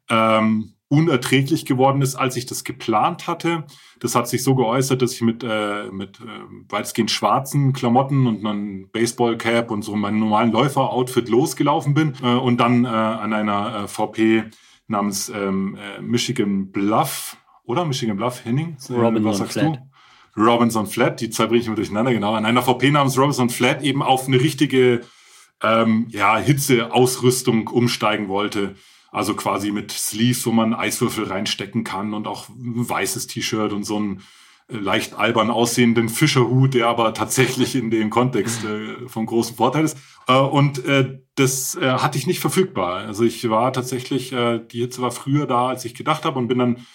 ähm, unerträglich geworden ist, als ich das geplant hatte. Das hat sich so geäußert, dass ich mit, äh, mit äh, weitestgehend schwarzen Klamotten und einem Baseballcap und so meinem normalen Läufer-Outfit losgelaufen bin äh, und dann äh, an einer äh, VP namens ähm, äh, Michigan Bluff oder Michigan Bluff Henning? Äh, Robinson was sagst Flat. du? Robinson Flat, die zwei bringe ich immer durcheinander, genau, an einer VP namens Robinson Flat eben auf eine richtige ähm, ja, Hitzeausrüstung umsteigen wollte. Also quasi mit Sleeves, wo man Eiswürfel reinstecken kann und auch ein weißes T-Shirt und so einen äh, leicht albern aussehenden Fischerhut, der aber tatsächlich in dem Kontext äh, vom großen Vorteil ist. Äh, und äh, das äh, hatte ich nicht verfügbar. Also ich war tatsächlich, äh, die Hitze war früher da, als ich gedacht habe und bin dann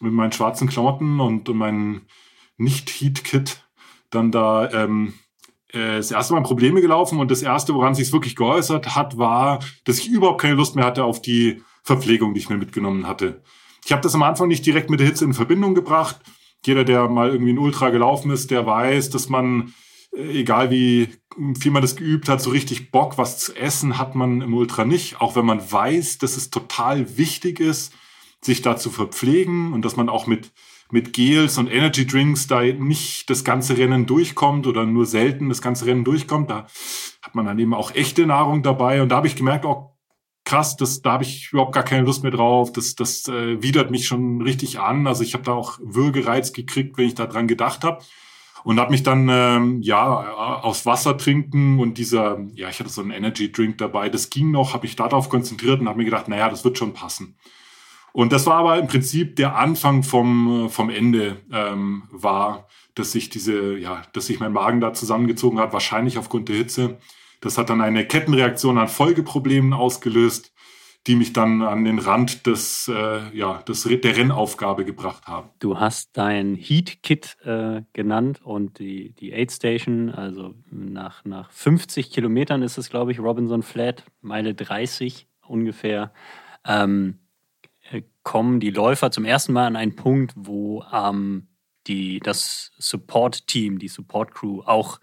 mit meinen schwarzen Klamotten und, und meinen nicht-Heat-Kit dann da ähm, äh, das erste Mal Probleme gelaufen und das erste, woran sich wirklich geäußert hat, war, dass ich überhaupt keine Lust mehr hatte auf die Verpflegung, die ich mir mitgenommen hatte. Ich habe das am Anfang nicht direkt mit der Hitze in Verbindung gebracht. Jeder, der mal irgendwie ein Ultra gelaufen ist, der weiß, dass man, äh, egal wie viel man das geübt hat, so richtig Bock, was zu essen hat man im Ultra nicht. Auch wenn man weiß, dass es total wichtig ist, sich da zu verpflegen und dass man auch mit mit Gels und Energy Drinks da nicht das ganze Rennen durchkommt oder nur selten das ganze Rennen durchkommt. Da hat man dann eben auch echte Nahrung dabei. Und da habe ich gemerkt, auch krass, das, da habe ich überhaupt gar keine Lust mehr drauf. Das, das äh, widert mich schon richtig an. Also ich habe da auch Würgereiz gekriegt, wenn ich da dran gedacht habe. Und habe mich dann ähm, ja aus Wasser trinken und dieser, ja, ich hatte so einen Energy Drink dabei, das ging noch, habe ich darauf konzentriert und habe mir gedacht, naja, das wird schon passen. Und das war aber im Prinzip der Anfang vom, vom Ende ähm, war, dass sich diese, ja, dass sich mein Magen da zusammengezogen hat, wahrscheinlich aufgrund der Hitze. Das hat dann eine Kettenreaktion an Folgeproblemen ausgelöst die mich dann an den Rand des, äh, ja, des, der Rennaufgabe gebracht haben. Du hast dein Heat-Kit äh, genannt und die, die Aid Station, also nach, nach 50 Kilometern ist es, glaube ich, Robinson Flat, Meile 30 ungefähr, ähm, äh, kommen die Läufer zum ersten Mal an einen Punkt, wo ähm, die, das Support-Team, die Support-Crew auch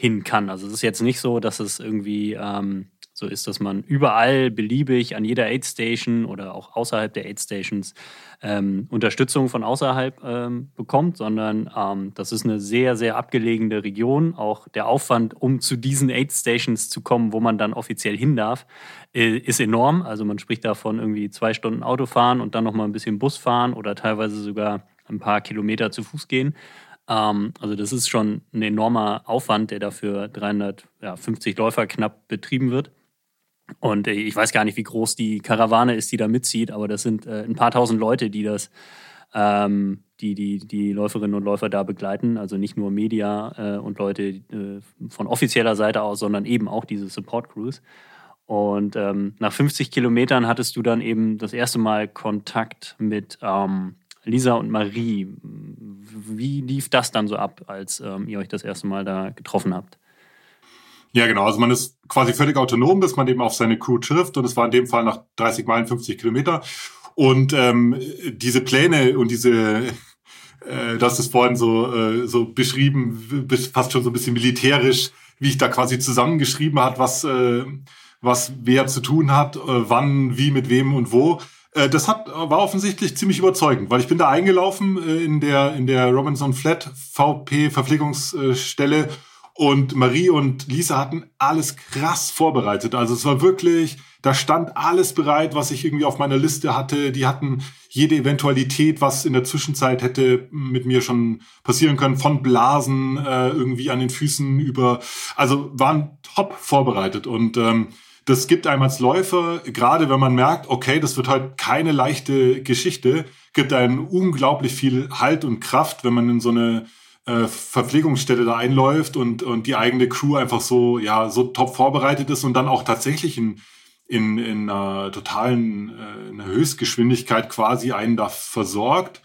hin kann. Also es ist jetzt nicht so, dass es irgendwie ähm, so ist, dass man überall beliebig an jeder Aid Station oder auch außerhalb der Aid Stations ähm, Unterstützung von außerhalb ähm, bekommt, sondern ähm, das ist eine sehr, sehr abgelegene Region. Auch der Aufwand, um zu diesen Aid Stations zu kommen, wo man dann offiziell hin darf, äh, ist enorm. Also man spricht davon irgendwie zwei Stunden Autofahren und dann nochmal ein bisschen Bus fahren oder teilweise sogar ein paar Kilometer zu Fuß gehen. Ähm, also das ist schon ein enormer Aufwand, der dafür 350 Läufer knapp betrieben wird. Und äh, ich weiß gar nicht, wie groß die Karawane ist, die da mitzieht, aber das sind äh, ein paar tausend Leute, die das, ähm, die, die die Läuferinnen und Läufer da begleiten. Also nicht nur Media äh, und Leute äh, von offizieller Seite aus, sondern eben auch diese Support Crews. Und ähm, nach 50 Kilometern hattest du dann eben das erste Mal Kontakt mit ähm, Lisa und Marie. Wie lief das dann so ab, als ähm, ihr euch das erste Mal da getroffen habt? Ja, genau. Also man ist quasi völlig autonom, bis man eben auf seine Crew trifft. Und es war in dem Fall nach 30 Meilen 50 Kilometer. Und ähm, diese Pläne und diese, äh, das ist vorhin so, äh, so beschrieben, fast schon so ein bisschen militärisch, wie ich da quasi zusammengeschrieben hat, was, äh, was wer zu tun hat, äh, wann, wie, mit wem und wo. Äh, das hat, war offensichtlich ziemlich überzeugend, weil ich bin da eingelaufen äh, in der, in der Robinson Flat VP Verpflegungsstelle und Marie und Lisa hatten alles krass vorbereitet. Also es war wirklich, da stand alles bereit, was ich irgendwie auf meiner Liste hatte. Die hatten jede Eventualität, was in der Zwischenzeit hätte mit mir schon passieren können, von Blasen äh, irgendwie an den Füßen über, also waren top vorbereitet und ähm, das gibt einem als Läufer, gerade wenn man merkt, okay, das wird heute keine leichte Geschichte, gibt einem unglaublich viel Halt und Kraft, wenn man in so eine äh, Verpflegungsstelle da einläuft und, und die eigene Crew einfach so, ja, so top vorbereitet ist und dann auch tatsächlich in, in, in einer totalen äh, in einer Höchstgeschwindigkeit quasi einen da versorgt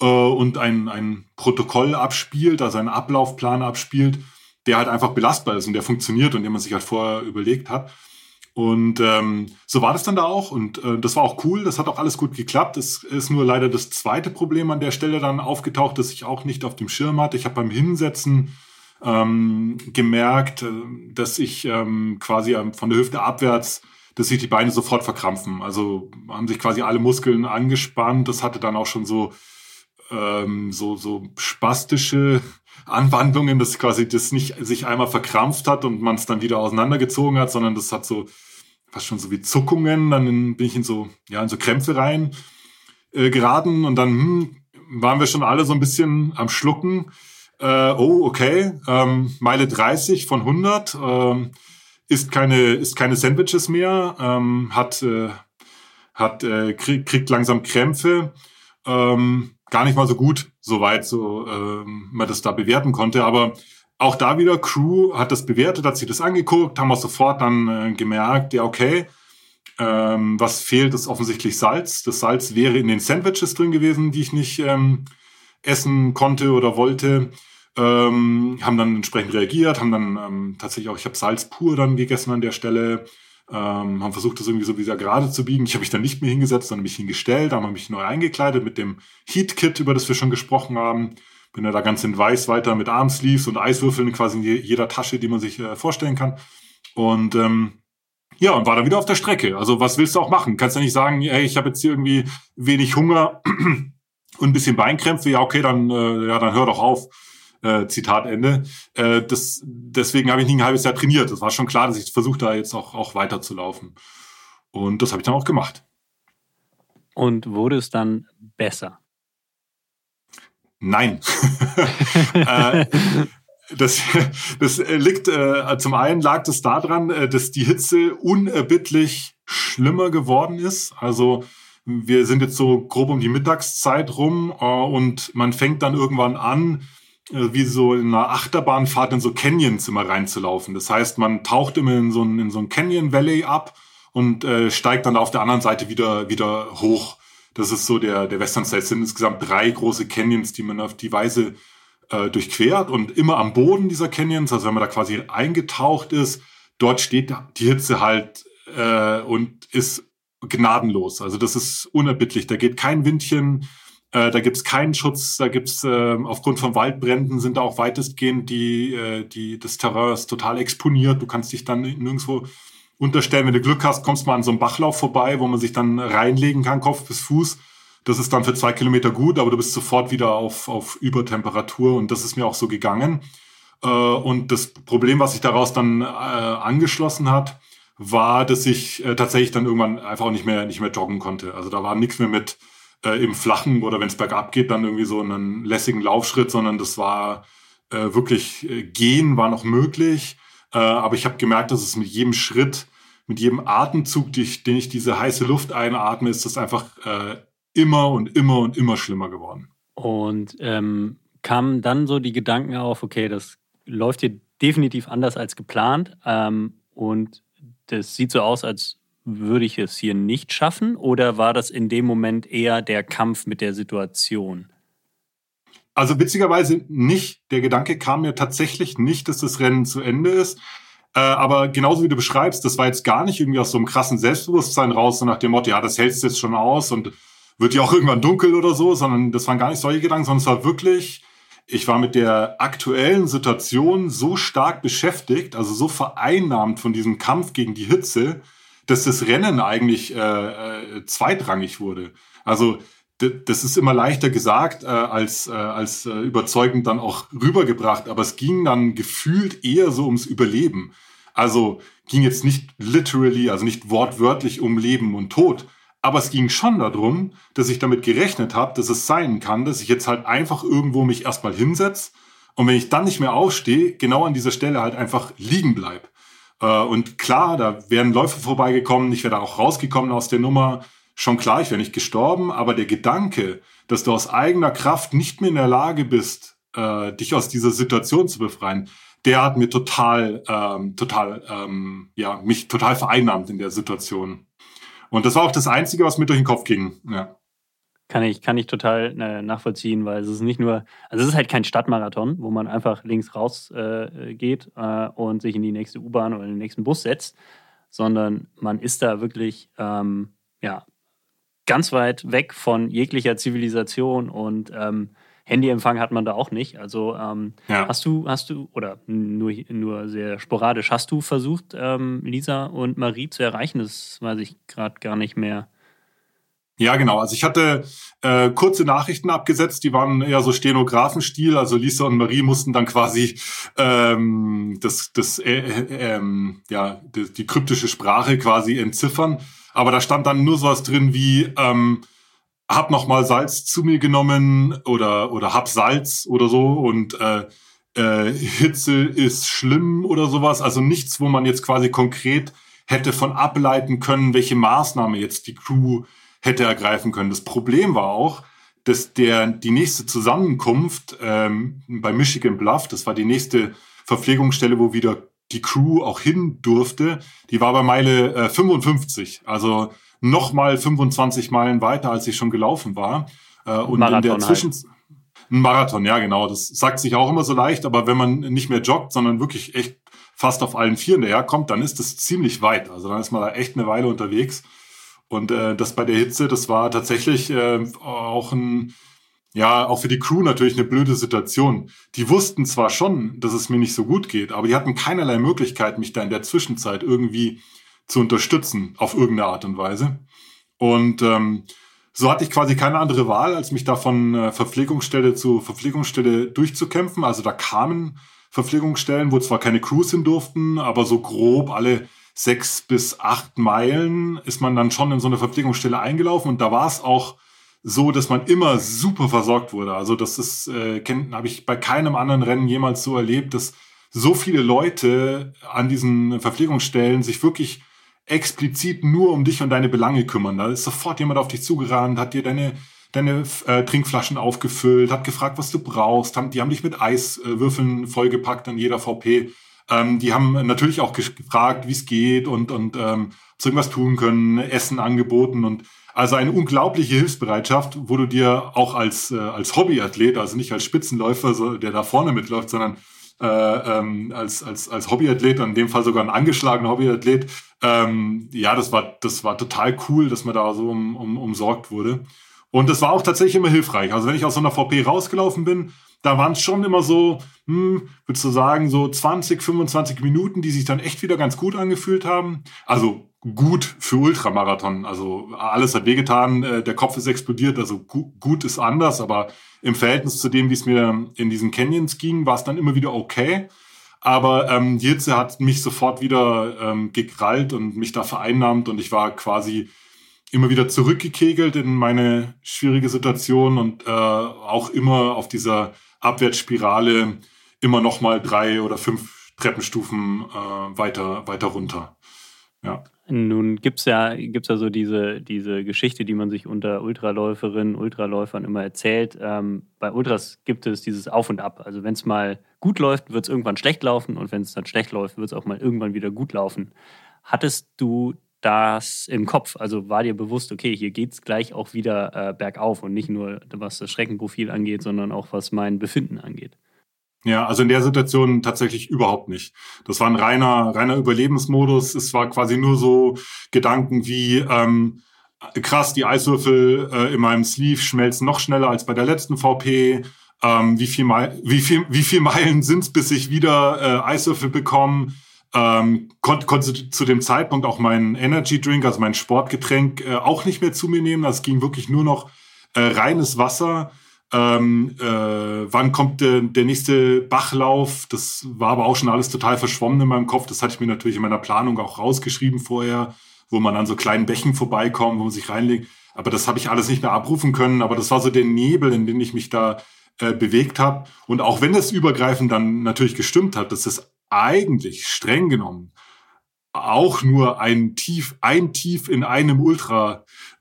äh, und ein, ein Protokoll abspielt, also einen Ablaufplan abspielt, der halt einfach belastbar ist und der funktioniert und den man sich halt vorher überlegt hat. Und ähm, so war das dann da auch und äh, das war auch cool, das hat auch alles gut geklappt. Es ist nur leider das zweite Problem an der Stelle dann aufgetaucht, das ich auch nicht auf dem Schirm hatte. Ich habe beim Hinsetzen ähm, gemerkt, äh, dass ich ähm, quasi ähm, von der Hüfte abwärts, dass sich die Beine sofort verkrampfen. Also haben sich quasi alle Muskeln angespannt. Das hatte dann auch schon so ähm, so so spastische Anwandlungen, dass quasi das nicht sich einmal verkrampft hat und man es dann wieder auseinandergezogen hat, sondern das hat so fast schon so wie Zuckungen. Dann bin ich in so, ja, in so Krämpfe rein äh, geraten und dann hm, waren wir schon alle so ein bisschen am Schlucken. Äh, oh, okay, ähm, Meile 30 von 100, ähm, ist keine, ist keine Sandwiches mehr, ähm, hat, äh, hat, äh, krieg, kriegt langsam Krämpfe. Ähm, gar nicht mal so gut, soweit so ähm, man das da bewerten konnte. Aber auch da wieder, Crew hat das bewertet, hat sich das angeguckt, haben wir sofort dann äh, gemerkt, ja, okay, ähm, was fehlt, ist offensichtlich Salz. Das Salz wäre in den Sandwiches drin gewesen, die ich nicht ähm, essen konnte oder wollte. Ähm, haben dann entsprechend reagiert, haben dann ähm, tatsächlich auch, ich habe Salz pur dann gegessen an der Stelle ähm, haben versucht, das irgendwie so wieder gerade zu biegen. Ich habe mich dann nicht mehr hingesetzt, sondern mich hingestellt, haben mich neu eingekleidet mit dem Heat-Kit, über das wir schon gesprochen haben. Bin ja da ganz in weiß weiter mit Armsleeves und Eiswürfeln quasi in jeder Tasche, die man sich äh, vorstellen kann. Und ähm, ja, und war dann wieder auf der Strecke. Also was willst du auch machen? Kannst ja nicht sagen, ey, ich habe jetzt hier irgendwie wenig Hunger und ein bisschen Beinkrämpfe. Ja, okay, dann, äh, ja, dann hör doch auf. Äh, Zitat Ende. Äh, das, deswegen habe ich nicht ein halbes Jahr trainiert. Das war schon klar, dass ich versuche, da jetzt auch, auch weiterzulaufen. Und das habe ich dann auch gemacht. Und wurde es dann besser? Nein. äh, das, das liegt, äh, zum einen lag das daran, äh, dass die Hitze unerbittlich schlimmer geworden ist. Also wir sind jetzt so grob um die Mittagszeit rum und man fängt dann irgendwann an, wie so in einer Achterbahnfahrt in so Canyons immer reinzulaufen. Das heißt, man taucht immer in so ein, in so ein Canyon Valley ab und äh, steigt dann auf der anderen Seite wieder, wieder hoch. Das ist so der, der Western. Es sind insgesamt drei große Canyons, die man auf die Weise äh, durchquert und immer am Boden dieser Canyons, also wenn man da quasi eingetaucht ist, dort steht die Hitze halt äh, und ist gnadenlos. Also das ist unerbittlich. Da geht kein Windchen, äh, da gibt's keinen Schutz, da gibt's äh, aufgrund von Waldbränden sind da auch weitestgehend die, äh, die, das Terrain ist total exponiert. Du kannst dich dann nirgendwo unterstellen. Wenn du Glück hast, kommst du mal an so einem Bachlauf vorbei, wo man sich dann reinlegen kann, Kopf bis Fuß. Das ist dann für zwei Kilometer gut, aber du bist sofort wieder auf, auf Übertemperatur und das ist mir auch so gegangen. Äh, und das Problem, was sich daraus dann äh, angeschlossen hat, war, dass ich äh, tatsächlich dann irgendwann einfach auch nicht mehr, nicht mehr joggen konnte. Also da war nichts mehr mit im Flachen oder wenn es bergab geht, dann irgendwie so einen lässigen Laufschritt, sondern das war wirklich gehen war noch möglich. Äh, aber ich habe gemerkt, dass es mit jedem Schritt, mit jedem Atemzug, den ich, den ich diese heiße Luft einatme, ist das einfach äh, immer und immer und immer schlimmer geworden. Und ähm, kamen dann so die Gedanken auf, okay, das läuft hier definitiv anders als geplant. Ähm, und das sieht so aus, als würde ich es hier nicht schaffen? Oder war das in dem Moment eher der Kampf mit der Situation? Also witzigerweise nicht. Der Gedanke kam mir tatsächlich nicht, dass das Rennen zu Ende ist. Äh, aber genauso wie du beschreibst, das war jetzt gar nicht irgendwie aus so einem krassen Selbstbewusstsein raus, so nach dem Motto, ja, das hältst du jetzt schon aus und wird ja auch irgendwann dunkel oder so, sondern das waren gar nicht solche Gedanken, sondern es war wirklich, ich war mit der aktuellen Situation so stark beschäftigt, also so vereinnahmt von diesem Kampf gegen die Hitze, dass das Rennen eigentlich äh, äh, zweitrangig wurde. Also das ist immer leichter gesagt äh, als, äh, als äh, überzeugend dann auch rübergebracht, aber es ging dann gefühlt eher so ums Überleben. Also ging jetzt nicht literally, also nicht wortwörtlich um Leben und Tod, aber es ging schon darum, dass ich damit gerechnet habe, dass es sein kann, dass ich jetzt halt einfach irgendwo mich erstmal hinsetze und wenn ich dann nicht mehr aufstehe, genau an dieser Stelle halt einfach liegen bleib. Äh, und klar, da wären Läufer vorbeigekommen, ich wäre da auch rausgekommen aus der Nummer. Schon klar, ich wäre nicht gestorben, aber der Gedanke, dass du aus eigener Kraft nicht mehr in der Lage bist, äh, dich aus dieser Situation zu befreien, der hat mir total, ähm, total, ähm, ja, mich total vereinnahmt in der Situation. Und das war auch das Einzige, was mir durch den Kopf ging. Ja. Kann ich, kann ich total äh, nachvollziehen, weil es ist nicht nur, also es ist halt kein Stadtmarathon, wo man einfach links raus äh, geht äh, und sich in die nächste U-Bahn oder in den nächsten Bus setzt, sondern man ist da wirklich ähm, ja, ganz weit weg von jeglicher Zivilisation und ähm, Handyempfang hat man da auch nicht. Also ähm, ja. hast du, hast du, oder nur, nur sehr sporadisch, hast du versucht, ähm, Lisa und Marie zu erreichen? Das weiß ich gerade gar nicht mehr. Ja, genau. Also ich hatte äh, kurze Nachrichten abgesetzt, die waren eher so Stenografenstil. Also Lisa und Marie mussten dann quasi ähm, das, das, äh, äh, ähm, ja, die, die kryptische Sprache quasi entziffern. Aber da stand dann nur sowas drin wie ähm, hab noch mal Salz zu mir genommen oder oder hab Salz oder so und äh, äh, Hitze ist schlimm oder sowas. Also nichts, wo man jetzt quasi konkret hätte von ableiten können, welche Maßnahme jetzt die Crew hätte ergreifen können. Das Problem war auch, dass der die nächste Zusammenkunft ähm, bei Michigan Bluff, das war die nächste Verpflegungsstelle, wo wieder die Crew auch hin durfte, die war bei Meile äh, 55, also nochmal 25 Meilen weiter, als ich schon gelaufen war. Äh, und Marathon in der Zwischen halt. ein Marathon, ja genau. Das sagt sich auch immer so leicht, aber wenn man nicht mehr joggt, sondern wirklich echt fast auf allen Vieren daherkommt, dann ist das ziemlich weit. Also dann ist man da echt eine Weile unterwegs. Und äh, das bei der Hitze, das war tatsächlich äh, auch ein, ja, auch für die Crew natürlich eine blöde Situation. Die wussten zwar schon, dass es mir nicht so gut geht, aber die hatten keinerlei Möglichkeit, mich da in der Zwischenzeit irgendwie zu unterstützen, auf irgendeine Art und Weise. Und ähm, so hatte ich quasi keine andere Wahl, als mich da von äh, Verpflegungsstelle zu Verpflegungsstelle durchzukämpfen. Also da kamen Verpflegungsstellen, wo zwar keine Crews hin durften, aber so grob alle sechs bis acht Meilen ist man dann schon in so eine Verpflegungsstelle eingelaufen und da war es auch so, dass man immer super versorgt wurde. Also das ist, äh, habe ich bei keinem anderen Rennen jemals so erlebt, dass so viele Leute an diesen Verpflegungsstellen sich wirklich explizit nur um dich und deine Belange kümmern. Da ist sofort jemand auf dich zugerannt, hat dir deine deine äh, Trinkflaschen aufgefüllt, hat gefragt, was du brauchst. Haben, die haben dich mit Eiswürfeln vollgepackt an jeder VP. Ähm, die haben natürlich auch gefragt, wie es geht und, und ähm, so irgendwas tun können, Essen angeboten und also eine unglaubliche Hilfsbereitschaft, wo du dir auch als, äh, als Hobbyathlet, also nicht als Spitzenläufer, so, der da vorne mitläuft, sondern äh, ähm, als, als, als Hobbyathlet, in dem Fall sogar ein angeschlagener Hobbyathlet, ähm, ja, das war, das war total cool, dass man da so um, um, umsorgt wurde. Und das war auch tatsächlich immer hilfreich. Also wenn ich aus so einer VP rausgelaufen bin, da waren es schon immer so, hm, würdest du sagen, so 20, 25 Minuten, die sich dann echt wieder ganz gut angefühlt haben. Also gut für Ultramarathon. Also alles hat wehgetan, äh, der Kopf ist explodiert, also gu gut ist anders, aber im Verhältnis zu dem, wie es mir in diesen Canyons ging, war es dann immer wieder okay. Aber ähm, Hitze hat mich sofort wieder ähm, gekrallt und mich da vereinnahmt und ich war quasi immer wieder zurückgekegelt in meine schwierige Situation und äh, auch immer auf dieser Abwärtsspirale immer noch mal drei oder fünf Treppenstufen äh, weiter, weiter runter. Ja. Nun gibt es ja, gibt's ja so diese, diese Geschichte, die man sich unter Ultraläuferinnen, Ultraläufern immer erzählt. Ähm, bei Ultras gibt es dieses Auf und Ab. Also wenn es mal gut läuft, wird es irgendwann schlecht laufen und wenn es dann schlecht läuft, wird es auch mal irgendwann wieder gut laufen. Hattest du das im Kopf? Also war dir bewusst, okay, hier geht es gleich auch wieder äh, bergauf und nicht nur was das Streckenprofil angeht, sondern auch was mein Befinden angeht? Ja, also in der Situation tatsächlich überhaupt nicht. Das war ein reiner, reiner Überlebensmodus. Es war quasi nur so Gedanken wie, ähm, krass, die Eiswürfel äh, in meinem Sleeve schmelzen noch schneller als bei der letzten VP. Ähm, wie, viel wie, viel, wie viel Meilen sind's, bis ich wieder äh, Eiswürfel bekomme? Ähm, konnte, konnte zu dem Zeitpunkt auch meinen Energy Drink, also mein Sportgetränk, äh, auch nicht mehr zu mir nehmen. Das ging wirklich nur noch äh, reines Wasser. Ähm, äh, wann kommt der, der nächste Bachlauf? Das war aber auch schon alles total verschwommen in meinem Kopf. Das hatte ich mir natürlich in meiner Planung auch rausgeschrieben vorher, wo man an so kleinen Bächen vorbeikommt, wo man sich reinlegt. Aber das habe ich alles nicht mehr abrufen können. Aber das war so der Nebel, in den ich mich da äh, bewegt habe. Und auch wenn das übergreifend dann natürlich gestimmt hat, dass das eigentlich streng genommen auch nur ein Tief, ein Tief in einem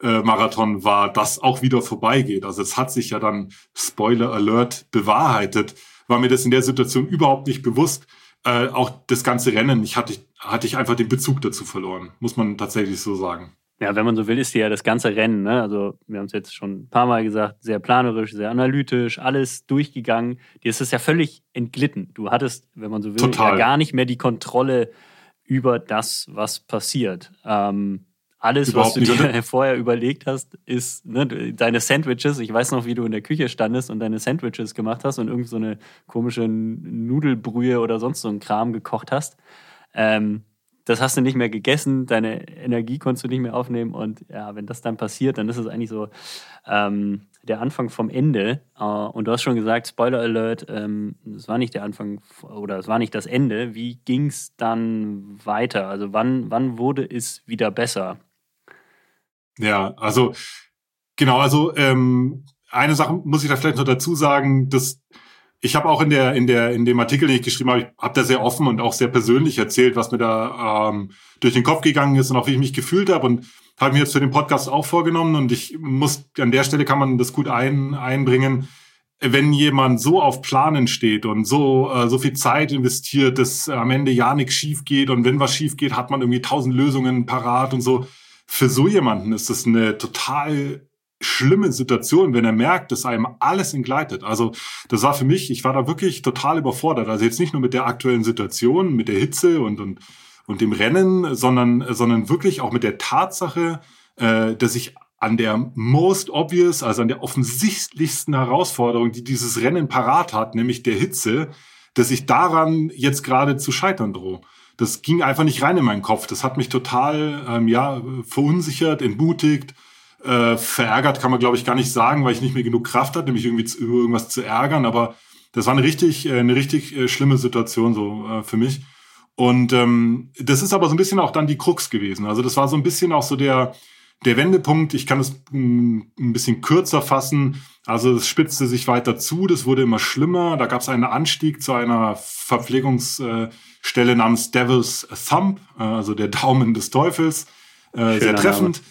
Ultramarathon war, das auch wieder vorbeigeht. Also es hat sich ja dann, Spoiler Alert, bewahrheitet. War mir das in der Situation überhaupt nicht bewusst. Äh, auch das ganze Rennen, ich hatte, hatte ich einfach den Bezug dazu verloren, muss man tatsächlich so sagen. Ja, wenn man so will, ist ja das ganze Rennen, ne? also wir haben es jetzt schon ein paar Mal gesagt, sehr planerisch, sehr analytisch, alles durchgegangen. Dir ist es ja völlig entglitten. Du hattest, wenn man so will, ja gar nicht mehr die Kontrolle über das, was passiert. Ähm, alles, Überhaupt was du dir vorher überlegt hast, ist ne, deine Sandwiches. Ich weiß noch, wie du in der Küche standest und deine Sandwiches gemacht hast und irgend so eine komische Nudelbrühe oder sonst so ein Kram gekocht hast. Ähm, das hast du nicht mehr gegessen, deine Energie konntest du nicht mehr aufnehmen und ja, wenn das dann passiert, dann ist es eigentlich so, ähm, der Anfang vom Ende. Äh, und du hast schon gesagt, Spoiler Alert, ähm, es war nicht der Anfang oder es war nicht das Ende. Wie ging es dann weiter? Also wann, wann wurde es wieder besser? Ja, also genau, also ähm, eine Sache muss ich da vielleicht noch dazu sagen, dass ich habe auch in der in der in dem Artikel, den ich geschrieben habe, ich habe da sehr offen und auch sehr persönlich erzählt, was mir da ähm, durch den Kopf gegangen ist und auch wie ich mich gefühlt habe und habe mir jetzt für den Podcast auch vorgenommen und ich muss, an der Stelle kann man das gut ein, einbringen. Wenn jemand so auf Planen steht und so, äh, so viel Zeit investiert, dass am Ende ja nichts schief geht und wenn was schief geht, hat man irgendwie tausend Lösungen parat und so. Für so jemanden ist das eine total schlimme Situation, wenn er merkt, dass einem alles entgleitet. Also das war für mich, ich war da wirklich total überfordert. Also jetzt nicht nur mit der aktuellen Situation, mit der Hitze und, und und dem Rennen, sondern, sondern wirklich auch mit der Tatsache, äh, dass ich an der most obvious, also an der offensichtlichsten Herausforderung, die dieses Rennen parat hat, nämlich der Hitze, dass ich daran jetzt gerade zu scheitern drohe. Das ging einfach nicht rein in meinen Kopf. Das hat mich total ähm, ja verunsichert, entmutigt, äh, verärgert kann man glaube ich gar nicht sagen, weil ich nicht mehr genug Kraft hatte, mich irgendwie zu, über irgendwas zu ärgern. Aber das war eine richtig, äh, eine richtig äh, schlimme Situation so äh, für mich. Und ähm, das ist aber so ein bisschen auch dann die Krux gewesen. Also das war so ein bisschen auch so der, der Wendepunkt. Ich kann es ein bisschen kürzer fassen. Also es spitzte sich weiter zu, das wurde immer schlimmer. Da gab es einen Anstieg zu einer Verpflegungsstelle namens Devil's Thumb, also der Daumen des Teufels. Äh, sehr treffend. Name.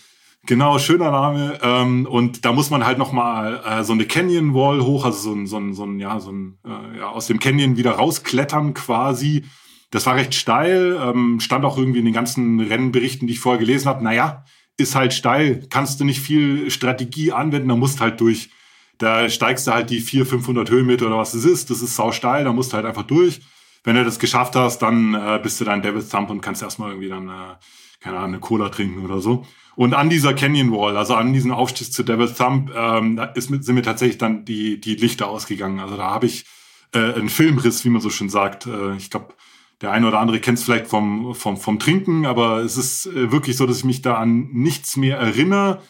Genau, schöner Name. Ähm, und da muss man halt nochmal äh, so eine Canyon Wall hoch, also so ein, so ein, so ein ja, so ein, äh, ja, aus dem Canyon wieder rausklettern quasi. Das war recht steil, ähm, stand auch irgendwie in den ganzen Rennberichten, die ich vorher gelesen habe. Naja, ist halt steil, kannst du nicht viel Strategie anwenden, da musst halt durch. Da steigst du halt die 400, 500 Höhenmeter oder was es ist. Das ist sau steil, da musst du halt einfach durch. Wenn du das geschafft hast, dann äh, bist du dein Devil's Thumb und kannst erstmal irgendwie dann, äh, keine Ahnung, eine Cola trinken oder so. Und an dieser Canyon Wall, also an diesem Aufstieg zu Devil's Thumb, ähm, da ist, sind mir tatsächlich dann die, die Lichter ausgegangen. Also da habe ich äh, einen Filmriss, wie man so schön sagt. Äh, ich glaube, der eine oder andere kennt es vielleicht vom, vom, vom Trinken, aber es ist äh, wirklich so, dass ich mich da an nichts mehr erinnere,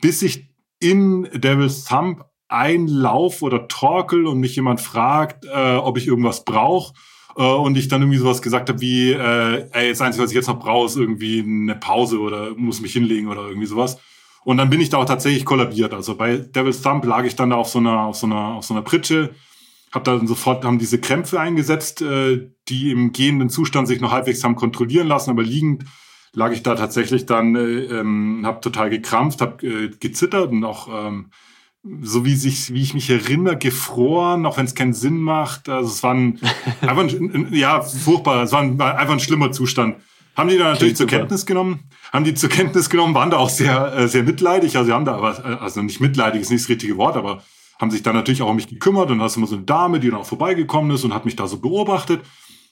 bis ich in Devil's Thumb einlauf oder torkel und mich jemand fragt, äh, ob ich irgendwas brauche äh, und ich dann irgendwie sowas gesagt habe wie, äh, ey, das Einzige, was ich jetzt noch brauche, ist irgendwie eine Pause oder muss mich hinlegen oder irgendwie sowas. Und dann bin ich da auch tatsächlich kollabiert. Also bei Devil's Thumb lag ich dann da auf so einer, auf so einer, auf so einer Pritsche, hab dann sofort, haben diese Krämpfe eingesetzt, äh, die im gehenden Zustand sich noch halbwegs haben kontrollieren lassen, aber liegend lag ich da tatsächlich dann, äh, ähm, habe total gekrampft, habe äh, gezittert und auch ähm, so wie sich, wie ich mich erinnere, gefroren, auch wenn es keinen Sinn macht. Also es war ein, einfach ein, ja, furchtbar, es war, ein, war einfach ein schlimmer Zustand. Haben die da natürlich zur Kenntnis genommen, haben die zur Kenntnis genommen, waren da auch sehr, äh, sehr mitleidig. Also sie haben da aber, äh, also nicht mitleidig ist nicht das richtige Wort, aber haben sich dann natürlich auch um mich gekümmert und da ist immer so eine Dame, die dann auch vorbeigekommen ist und hat mich da so beobachtet.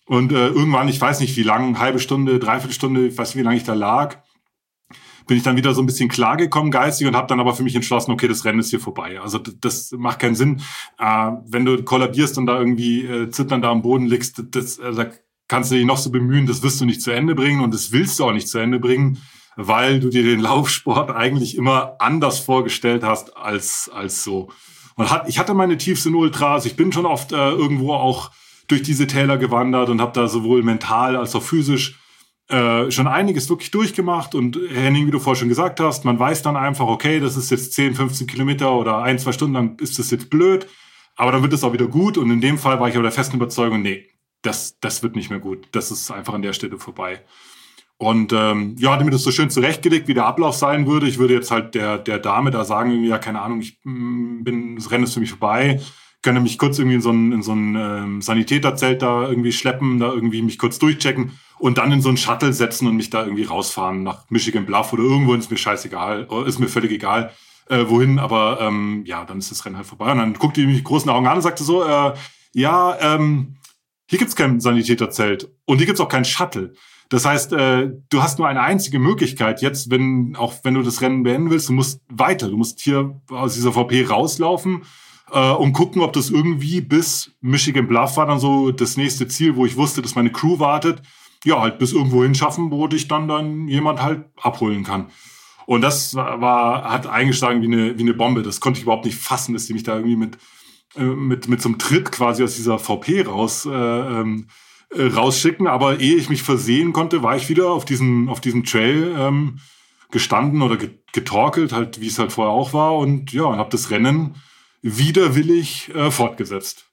Und äh, irgendwann, ich weiß nicht wie lang, halbe Stunde, dreiviertel Stunde, ich weiß nicht, wie lange ich da lag, bin ich dann wieder so ein bisschen klargekommen geistig und habe dann aber für mich entschlossen, okay, das Rennen ist hier vorbei. Also das macht keinen Sinn. Äh, wenn du kollabierst und da irgendwie äh, zitternd da am Boden liegst, das, äh, da kannst du dich noch so bemühen, das wirst du nicht zu Ende bringen und das willst du auch nicht zu Ende bringen, weil du dir den Laufsport eigentlich immer anders vorgestellt hast als, als so. Und hat, ich hatte meine tiefsten Ultras, ich bin schon oft äh, irgendwo auch durch diese Täler gewandert und habe da sowohl mental als auch physisch äh, schon einiges wirklich durchgemacht und Henning, wie du vorher schon gesagt hast, man weiß dann einfach, okay, das ist jetzt 10, 15 Kilometer oder ein, zwei Stunden lang ist das jetzt blöd, aber dann wird es auch wieder gut und in dem Fall war ich aber der festen Überzeugung, nee, das, das wird nicht mehr gut. Das ist einfach an der Stelle vorbei. Und ähm, ja, hatte mir das so schön zurechtgelegt, wie der Ablauf sein würde. Ich würde jetzt halt der, der Dame da sagen, ja, keine Ahnung, ich mm, bin, das Rennen ist für mich vorbei könnte mich kurz irgendwie in so ein, in so ein ähm, Sanitäterzelt da irgendwie schleppen, da irgendwie mich kurz durchchecken und dann in so ein Shuttle setzen und mich da irgendwie rausfahren nach Michigan Bluff oder irgendwo ist mir scheißegal, ist mir völlig egal, äh, wohin, aber ähm, ja, dann ist das Rennen halt vorbei. Und dann guckte die mich großen Augen an und sagte so, äh, ja, ähm, hier gibt's kein Sanitäterzelt und hier gibt's auch kein Shuttle. Das heißt, äh, du hast nur eine einzige Möglichkeit jetzt, wenn auch wenn du das Rennen beenden willst, du musst weiter, du musst hier aus dieser VP rauslaufen äh, und gucken, ob das irgendwie bis Michigan Bluff war dann so das nächste Ziel, wo ich wusste, dass meine Crew wartet. Ja, halt bis irgendwo hinschaffen, wo dich dann dann jemand halt abholen kann. Und das war, hat eingeschlagen wie eine, wie eine Bombe. Das konnte ich überhaupt nicht fassen, dass die mich da irgendwie mit, äh, mit, mit so einem Tritt quasi aus dieser VP raus, äh, ähm, äh, rausschicken. Aber ehe ich mich versehen konnte, war ich wieder auf diesem, auf diesem Trail ähm, gestanden oder getorkelt, halt, wie es halt vorher auch war. Und ja, und habe das Rennen widerwillig äh, fortgesetzt.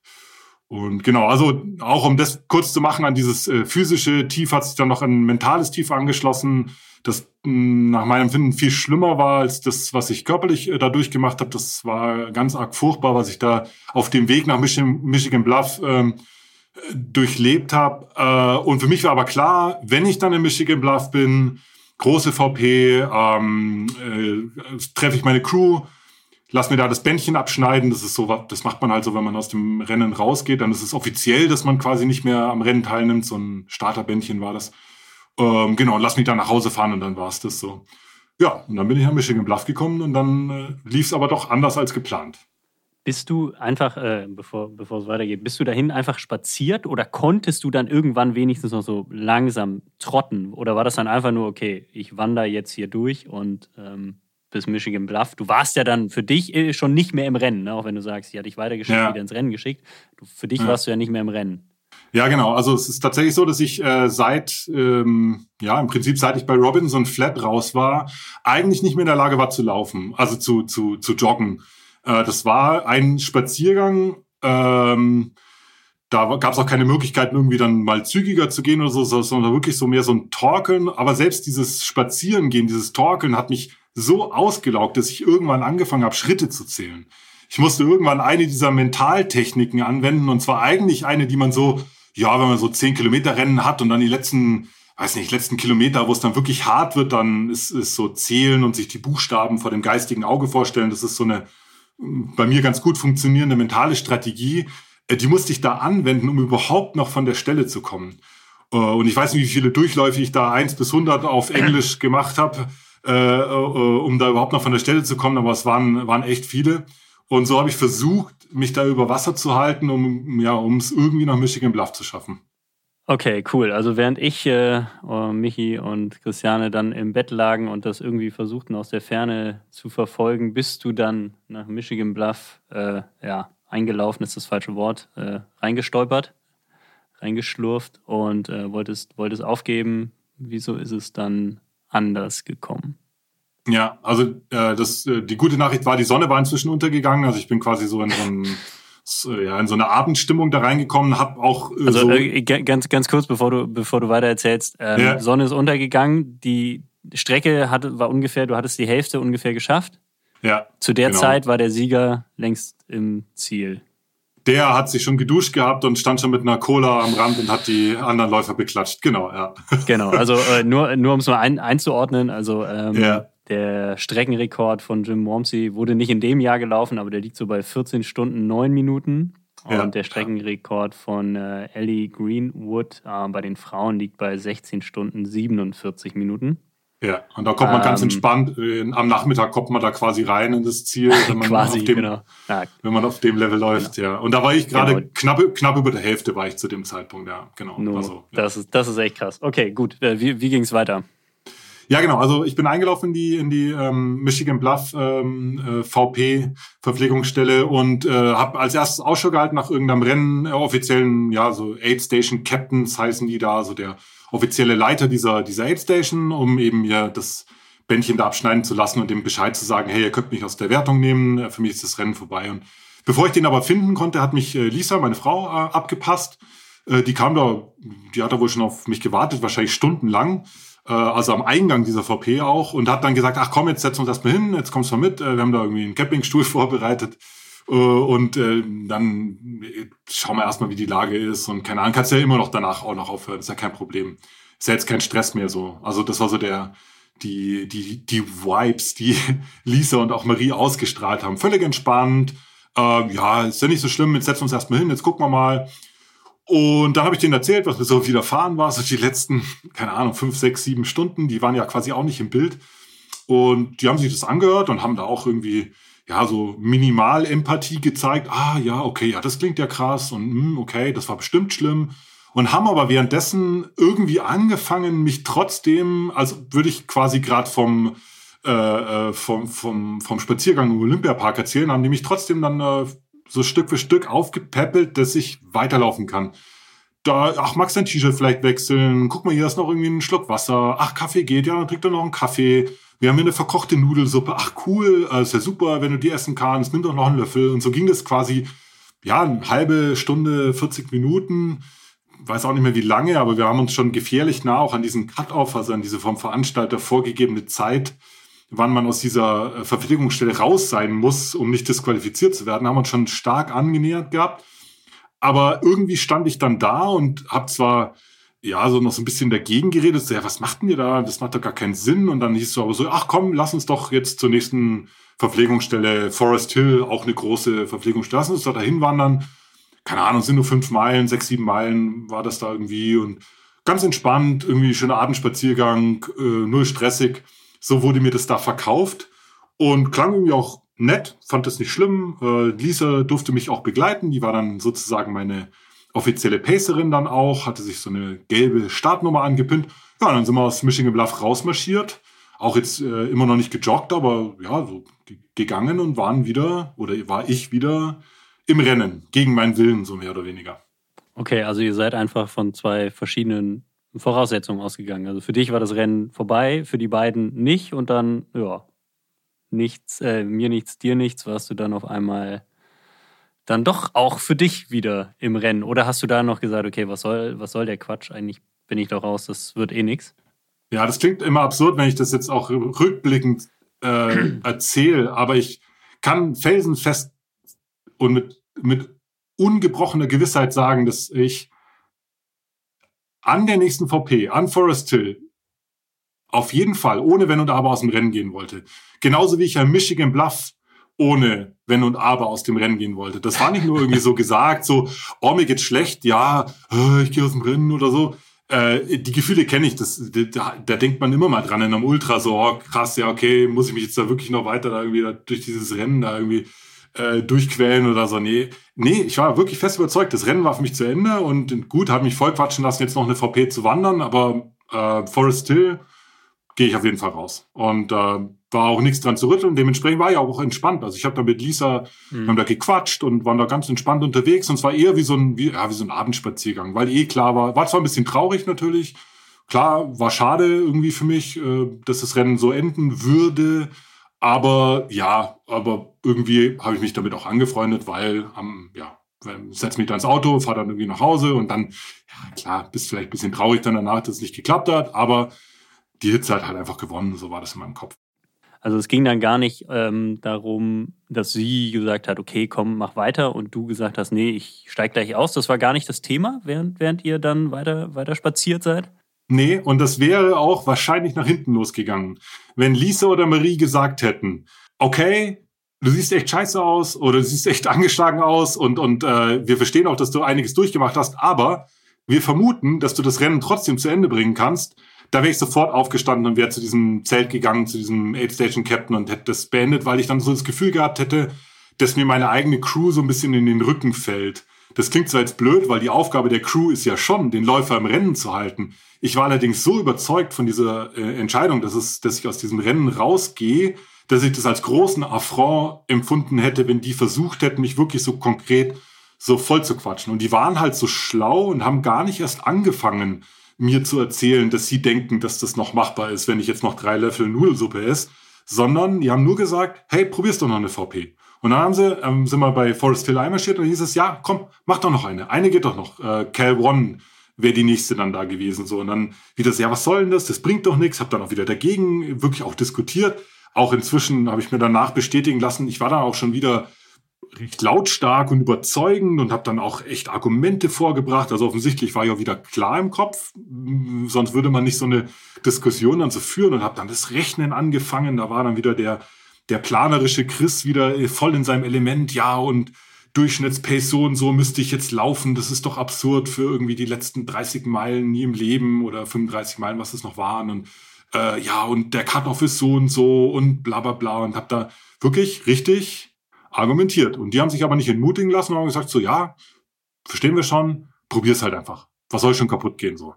Und genau, also auch um das kurz zu machen, an dieses äh, physische Tief hat sich dann noch ein mentales Tief angeschlossen, das mh, hm, nach meinem Empfinden viel schlimmer war als das, was ich körperlich äh, da durchgemacht habe. Das war ganz arg furchtbar, was ich da auf dem Weg nach Michigan, Michigan Bluff ähm, durchlebt habe. Äh, und für mich war aber klar, wenn ich dann in Michigan Bluff bin, große VP, ähm, äh, treffe ich meine Crew, lass mir da das Bändchen abschneiden. Das ist so, das macht man halt so, wenn man aus dem Rennen rausgeht. Dann ist es offiziell, dass man quasi nicht mehr am Rennen teilnimmt. So ein Starterbändchen war das. Ähm, genau, lass mich dann nach Hause fahren und dann war es das so. Ja, und dann bin ich nach Michigan Bluff gekommen und dann äh, lief es aber doch anders als geplant. Bist du einfach, äh, bevor, bevor es weitergeht, bist du dahin einfach spaziert oder konntest du dann irgendwann wenigstens noch so langsam trotten? Oder war das dann einfach nur, okay, ich wandere jetzt hier durch und ähm, bis Michigan Bluff. Du warst ja dann für dich äh, schon nicht mehr im Rennen, ne? auch wenn du sagst, die hat dich weitergeschickt, ja. wieder ins Rennen geschickt. Du, für dich ja. warst du ja nicht mehr im Rennen. Ja, genau. Also es ist tatsächlich so, dass ich äh, seit, ähm, ja, im Prinzip seit ich bei Robinson Flat raus war, eigentlich nicht mehr in der Lage war zu laufen, also zu, zu, zu joggen. Äh, das war ein Spaziergang. Ähm, da gab es auch keine Möglichkeiten, irgendwie dann mal zügiger zu gehen oder so, sondern wirklich so mehr so ein Torkeln. Aber selbst dieses Spazierengehen, dieses Torkeln hat mich so ausgelaugt, dass ich irgendwann angefangen habe, Schritte zu zählen. Ich musste irgendwann eine dieser Mentaltechniken anwenden und zwar eigentlich eine, die man so, ja, wenn man so zehn Kilometer Rennen hat und dann die letzten, weiß nicht, letzten Kilometer, wo es dann wirklich hart wird, dann ist es so zählen und sich die Buchstaben vor dem geistigen Auge vorstellen. Das ist so eine bei mir ganz gut funktionierende mentale Strategie. Äh, die musste ich da anwenden, um überhaupt noch von der Stelle zu kommen. Äh, und ich weiß nicht, wie viele Durchläufe ich da eins bis hundert auf Englisch gemacht habe, äh, um da überhaupt noch von der Stelle zu kommen, aber es waren, waren echt viele. Und so habe ich versucht, mich da über Wasser zu halten, um ja, es irgendwie nach Michigan Bluff zu schaffen. Okay, cool. Also während ich, äh, oh, Michi und Christiane dann im Bett lagen und das irgendwie versuchten aus der Ferne zu verfolgen, bist du dann nach Michigan Bluff, äh, ja, eingelaufen ist das falsche Wort, äh, reingestolpert, reingeschlurft und äh, wolltest, wolltest aufgeben. Wieso ist es dann anders gekommen? Ja, also äh, das, äh, die gute Nachricht war, die Sonne war inzwischen untergegangen. Also ich bin quasi so in so, ein, so, ja, in so eine Abendstimmung da reingekommen, habe auch äh, also so äh, ganz ganz kurz, bevor du bevor du weiter erzählst, ähm, ja. Sonne ist untergegangen. Die Strecke hatte war ungefähr, du hattest die Hälfte ungefähr geschafft. Ja. Zu der genau. Zeit war der Sieger längst im Ziel. Der hat sich schon geduscht gehabt und stand schon mit einer Cola am Rand und hat die anderen Läufer beklatscht. Genau, ja. Genau, also äh, nur, nur um es mal ein, einzuordnen, also ähm, ja. Der Streckenrekord von Jim Wormsey wurde nicht in dem Jahr gelaufen, aber der liegt so bei 14 Stunden 9 Minuten. Und ja. der Streckenrekord von äh, Ellie Greenwood äh, bei den Frauen liegt bei 16 Stunden 47 Minuten. Ja, und da kommt man ähm, ganz entspannt, äh, am Nachmittag kommt man da quasi rein in das Ziel, wenn man, quasi, auf, dem, genau. ja. wenn man auf dem Level läuft, genau. ja. Und da war ich gerade genau. knapp, knapp über der Hälfte war ich zu dem Zeitpunkt, ja, genau. No, also, ja. das, ist, das ist echt krass. Okay, gut. Äh, wie, wie ging es weiter? Ja, genau. Also ich bin eingelaufen in die in die ähm, Michigan Bluff ähm, äh, VP Verpflegungsstelle und äh, habe als erstes Ausschau gehalten nach irgendeinem Rennen äh, offiziellen ja so Aid Station Captains heißen die da, also der offizielle Leiter dieser dieser Aid Station, um eben mir das Bändchen da abschneiden zu lassen und dem Bescheid zu sagen, hey, ihr könnt mich aus der Wertung nehmen, äh, für mich ist das Rennen vorbei. Und bevor ich den aber finden konnte, hat mich äh, Lisa, meine Frau, äh, abgepasst. Die kam da, die hat da wohl schon auf mich gewartet, wahrscheinlich stundenlang also am Eingang dieser VP auch, und hat dann gesagt, ach komm, jetzt setzen wir uns erstmal hin, jetzt kommst du mal mit, wir haben da irgendwie einen Campingstuhl vorbereitet. Äh, und äh, dann schauen wir erstmal, wie die Lage ist. Und keine Ahnung, kannst ja immer noch danach auch noch aufhören, ist ja kein Problem. Ist ja jetzt kein Stress mehr so. Also das war so der, die, die, die Vibes, die Lisa und auch Marie ausgestrahlt haben. Völlig entspannt. Äh, ja, ist ja nicht so schlimm, jetzt setzen wir uns erstmal hin, jetzt gucken wir mal. Und dann habe ich denen erzählt, was mir so widerfahren war. So die letzten, keine Ahnung, fünf, sechs, sieben Stunden, die waren ja quasi auch nicht im Bild. Und die haben sich das angehört und haben da auch irgendwie, ja, so minimal Empathie gezeigt. Ah, ja, okay, ja, das klingt ja krass und mh, hm, okay, das war bestimmt schlimm. Und haben aber währenddessen irgendwie angefangen, mich trotzdem, als würde ich quasi gerade vom, äh, äh, vom, vom, vom Spaziergang im Olympiapark erzählen, haben die mich trotzdem dann äh, so Stück für Stück aufgepäppelt, dass ich weiterlaufen kann. Da, ach, magst dein T-Shirt vielleicht wechseln? Guck mal, hier ist noch irgendwie ein Schluck Wasser. Ach, Kaffee geht, ja, dann trink doch noch einen Kaffee. Wir haben hier eine verkochte Nudelsuppe. Ach, cool, äh, ist ja super, wenn du die essen kannst. Nimm doch noch einen Löffel. Und so ging das quasi, ja, eine halbe Stunde, 40 Minuten. Weiß auch nicht mehr wie lange, aber wir haben uns schon gefährlich nah auch an diesen Cut-Off, also an diese vom Veranstalter vorgegebene Zeit wann man aus dieser äh, Verpflegungsstelle raus sein muss, um nicht disqualifiziert zu werden, haben uns schon stark angenähert gehabt. Aber irgendwie stand ich dann da und habe zwar ja so noch so ein bisschen dagegen geredet, so, ja, was macht denn ihr da? Das macht doch gar keinen Sinn. Und dann hieß es aber so, ach komm, lass uns doch jetzt zur nächsten Verpflegungsstelle Forest Hill, auch eine große Verpflegungsstelle, lass uns doch dahin wandern. Keine Ahnung, sind nur fünf Meilen, sechs, sieben Meilen war das da irgendwie und ganz entspannt, irgendwie schöner Abendspaziergang, äh, null stressig. So wurde mir das da verkauft und klang irgendwie auch nett, fand das nicht schlimm. Äh, Lisa durfte mich auch begleiten, die war dann sozusagen meine offizielle Pacerin dann auch, hatte sich so eine gelbe Startnummer angepinnt. Ja, dann sind wir aus Michigan Bluff rausmarschiert. Auch jetzt äh, immer noch nicht gejoggt, aber ja, so gegangen und waren wieder, oder war ich wieder im Rennen, gegen meinen Willen, so mehr oder weniger. Okay, also ihr seid einfach von zwei verschiedenen Voraussetzungen ausgegangen. Also für dich war das Rennen vorbei, für die beiden nicht und dann, ja, nichts, äh, mir nichts, dir nichts, warst du dann auf einmal dann doch auch für dich wieder im Rennen. Oder hast du da noch gesagt, okay, was soll, was soll der Quatsch? Eigentlich bin ich doch raus, das wird eh nichts. Ja, das klingt immer absurd, wenn ich das jetzt auch rückblickend äh, erzähle, aber ich kann felsenfest und mit, mit ungebrochener Gewissheit sagen, dass ich an der nächsten VP, an Forest Hill, auf jeden Fall, ohne Wenn und Aber aus dem Rennen gehen wollte. Genauso wie ich an Michigan Bluff ohne Wenn und Aber aus dem Rennen gehen wollte. Das war nicht nur irgendwie so gesagt, so, oh, mir geht's schlecht, ja, äh, ich gehe aus dem Rennen oder so. Äh, die Gefühle kenne ich, das, da, da denkt man immer mal dran in einem Ultra, so, oh, krass, ja, okay, muss ich mich jetzt da wirklich noch weiter da irgendwie da durch dieses Rennen da irgendwie äh, durchquälen oder so. Nee, nee, ich war wirklich fest überzeugt, das Rennen war für mich zu Ende und gut, habe mich voll quatschen lassen, jetzt noch eine VP zu wandern, aber äh, Forest Hill gehe ich auf jeden Fall raus. Und äh, war auch nichts dran zu rütteln. Dementsprechend war ich auch entspannt. Also ich habe da mit Lisa, mhm. haben da gequatscht und waren da ganz entspannt unterwegs. Und es war eher wie so ein, wie, ja, wie so ein Abendspaziergang, weil eh klar war, war zwar ein bisschen traurig natürlich. Klar, war schade irgendwie für mich, äh, dass das Rennen so enden würde. Aber ja, aber irgendwie habe ich mich damit auch angefreundet, weil am, ja, setz mich dann ins Auto, fahr dann irgendwie nach Hause und dann, ja klar, bist vielleicht ein bisschen traurig dann danach, dass es nicht geklappt hat, aber die Hitze hat halt einfach gewonnen, so war das in meinem Kopf. Also es ging dann gar nicht ähm, darum, dass sie gesagt hat, okay, komm, mach weiter und du gesagt hast, nee, ich steig gleich aus. Das war gar nicht das Thema, während, während ihr dann weiter, weiter spaziert seid? Nee, und das wäre auch wahrscheinlich nach hinten losgegangen. Wenn Lisa oder Marie gesagt hätten, okay, du siehst echt scheiße aus oder du siehst echt angeschlagen aus und, und äh, wir verstehen auch, dass du einiges durchgemacht hast, aber wir vermuten, dass du das Rennen trotzdem zu Ende bringen kannst da wäre ich sofort aufgestanden und wäre zu diesem Zelt gegangen, zu diesem Aid Station Captain und hätte das beendet, weil ich dann so das Gefühl gehabt hätte, dass mir meine eigene Crew so ein bisschen in den Rücken fällt. Das klingt zwar jetzt blöd, weil die Aufgabe der Crew ist ja schon, den Läufer im Rennen zu halten. Ich war allerdings so überzeugt von dieser äh, Entscheidung, dass, es, dass ich aus diesem Rennen rausgehe, dass ich das als großen Affront empfunden hätte, wenn die versucht hätten, mich wirklich so konkret so voll zu quatschen. Und die waren halt so schlau und haben gar nicht erst angefangen, mir zu erzählen, dass sie denken, dass das noch machbar ist, wenn ich jetzt noch drei Löffel Nudelsuppe esse, sondern die haben nur gesagt, hey, probier's doch noch eine VP. Und dann haben sie, ähm, sind wir bei Forest Hill einmarschiert und hieß es, ja, komm, mach doch noch eine. Eine geht doch noch. Äh, Cal One wäre die nächste dann da gewesen. So. Und dann wieder so, ja, was soll denn das? Das bringt doch nichts. Hab dann auch wieder dagegen wirklich auch diskutiert. Auch inzwischen habe ich mir danach bestätigen lassen, ich war dann auch schon wieder recht lautstark und überzeugend und habe dann auch echt Argumente vorgebracht. Also offensichtlich war auch wieder klar im Kopf, sonst würde man nicht so eine Diskussion dann so führen und habe dann das Rechnen angefangen. Da war dann wieder der, der planerische Chris wieder voll in seinem Element. Ja, und Durchschnittspace so und so müsste ich jetzt laufen. Das ist doch absurd für irgendwie die letzten 30 Meilen nie im Leben oder 35 Meilen, was es noch waren. Und äh, ja, und der Cut-Off ist so und so und bla bla bla. Und habe da wirklich richtig argumentiert. Und die haben sich aber nicht entmutigen lassen und haben gesagt, so ja, verstehen wir schon, probier's halt einfach. Was soll schon kaputt gehen so?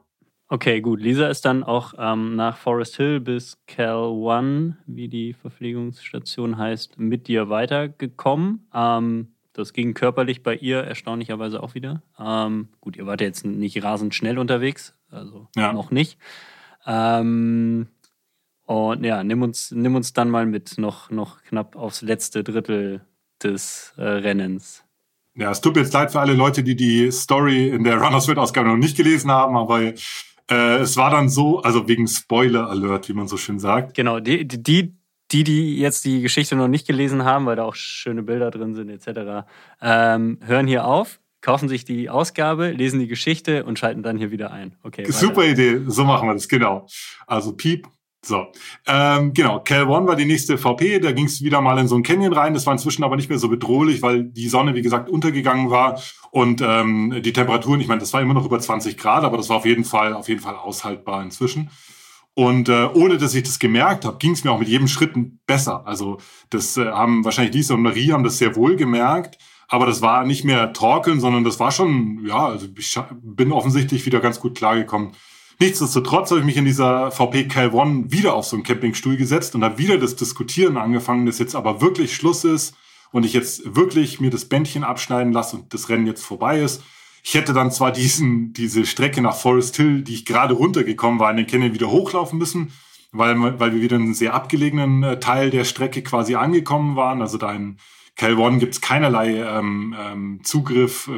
Okay, gut. Lisa ist dann auch ähm, nach Forest Hill bis Cal One, wie die Verpflegungsstation heißt, mit dir weitergekommen. Ähm, das ging körperlich bei ihr erstaunlicherweise auch wieder. Ähm, gut, ihr wart jetzt nicht rasend schnell unterwegs, also ja. noch nicht. Ähm, und ja, nimm uns, nimm uns dann mal mit, noch, noch knapp aufs letzte Drittel des äh, Rennens. Ja, es tut mir jetzt leid für alle Leute, die die Story in der Runners World Ausgabe noch nicht gelesen haben, aber äh, es war dann so, also wegen Spoiler Alert, wie man so schön sagt. Genau, die, die, die, die jetzt die Geschichte noch nicht gelesen haben, weil da auch schöne Bilder drin sind etc., ähm, hören hier auf, kaufen sich die Ausgabe, lesen die Geschichte und schalten dann hier wieder ein. Okay. Super weiter. Idee, so machen wir das, genau. Also Piep, so, ähm, genau, Cal One war die nächste VP, da ging es wieder mal in so ein Canyon rein, das war inzwischen aber nicht mehr so bedrohlich, weil die Sonne, wie gesagt, untergegangen war und ähm, die Temperaturen, ich meine, das war immer noch über 20 Grad, aber das war auf jeden Fall, auf jeden Fall aushaltbar inzwischen. Und äh, ohne dass ich das gemerkt habe, ging es mir auch mit jedem Schritt besser. Also das äh, haben wahrscheinlich Lisa und Marie haben das sehr wohl gemerkt, aber das war nicht mehr Torkeln, sondern das war schon, ja, also ich bin offensichtlich wieder ganz gut klargekommen Nichtsdestotrotz habe ich mich in dieser VP Cal One wieder auf so einen Campingstuhl gesetzt und habe wieder das Diskutieren angefangen, dass jetzt aber wirklich Schluss ist und ich jetzt wirklich mir das Bändchen abschneiden lasse und das Rennen jetzt vorbei ist. Ich hätte dann zwar diesen, diese Strecke nach Forest Hill, die ich gerade runtergekommen war, in den Canyon wieder hochlaufen müssen, weil, weil wir wieder in einem sehr abgelegenen äh, Teil der Strecke quasi angekommen waren. Also da in Cal One gibt es keinerlei ähm, ähm, Zugriff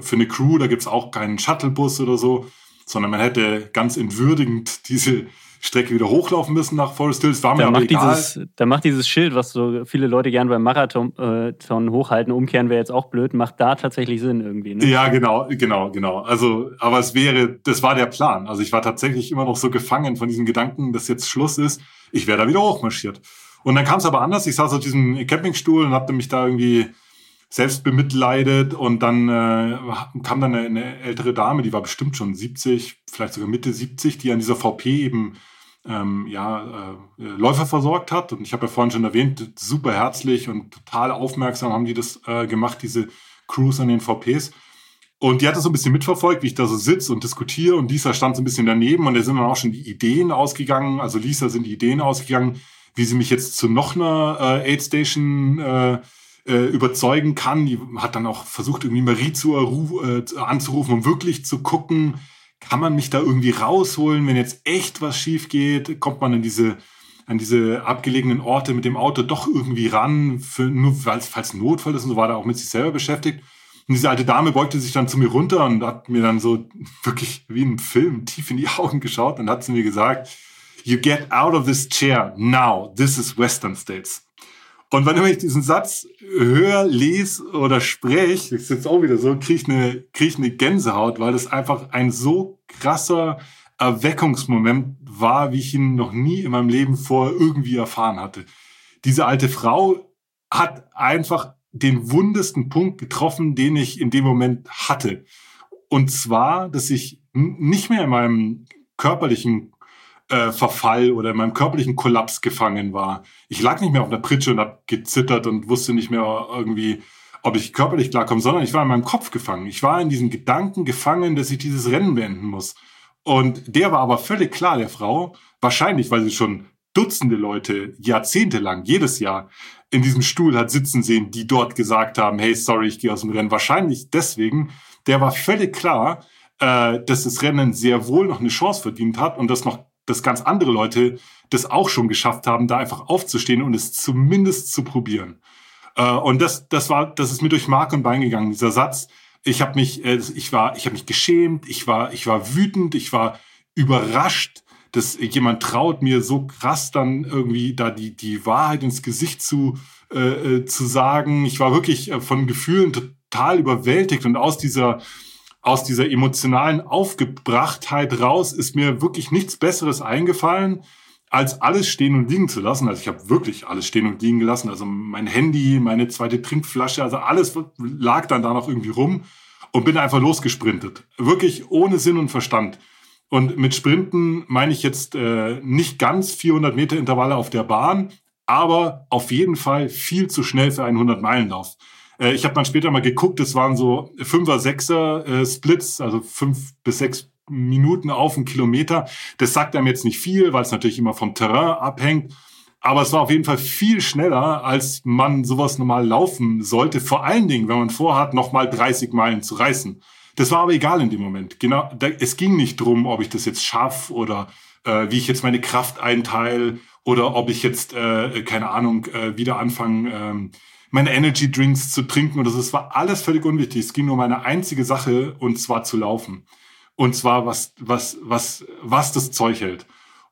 für eine Crew, da gibt es auch keinen Shuttlebus oder so sondern man hätte ganz entwürdigend diese Strecke wieder hochlaufen müssen nach Forest Hills. War mir da aber macht egal. Dieses, da macht dieses Schild, was so viele Leute gern beim Marathon äh, hochhalten, umkehren wäre jetzt auch blöd, macht da tatsächlich Sinn irgendwie. Ne? Ja, genau, genau, genau. Also, aber es wäre, das war der Plan. Also ich war tatsächlich immer noch so gefangen von diesem Gedanken, dass jetzt Schluss ist. Ich wäre da wieder hochmarschiert. Und dann kam es aber anders. Ich saß auf diesem Campingstuhl und hatte mich da irgendwie selbst bemitleidet und dann äh, kam dann eine, eine, ältere Dame, die war bestimmt schon 70, vielleicht sogar Mitte 70, die an dieser VP eben ähm, ja, äh, Läufer versorgt hat. Und ich habe ja vorhin schon erwähnt, super herzlich und total aufmerksam haben die das äh, gemacht, diese Crews an den VPs. Und die hat das so ein bisschen mitverfolgt, wie ich da so sitze und diskutiere. Und Lisa stand so ein bisschen daneben und da sind dann auch schon die Ideen ausgegangen. Also Lisa sind die Ideen ausgegangen, wie sie mich jetzt zu noch einer äh, Aid Station äh, überzeugen kann. Die hat dann auch versucht, irgendwie Marie zu, äh, anzurufen, um wirklich zu gucken, kann man mich da irgendwie rausholen, wenn jetzt echt was schief geht, kommt man in diese an diese abgelegenen Orte mit dem Auto doch irgendwie ran, für, nur falls, falls Notfall ist und so war da auch mit sich selber beschäftigt. Und diese alte Dame beugte sich dann zu mir runter und hat mir dann so wirklich wie ein Film tief in die Augen geschaut und hat zu mir gesagt, You get out of this chair now. This is Western States. Und wenn ich diesen Satz höre, lese oder spreche, ist jetzt auch wieder so, kriege ich, eine, krieg ich eine Gänsehaut, weil das einfach ein so krasser Erweckungsmoment war, wie ich ihn noch nie in meinem Leben vor irgendwie erfahren hatte. Diese alte Frau hat einfach den wundesten Punkt getroffen, den ich in dem Moment hatte. Und zwar, dass ich nicht mehr in meinem körperlichen äh, Verfall oder in meinem körperlichen Kollaps gefangen war. Ich lag nicht mehr auf der Pritsche und habe gezittert und wusste nicht mehr irgendwie, ob ich körperlich klarkomme, sondern ich war in meinem Kopf gefangen. Ich war in diesen Gedanken gefangen, dass ich dieses Rennen beenden muss. Und der war aber völlig klar, der Frau, wahrscheinlich, weil sie schon Dutzende Leute jahrzehntelang, jedes Jahr in diesem Stuhl hat sitzen sehen, die dort gesagt haben, hey, sorry, ich gehe aus dem Rennen. Wahrscheinlich deswegen, der war völlig klar, äh, dass das Rennen sehr wohl noch eine Chance verdient hat und dass noch dass ganz andere Leute das auch schon geschafft haben, da einfach aufzustehen und es zumindest zu probieren. Äh, und das, das war, das ist mir durch Mark und Bein gegangen. Dieser Satz, ich habe mich, äh, ich war, ich habe mich geschämt, ich war, ich war wütend, ich war überrascht, dass jemand traut mir so krass dann irgendwie da die die Wahrheit ins Gesicht zu äh, äh zu sagen. Ich war wirklich von Gefühlen total überwältigt und aus dieser aus dieser emotionalen Aufgebrachtheit raus ist mir wirklich nichts Besseres eingefallen, als alles stehen und liegen zu lassen. Also ich habe wirklich alles stehen und liegen gelassen. Also mein Handy, meine zweite Trinkflasche, also alles lag dann da noch irgendwie rum und bin einfach losgesprintet. Wirklich ohne Sinn und Verstand. Und mit Sprinten meine ich jetzt äh, nicht ganz 400 Meter Intervalle auf der Bahn, aber auf jeden Fall viel zu schnell für einen 100-Meilen-Lauf. Äh, ich habe dann später mal geguckt, es waren so Fünfer, Sechser äh, Splits, also fünf bis sechs Minuten auf einen Kilometer. Das sagt einem jetzt nicht viel, weil es natürlich immer vom Terrain abhängt. Aber es war auf jeden Fall viel schneller, als man sowas normal laufen sollte. Vor allen Dingen, wenn man vorhat, nochmal 30 Meilen zu reißen. Das war aber egal in dem Moment. Genau, da, es ging nicht drum, ob ich das jetzt schaffe oder äh, wie ich jetzt meine Kraft einteile oder ob ich jetzt, äh, keine Ahnung, äh, wieder anfange, ähm, meine Energy Drinks zu trinken oder so. Es war alles völlig unwichtig. Es ging nur um eine einzige Sache und zwar zu laufen. Und zwar was, was, was, was das Zeug hält.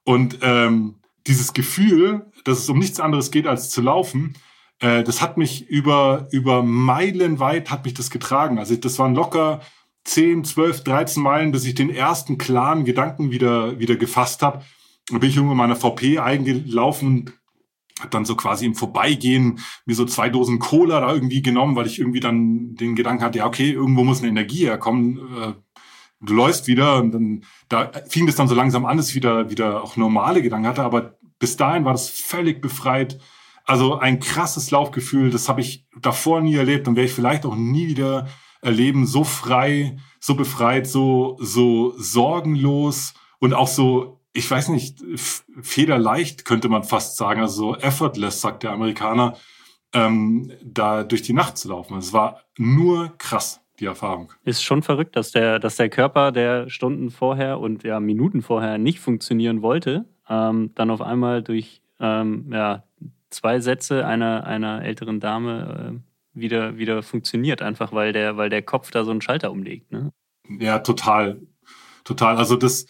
Und ähm, dieses Gefühl, dass es um nichts anderes geht als zu laufen, äh, das hat mich über, über Meilen weit hat mich das getragen. Also das waren locker 10, 12, 13 Meilen, bis ich den ersten klaren Gedanken wieder, wieder gefasst habe. Da bin ich irgendwo in meiner VP eingelaufen hat dann so quasi im Vorbeigehen mir so zwei Dosen Cola da irgendwie genommen, weil ich irgendwie dann den Gedanken hatte, ja, okay, irgendwo muss eine Energie herkommen. Äh, du läufst wieder und dann da fing es dann so langsam an, dass ich wieder, wieder auch normale Gedanken hatte, aber bis dahin war das völlig befreit. Also ein krasses Laufgefühl, das habe ich davor nie erlebt und werde ich vielleicht auch nie wieder erleben. So frei, so befreit, so, so sorgenlos und auch so ich weiß nicht, federleicht könnte man fast sagen, also so effortless, sagt der Amerikaner, ähm, da durch die Nacht zu laufen. Es war nur krass, die Erfahrung. Ist schon verrückt, dass der, dass der Körper, der Stunden vorher und ja Minuten vorher nicht funktionieren wollte, ähm, dann auf einmal durch ähm, ja, zwei Sätze einer, einer älteren Dame äh, wieder, wieder funktioniert, einfach weil der, weil der Kopf da so einen Schalter umlegt. Ne? Ja, total. Total. Also das,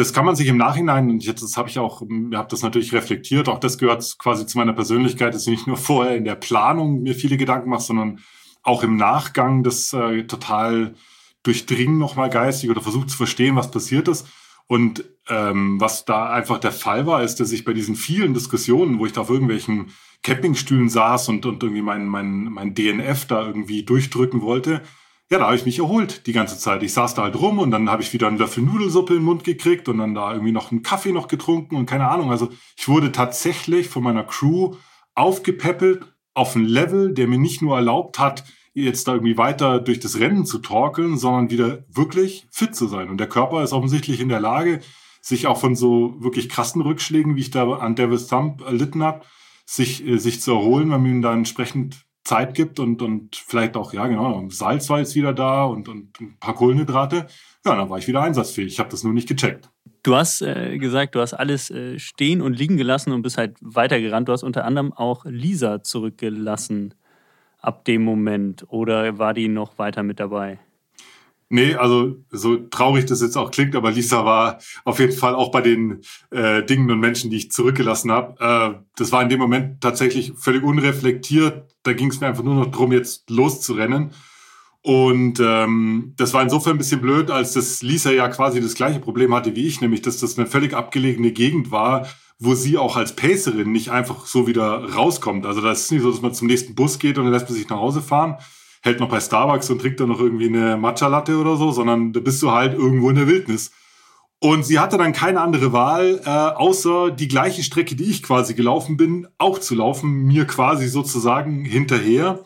das kann man sich im Nachhinein, und jetzt das habe ich auch, ihr habt das natürlich reflektiert, auch das gehört quasi zu meiner Persönlichkeit, dass ich nicht nur vorher in der Planung mir viele Gedanken mache, sondern auch im Nachgang das äh, total durchdringen nochmal geistig oder versucht zu verstehen, was passiert ist. Und ähm, was da einfach der Fall war, ist, dass ich bei diesen vielen Diskussionen, wo ich da auf irgendwelchen Campingstühlen saß und, und irgendwie mein, mein, mein DNF da irgendwie durchdrücken wollte, ja, da habe ich mich erholt die ganze Zeit. Ich saß da halt rum und dann habe ich wieder einen Löffel Nudelsuppe im Mund gekriegt und dann da irgendwie noch einen Kaffee noch getrunken und keine Ahnung. Also ich wurde tatsächlich von meiner Crew aufgepäppelt auf ein Level, der mir nicht nur erlaubt hat, jetzt da irgendwie weiter durch das Rennen zu torkeln, sondern wieder wirklich fit zu sein. Und der Körper ist offensichtlich in der Lage, sich auch von so wirklich krassen Rückschlägen, wie ich da an Devil's Thumb erlitten habe, sich, äh, sich zu erholen, wenn man ihm da entsprechend Zeit gibt und, und vielleicht auch, ja genau, Salz war jetzt wieder da und, und ein paar Kohlenhydrate. Ja, dann war ich wieder einsatzfähig. Ich habe das nur nicht gecheckt. Du hast äh, gesagt, du hast alles äh, stehen und liegen gelassen und bist halt weitergerannt. Du hast unter anderem auch Lisa zurückgelassen ab dem Moment oder war die noch weiter mit dabei? Nee, also so traurig das jetzt auch klingt, aber Lisa war auf jeden Fall auch bei den äh, Dingen und Menschen, die ich zurückgelassen habe. Äh, das war in dem Moment tatsächlich völlig unreflektiert. Da ging es mir einfach nur noch drum, jetzt loszurennen. Und ähm, das war insofern ein bisschen blöd, als das Lisa ja quasi das gleiche Problem hatte wie ich, nämlich dass das eine völlig abgelegene Gegend war, wo sie auch als Pacerin nicht einfach so wieder rauskommt. Also das ist nicht so, dass man zum nächsten Bus geht und dann lässt man sich nach Hause fahren, hält noch bei Starbucks und trinkt dann noch irgendwie eine Matcha-Latte oder so, sondern da bist du halt irgendwo in der Wildnis. Und sie hatte dann keine andere Wahl, äh, außer die gleiche Strecke, die ich quasi gelaufen bin, auch zu laufen, mir quasi sozusagen hinterher.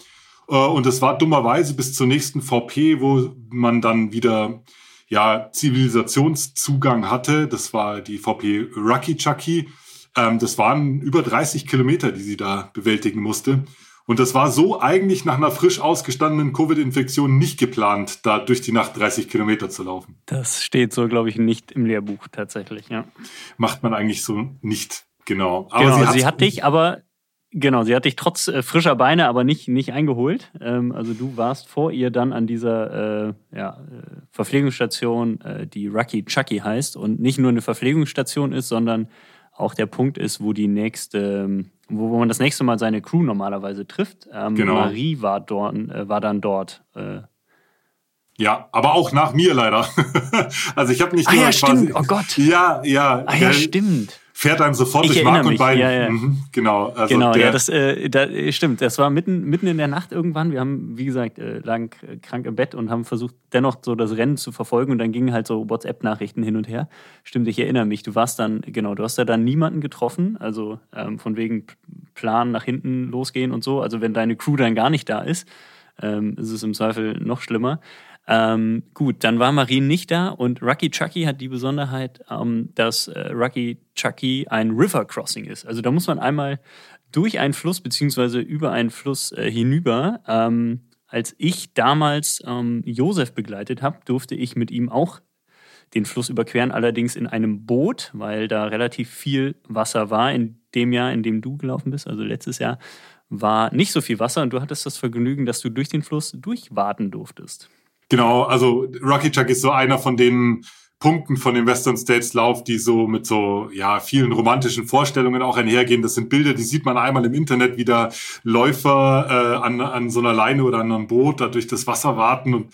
Äh, und das war dummerweise bis zur nächsten VP, wo man dann wieder ja Zivilisationszugang hatte. Das war die VP Rucky Chucky. Ähm, das waren über 30 Kilometer, die sie da bewältigen musste. Und das war so eigentlich nach einer frisch ausgestandenen Covid-Infektion nicht geplant, da durch die Nacht 30 Kilometer zu laufen. Das steht so, glaube ich, nicht im Lehrbuch tatsächlich, ja. Macht man eigentlich so nicht, genau. Aber genau, sie, sie hat dich aber, genau, sie hat dich trotz äh, frischer Beine aber nicht, nicht eingeholt. Ähm, also du warst vor ihr dann an dieser äh, ja, äh, Verpflegungsstation, äh, die Rucky Chucky heißt und nicht nur eine Verpflegungsstation ist, sondern auch der Punkt ist, wo die nächste ähm, wo, wo man das nächste Mal seine Crew normalerweise trifft. Ähm, genau. Marie war, dort, äh, war dann dort. Äh. Ja, aber auch nach mir leider. also ich habe nicht ah, nur ja, quasi, stimmt. Oh Gott. Ja, ja. Ah, ja, stimmt fährt einem sofort ich durch Mark und Bein. Ja, ja. Mhm, genau. Also genau, ja, das äh, da, stimmt. Das war mitten, mitten in der Nacht irgendwann. Wir haben, wie gesagt, äh, lagen krank im Bett und haben versucht, dennoch so das Rennen zu verfolgen. Und dann gingen halt so WhatsApp-Nachrichten hin und her. Stimmt, ich erinnere mich. Du warst dann, genau, du hast ja dann niemanden getroffen. Also ähm, von wegen Plan nach hinten losgehen und so. Also wenn deine Crew dann gar nicht da ist, ähm, ist es im Zweifel noch schlimmer. Ähm, gut, dann war Marie nicht da und Rucky Chucky hat die Besonderheit, ähm, dass äh, Rucky Chucky ein River Crossing ist. Also da muss man einmal durch einen Fluss beziehungsweise über einen Fluss äh, hinüber. Ähm, als ich damals ähm, Josef begleitet habe, durfte ich mit ihm auch den Fluss überqueren, allerdings in einem Boot, weil da relativ viel Wasser war. In dem Jahr, in dem du gelaufen bist, also letztes Jahr, war nicht so viel Wasser und du hattest das Vergnügen, dass du durch den Fluss durchwaden durftest. Genau, also Rocky Chuck ist so einer von den Punkten von dem Western States Lauf, die so mit so ja vielen romantischen Vorstellungen auch einhergehen. Das sind Bilder, die sieht man einmal im Internet, wie da Läufer äh, an, an so einer Leine oder an einem Boot da durch das Wasser warten und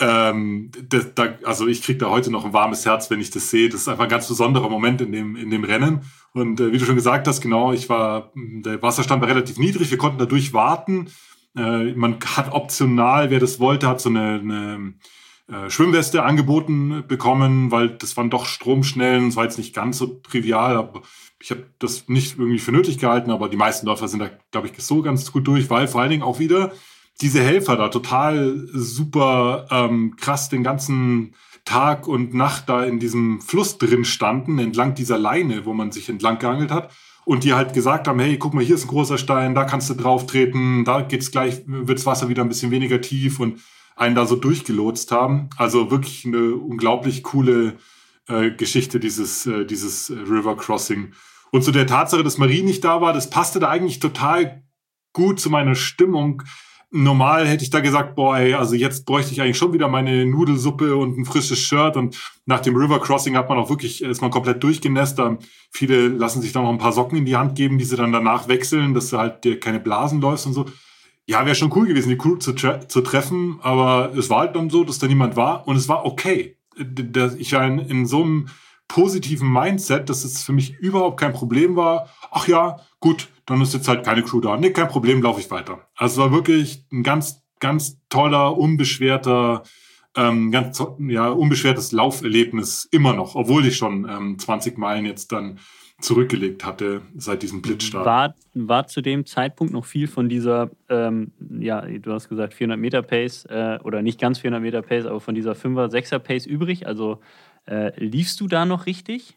ähm, das, da, also ich kriege da heute noch ein warmes Herz, wenn ich das sehe. Das ist einfach ein ganz besonderer Moment in dem, in dem Rennen. Und äh, wie du schon gesagt hast, genau, ich war, der Wasserstand war relativ niedrig, wir konnten dadurch warten. Äh, man hat optional, wer das wollte, hat so eine, eine äh, Schwimmweste angeboten bekommen, weil das waren doch Stromschnellen. Es war jetzt nicht ganz so trivial, aber ich habe das nicht irgendwie für nötig gehalten, aber die meisten Läufer sind da, glaube ich, so ganz gut durch, weil vor allen Dingen auch wieder diese Helfer da total super ähm, krass den ganzen Tag und Nacht da in diesem Fluss drin standen, entlang dieser Leine, wo man sich entlang geangelt hat und die halt gesagt haben, hey, guck mal, hier ist ein großer Stein, da kannst du drauf treten, da geht's gleich, wirds Wasser wieder ein bisschen weniger tief und einen da so durchgelotst haben. Also wirklich eine unglaublich coole äh, Geschichte, dieses, äh, dieses River Crossing. Und zu der Tatsache, dass Marie nicht da war, das passte da eigentlich total gut zu meiner Stimmung. Normal hätte ich da gesagt, boah, ey, also jetzt bräuchte ich eigentlich schon wieder meine Nudelsuppe und ein frisches Shirt. Und nach dem River Crossing hat man auch wirklich, ist man komplett durchgenässt. Viele lassen sich dann noch ein paar Socken in die Hand geben, die sie dann danach wechseln, dass du halt dir keine Blasen läufst und so. Ja, wäre schon cool gewesen, die Crew zu, zu treffen, aber es war halt dann so, dass da niemand war und es war okay. Ich war in, in so einem positiven Mindset, dass es für mich überhaupt kein Problem war. Ach ja, gut, dann ist jetzt halt keine Crew da. Nee, kein Problem, laufe ich weiter. Also es war wirklich ein ganz, ganz toller, unbeschwerter, ähm, ganz ja, unbeschwertes Lauferlebnis immer noch, obwohl ich schon ähm, 20 Meilen jetzt dann zurückgelegt hatte seit diesem Blitzstart. War, war zu dem Zeitpunkt noch viel von dieser, ähm, ja, du hast gesagt 400 Meter Pace äh, oder nicht ganz 400 Meter Pace, aber von dieser 5er, 6er Pace übrig? Also äh, liefst du da noch richtig?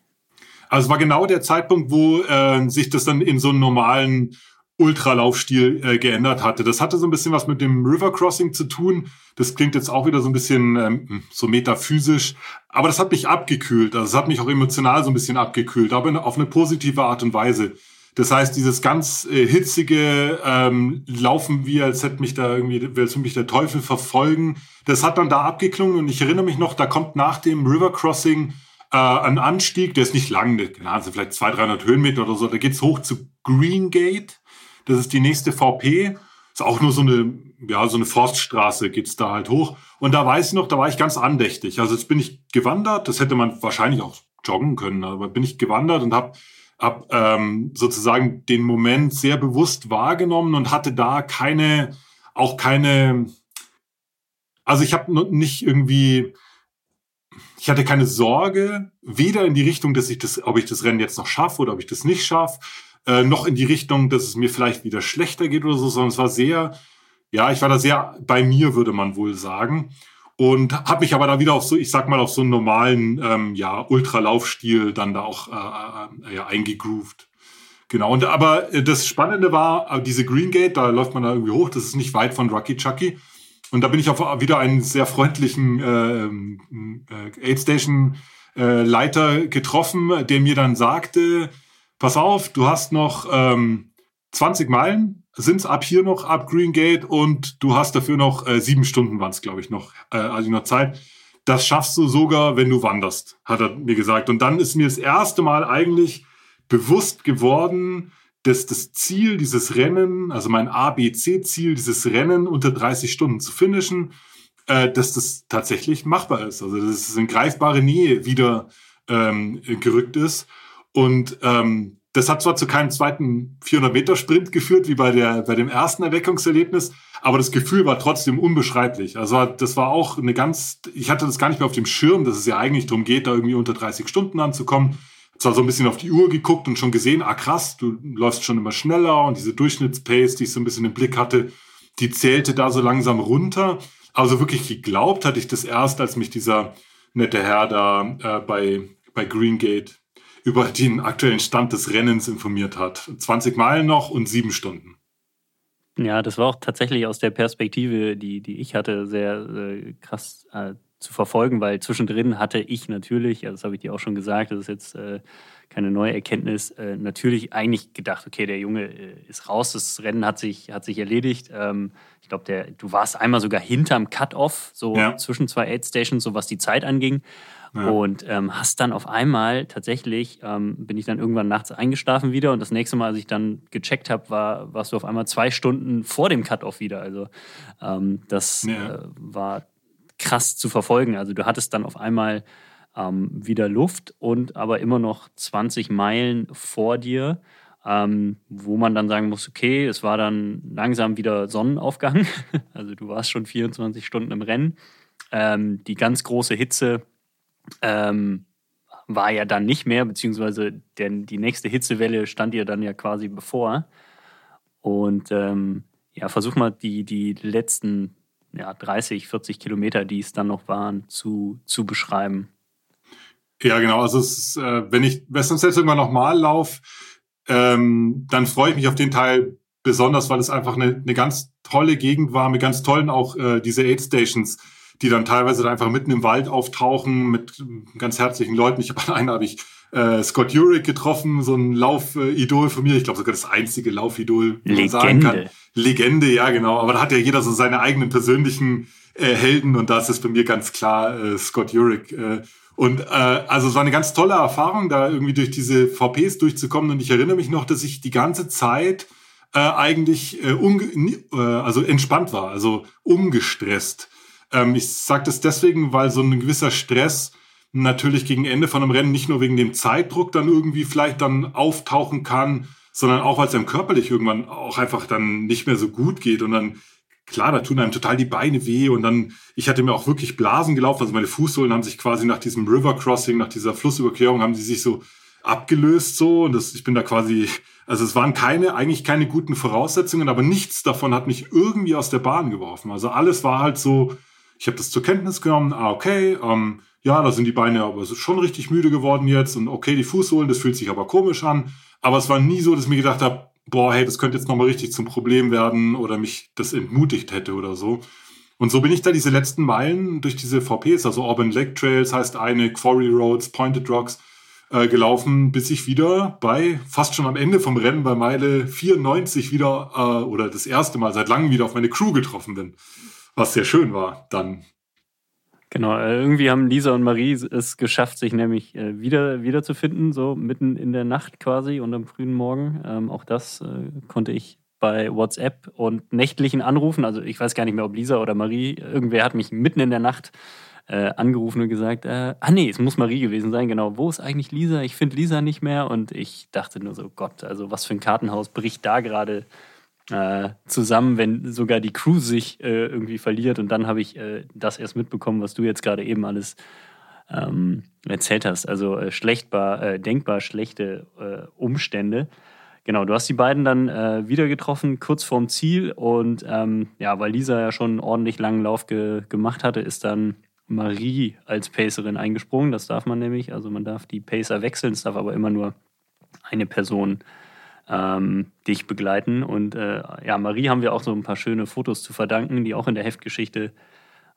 Also es war genau der Zeitpunkt, wo äh, sich das dann in so einen normalen Ultralaufstil äh, geändert hatte. Das hatte so ein bisschen was mit dem River Crossing zu tun. Das klingt jetzt auch wieder so ein bisschen ähm, so metaphysisch, aber das hat mich abgekühlt. Also es hat mich auch emotional so ein bisschen abgekühlt, aber auf eine positive Art und Weise. Das heißt, dieses ganz äh, hitzige ähm, Laufen wie, als hätte mich da irgendwie, als mich der Teufel verfolgen, das hat dann da abgeklungen und ich erinnere mich noch, da kommt nach dem River Crossing äh, ein Anstieg, der ist nicht lang, keine Ahnung, vielleicht 200, 300 Höhenmeter oder so, da geht's hoch zu Green Gate, das ist die nächste VP, ist auch nur so eine, ja, so eine Forststraße geht's da halt hoch. Und da weiß ich noch, da war ich ganz andächtig, also jetzt bin ich gewandert, das hätte man wahrscheinlich auch joggen können, aber bin ich gewandert und habe hab, ähm, sozusagen den Moment sehr bewusst wahrgenommen und hatte da keine, auch keine, also ich habe nicht irgendwie, ich hatte keine Sorge, weder in die Richtung, dass ich das, ob ich das Rennen jetzt noch schaffe oder ob ich das nicht schaffe, äh, noch in die Richtung, dass es mir vielleicht wieder schlechter geht oder so, sondern es war sehr, ja, ich war da sehr bei mir, würde man wohl sagen. Und habe mich aber da wieder auf so, ich sag mal, auf so einen normalen, ähm, ja, Ultralaufstil dann da auch äh, äh, ja, eingegroovt. Genau, und aber äh, das Spannende war, äh, diese Green Gate, da läuft man da irgendwie hoch, das ist nicht weit von Rocky Chucky. Und da bin ich auf wieder einen sehr freundlichen äh, äh, Aid Station äh, Leiter getroffen, der mir dann sagte, pass auf, du hast noch ähm, 20 Meilen, sind's ab hier noch, ab Green Gate und du hast dafür noch äh, sieben Stunden waren es, glaube ich, noch, äh, also noch Zeit. Das schaffst du sogar, wenn du wanderst, hat er mir gesagt. Und dann ist mir das erste Mal eigentlich bewusst geworden, dass das Ziel dieses Rennen, also mein ABC-Ziel, dieses Rennen unter 30 Stunden zu finishen, äh, dass das tatsächlich machbar ist. Also dass es in greifbare Nähe wieder ähm, gerückt ist. Und ähm, das hat zwar zu keinem zweiten 400-Meter-Sprint geführt, wie bei, der, bei dem ersten Erweckungserlebnis, aber das Gefühl war trotzdem unbeschreiblich. Also das war auch eine ganz, ich hatte das gar nicht mehr auf dem Schirm, dass es ja eigentlich darum geht, da irgendwie unter 30 Stunden anzukommen zwar so ein bisschen auf die Uhr geguckt und schon gesehen, ah krass, du läufst schon immer schneller und diese Durchschnittspace, die ich so ein bisschen im Blick hatte, die zählte da so langsam runter. Also wirklich geglaubt hatte ich das erst, als mich dieser nette Herr da äh, bei, bei Greengate über den aktuellen Stand des Rennens informiert hat. 20 Meilen noch und sieben Stunden. Ja, das war auch tatsächlich aus der Perspektive, die, die ich hatte, sehr äh, krass äh, zu verfolgen, weil zwischendrin hatte ich natürlich, also das habe ich dir auch schon gesagt, das ist jetzt äh, keine neue Erkenntnis, äh, natürlich eigentlich gedacht, okay, der Junge äh, ist raus, das Rennen hat sich, hat sich erledigt. Ähm, ich glaube, du warst einmal sogar hinterm Cut-Off, so ja. zwischen zwei Aid-Stations, so was die Zeit anging. Ja. Und ähm, hast dann auf einmal tatsächlich, ähm, bin ich dann irgendwann nachts eingeschlafen wieder und das nächste Mal, als ich dann gecheckt habe, war, warst du auf einmal zwei Stunden vor dem Cut-Off wieder. Also ähm, das ja. äh, war krass zu verfolgen. Also du hattest dann auf einmal ähm, wieder Luft und aber immer noch 20 Meilen vor dir, ähm, wo man dann sagen muss, okay, es war dann langsam wieder Sonnenaufgang. Also du warst schon 24 Stunden im Rennen. Ähm, die ganz große Hitze ähm, war ja dann nicht mehr, beziehungsweise denn die nächste Hitzewelle stand dir dann ja quasi bevor. Und ähm, ja, versuch mal die, die letzten ja, 30, 40 Kilometer, die es dann noch waren, zu, zu beschreiben. Ja, genau. Also ist, äh, wenn ich Western States irgendwann nochmal laufe, ähm, dann freue ich mich auf den Teil besonders, weil es einfach eine, eine ganz tolle Gegend war, mit ganz tollen auch äh, diese Aid Stations, die dann teilweise dann einfach mitten im Wald auftauchen mit ganz herzlichen Leuten. Ich habe an einer habe ich äh, Scott Jurek getroffen, so ein Laufidol von mir. Ich glaube sogar das einzige Laufidol, wie man sagen kann. Legende, ja genau. Aber da hat ja jeder so seine eigenen persönlichen äh, Helden und da ist es bei mir ganz klar äh, Scott Jurek. Äh, und äh, also es war eine ganz tolle Erfahrung, da irgendwie durch diese VPs durchzukommen. Und ich erinnere mich noch, dass ich die ganze Zeit äh, eigentlich äh, äh, also entspannt war, also ungestresst. Ähm, ich sage das deswegen, weil so ein gewisser Stress natürlich gegen Ende von einem Rennen nicht nur wegen dem Zeitdruck dann irgendwie vielleicht dann auftauchen kann, sondern auch, weil es einem körperlich irgendwann auch einfach dann nicht mehr so gut geht. Und dann klar, da tun einem total die Beine weh. Und dann, ich hatte mir auch wirklich Blasen gelaufen, also meine Fußsohlen haben sich quasi nach diesem River Crossing, nach dieser Flussüberquerung, haben sie sich so abgelöst so. Und das, ich bin da quasi, also es waren keine, eigentlich keine guten Voraussetzungen, aber nichts davon hat mich irgendwie aus der Bahn geworfen. Also alles war halt so, ich habe das zur Kenntnis genommen, ah, okay, ähm, ja, da sind die Beine aber schon richtig müde geworden jetzt und okay, die Fußsohlen, das fühlt sich aber komisch an. Aber es war nie so, dass ich mir gedacht habe, boah, hey, das könnte jetzt nochmal richtig zum Problem werden oder mich das entmutigt hätte oder so. Und so bin ich da diese letzten Meilen durch diese VPs, also Urban Lake Trails heißt eine, Quarry Roads, Pointed Rocks, äh, gelaufen, bis ich wieder bei, fast schon am Ende vom Rennen, bei Meile 94 wieder äh, oder das erste Mal seit langem wieder auf meine Crew getroffen bin. Was sehr schön war dann. Genau, äh, irgendwie haben Lisa und Marie es geschafft, sich nämlich äh, wieder wiederzufinden, so mitten in der Nacht quasi und am frühen Morgen. Ähm, auch das äh, konnte ich bei WhatsApp und nächtlichen Anrufen, also ich weiß gar nicht mehr, ob Lisa oder Marie, irgendwer hat mich mitten in der Nacht äh, angerufen und gesagt, äh, ah nee, es muss Marie gewesen sein, genau, wo ist eigentlich Lisa? Ich finde Lisa nicht mehr und ich dachte nur so, Gott, also was für ein Kartenhaus bricht da gerade äh, zusammen, wenn sogar die Crew sich äh, irgendwie verliert. Und dann habe ich äh, das erst mitbekommen, was du jetzt gerade eben alles ähm, erzählt hast. Also äh, schlechtbar, äh, denkbar schlechte äh, Umstände. Genau, du hast die beiden dann wieder getroffen, kurz vorm Ziel. Und ähm, ja, weil Lisa ja schon einen ordentlich langen Lauf ge gemacht hatte, ist dann Marie als Pacerin eingesprungen. Das darf man nämlich. Also man darf die Pacer wechseln, es darf aber immer nur eine Person äh, ähm, dich begleiten. Und äh, ja, Marie haben wir auch so ein paar schöne Fotos zu verdanken, die auch in der Heftgeschichte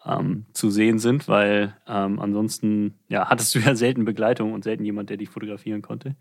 ähm, zu sehen sind, weil ähm, ansonsten ja, hattest du ja selten Begleitung und selten jemand, der dich fotografieren konnte.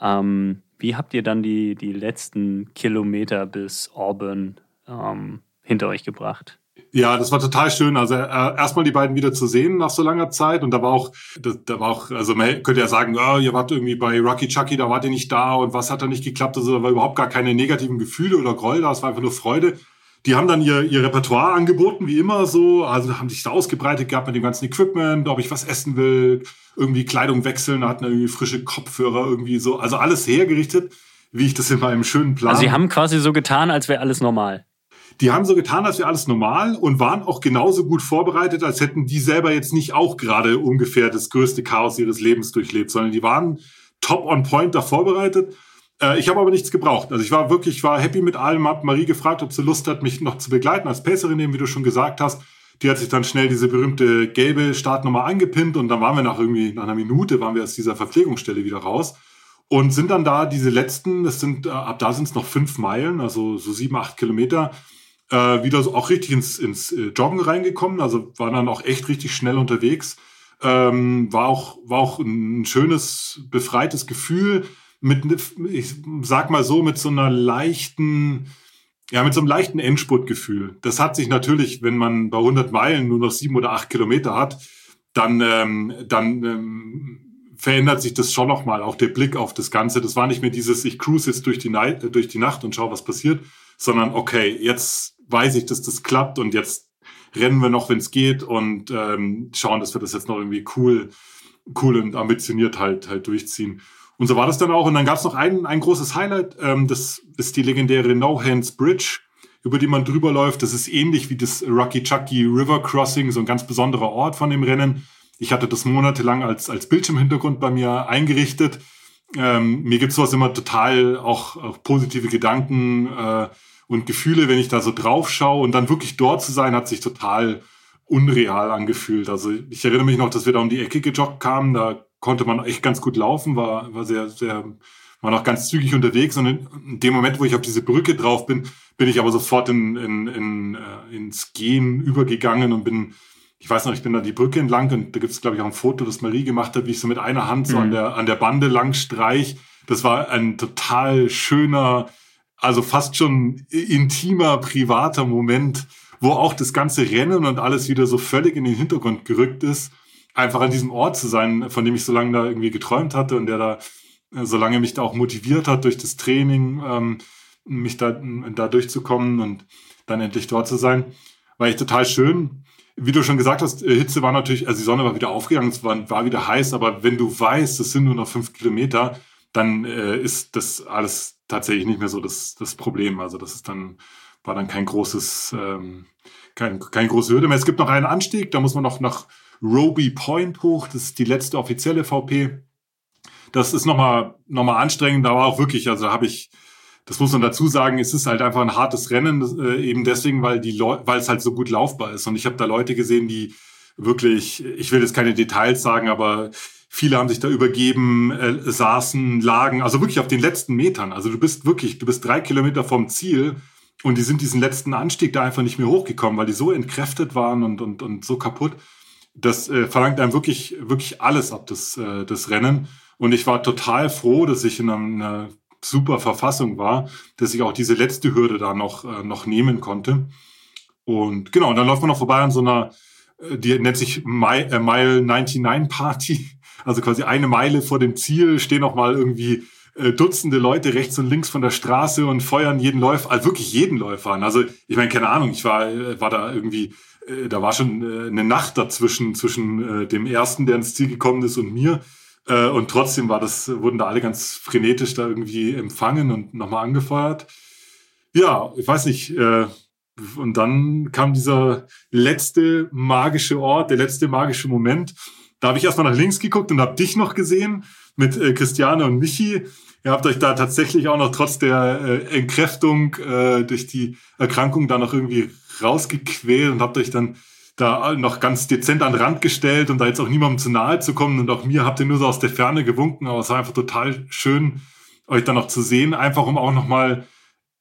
Ähm, wie habt ihr dann die, die letzten Kilometer bis Auburn ähm, hinter euch gebracht? Ja, das war total schön. Also äh, erstmal die beiden wieder zu sehen nach so langer Zeit. Und da war auch, da, da war auch, also man könnte ja sagen, oh, ihr wart irgendwie bei Rocky Chucky, da wart ihr nicht da und was hat da nicht geklappt? Also da war überhaupt gar keine negativen Gefühle oder Groll da, es war einfach nur Freude. Die haben dann ihr, ihr Repertoire angeboten, wie immer so. Also haben sich da ausgebreitet gehabt mit dem ganzen Equipment, ob ich was essen will, irgendwie Kleidung wechseln, hatten irgendwie frische Kopfhörer, irgendwie so. Also alles hergerichtet, wie ich das in meinem schönen Plan. Also sie haben quasi so getan, als wäre alles normal. Die haben so getan, als wäre alles normal und waren auch genauso gut vorbereitet, als hätten die selber jetzt nicht auch gerade ungefähr das größte Chaos ihres Lebens durchlebt, sondern die waren top on point da vorbereitet. Äh, ich habe aber nichts gebraucht. Also ich war wirklich, ich war happy mit allem, habe Marie gefragt, ob sie Lust hat, mich noch zu begleiten als Pacerin, wie du schon gesagt hast. Die hat sich dann schnell diese berühmte gelbe Startnummer angepinnt und dann waren wir nach irgendwie, nach einer Minute waren wir aus dieser Verpflegungsstelle wieder raus und sind dann da diese letzten, das sind, äh, ab da sind es noch fünf Meilen, also so sieben, acht Kilometer, äh, wieder so auch richtig ins, ins äh, Joggen reingekommen, also war dann auch echt richtig schnell unterwegs. Ähm, war auch war auch ein schönes befreites Gefühl mit ich sag mal so mit so einer leichten ja mit so einem leichten Endspurtgefühl. Das hat sich natürlich, wenn man bei 100 Meilen nur noch sieben oder acht Kilometer hat, dann ähm, dann ähm, verändert sich das schon noch mal auch der Blick auf das Ganze. Das war nicht mehr dieses ich cruise jetzt durch die, Night, durch die Nacht und schau was passiert, sondern okay jetzt weiß ich, dass das klappt und jetzt rennen wir noch, wenn es geht und ähm, schauen, dass wir das jetzt noch irgendwie cool, cool und ambitioniert halt halt durchziehen. Und so war das dann auch. Und dann gab es noch ein, ein großes Highlight, ähm, das ist die legendäre No Hands Bridge, über die man drüber läuft. Das ist ähnlich wie das Rocky Chucky River Crossing, so ein ganz besonderer Ort von dem Rennen. Ich hatte das monatelang als, als Bildschirmhintergrund bei mir eingerichtet. Ähm, mir gibt sowas immer total auch, auch positive Gedanken. Äh, und Gefühle, wenn ich da so drauf schaue und dann wirklich dort zu sein, hat sich total unreal angefühlt. Also ich erinnere mich noch, dass wir da um die Ecke gejoggt kamen, da konnte man echt ganz gut laufen, war, war sehr, sehr, war noch ganz zügig unterwegs und in dem Moment, wo ich auf diese Brücke drauf bin, bin ich aber sofort in, in, in, äh, ins Gehen übergegangen und bin ich weiß noch, ich bin da die Brücke entlang und da gibt es, glaube ich, auch ein Foto, das Marie gemacht hat, wie ich so mit einer Hand so mhm. an, der, an der Bande lang streich. Das war ein total schöner, also fast schon intimer, privater Moment, wo auch das ganze Rennen und alles wieder so völlig in den Hintergrund gerückt ist. Einfach an diesem Ort zu sein, von dem ich so lange da irgendwie geträumt hatte und der da, äh, so lange mich da auch motiviert hat durch das Training, ähm, mich da, da durchzukommen und dann endlich dort zu sein. War echt total schön wie du schon gesagt hast, äh, Hitze war natürlich, also die Sonne war wieder aufgegangen, es war, war wieder heiß, aber wenn du weißt, es sind nur noch fünf Kilometer, dann äh, ist das alles tatsächlich nicht mehr so das, das Problem. Also das ist dann, war dann kein großes, ähm, kein, kein große Hürde mehr. Es gibt noch einen Anstieg, da muss man noch nach Roby Point hoch, das ist die letzte offizielle VP. Das ist nochmal noch mal anstrengend, aber auch wirklich, also da habe ich das muss man dazu sagen, es ist halt einfach ein hartes Rennen, äh, eben deswegen, weil die weil es halt so gut laufbar ist. Und ich habe da Leute gesehen, die wirklich, ich will jetzt keine Details sagen, aber viele haben sich da übergeben, äh, saßen, lagen, also wirklich auf den letzten Metern. Also du bist wirklich, du bist drei Kilometer vom Ziel und die sind diesen letzten Anstieg da einfach nicht mehr hochgekommen, weil die so entkräftet waren und, und, und so kaputt. Das äh, verlangt einem wirklich, wirklich alles ab, das, äh, das Rennen. Und ich war total froh, dass ich in einer super Verfassung war, dass ich auch diese letzte Hürde da noch, äh, noch nehmen konnte. Und genau, und dann läuft man noch vorbei an so einer, äh, die nennt sich Mile, äh, Mile 99 Party. Also quasi eine Meile vor dem Ziel stehen noch mal irgendwie äh, Dutzende Leute rechts und links von der Straße und feuern jeden Läufer, also wirklich jeden Läufer an. Also ich meine, keine Ahnung, ich war, äh, war da irgendwie, äh, da war schon äh, eine Nacht dazwischen, zwischen äh, dem ersten, der ins Ziel gekommen ist und mir. Äh, und trotzdem war das, wurden da alle ganz frenetisch da irgendwie empfangen und nochmal angefeuert. Ja, ich weiß nicht. Äh, und dann kam dieser letzte magische Ort, der letzte magische Moment. Da habe ich erstmal nach links geguckt und habe dich noch gesehen mit äh, Christiane und Michi. Ihr habt euch da tatsächlich auch noch trotz der äh, Entkräftung äh, durch die Erkrankung da noch irgendwie rausgequält und habt euch dann da noch ganz dezent an den Rand gestellt und da jetzt auch niemandem zu nahe zu kommen. Und auch mir habt ihr nur so aus der Ferne gewunken, aber es war einfach total schön, euch dann noch zu sehen, einfach um auch nochmal,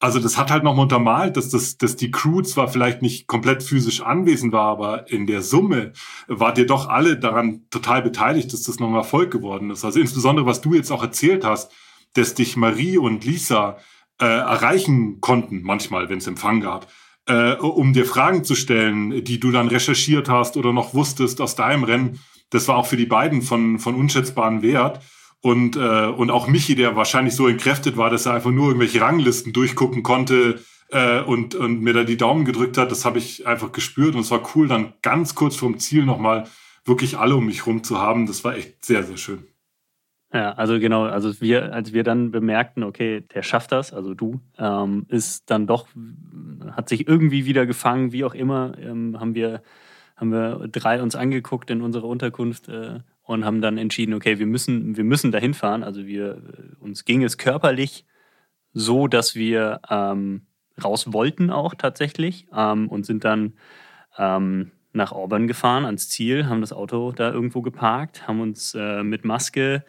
also das hat halt nochmal untermalt, dass, das, dass die Crew zwar vielleicht nicht komplett physisch anwesend war, aber in der Summe wart ihr doch alle daran total beteiligt, dass das nochmal Erfolg geworden ist. Also insbesondere, was du jetzt auch erzählt hast, dass dich Marie und Lisa äh, erreichen konnten, manchmal, wenn es Empfang gab äh, um dir Fragen zu stellen, die du dann recherchiert hast oder noch wusstest aus deinem Rennen. Das war auch für die beiden von, von unschätzbaren Wert. Und, äh, und auch Michi, der wahrscheinlich so entkräftet war, dass er einfach nur irgendwelche Ranglisten durchgucken konnte äh, und, und mir da die Daumen gedrückt hat, das habe ich einfach gespürt. Und es war cool, dann ganz kurz vorm Ziel nochmal wirklich alle um mich rum zu haben. Das war echt sehr, sehr schön. Ja, also genau, also wir, als wir dann bemerkten, okay, der schafft das, also du, ähm, ist dann doch, hat sich irgendwie wieder gefangen, wie auch immer, ähm, haben wir, haben wir drei uns angeguckt in unserer Unterkunft äh, und haben dann entschieden, okay, wir müssen, wir müssen dahin fahren. Also wir, äh, uns ging es körperlich so, dass wir ähm, raus wollten auch tatsächlich ähm, und sind dann ähm, nach Auburn gefahren ans Ziel, haben das Auto da irgendwo geparkt, haben uns äh, mit Maske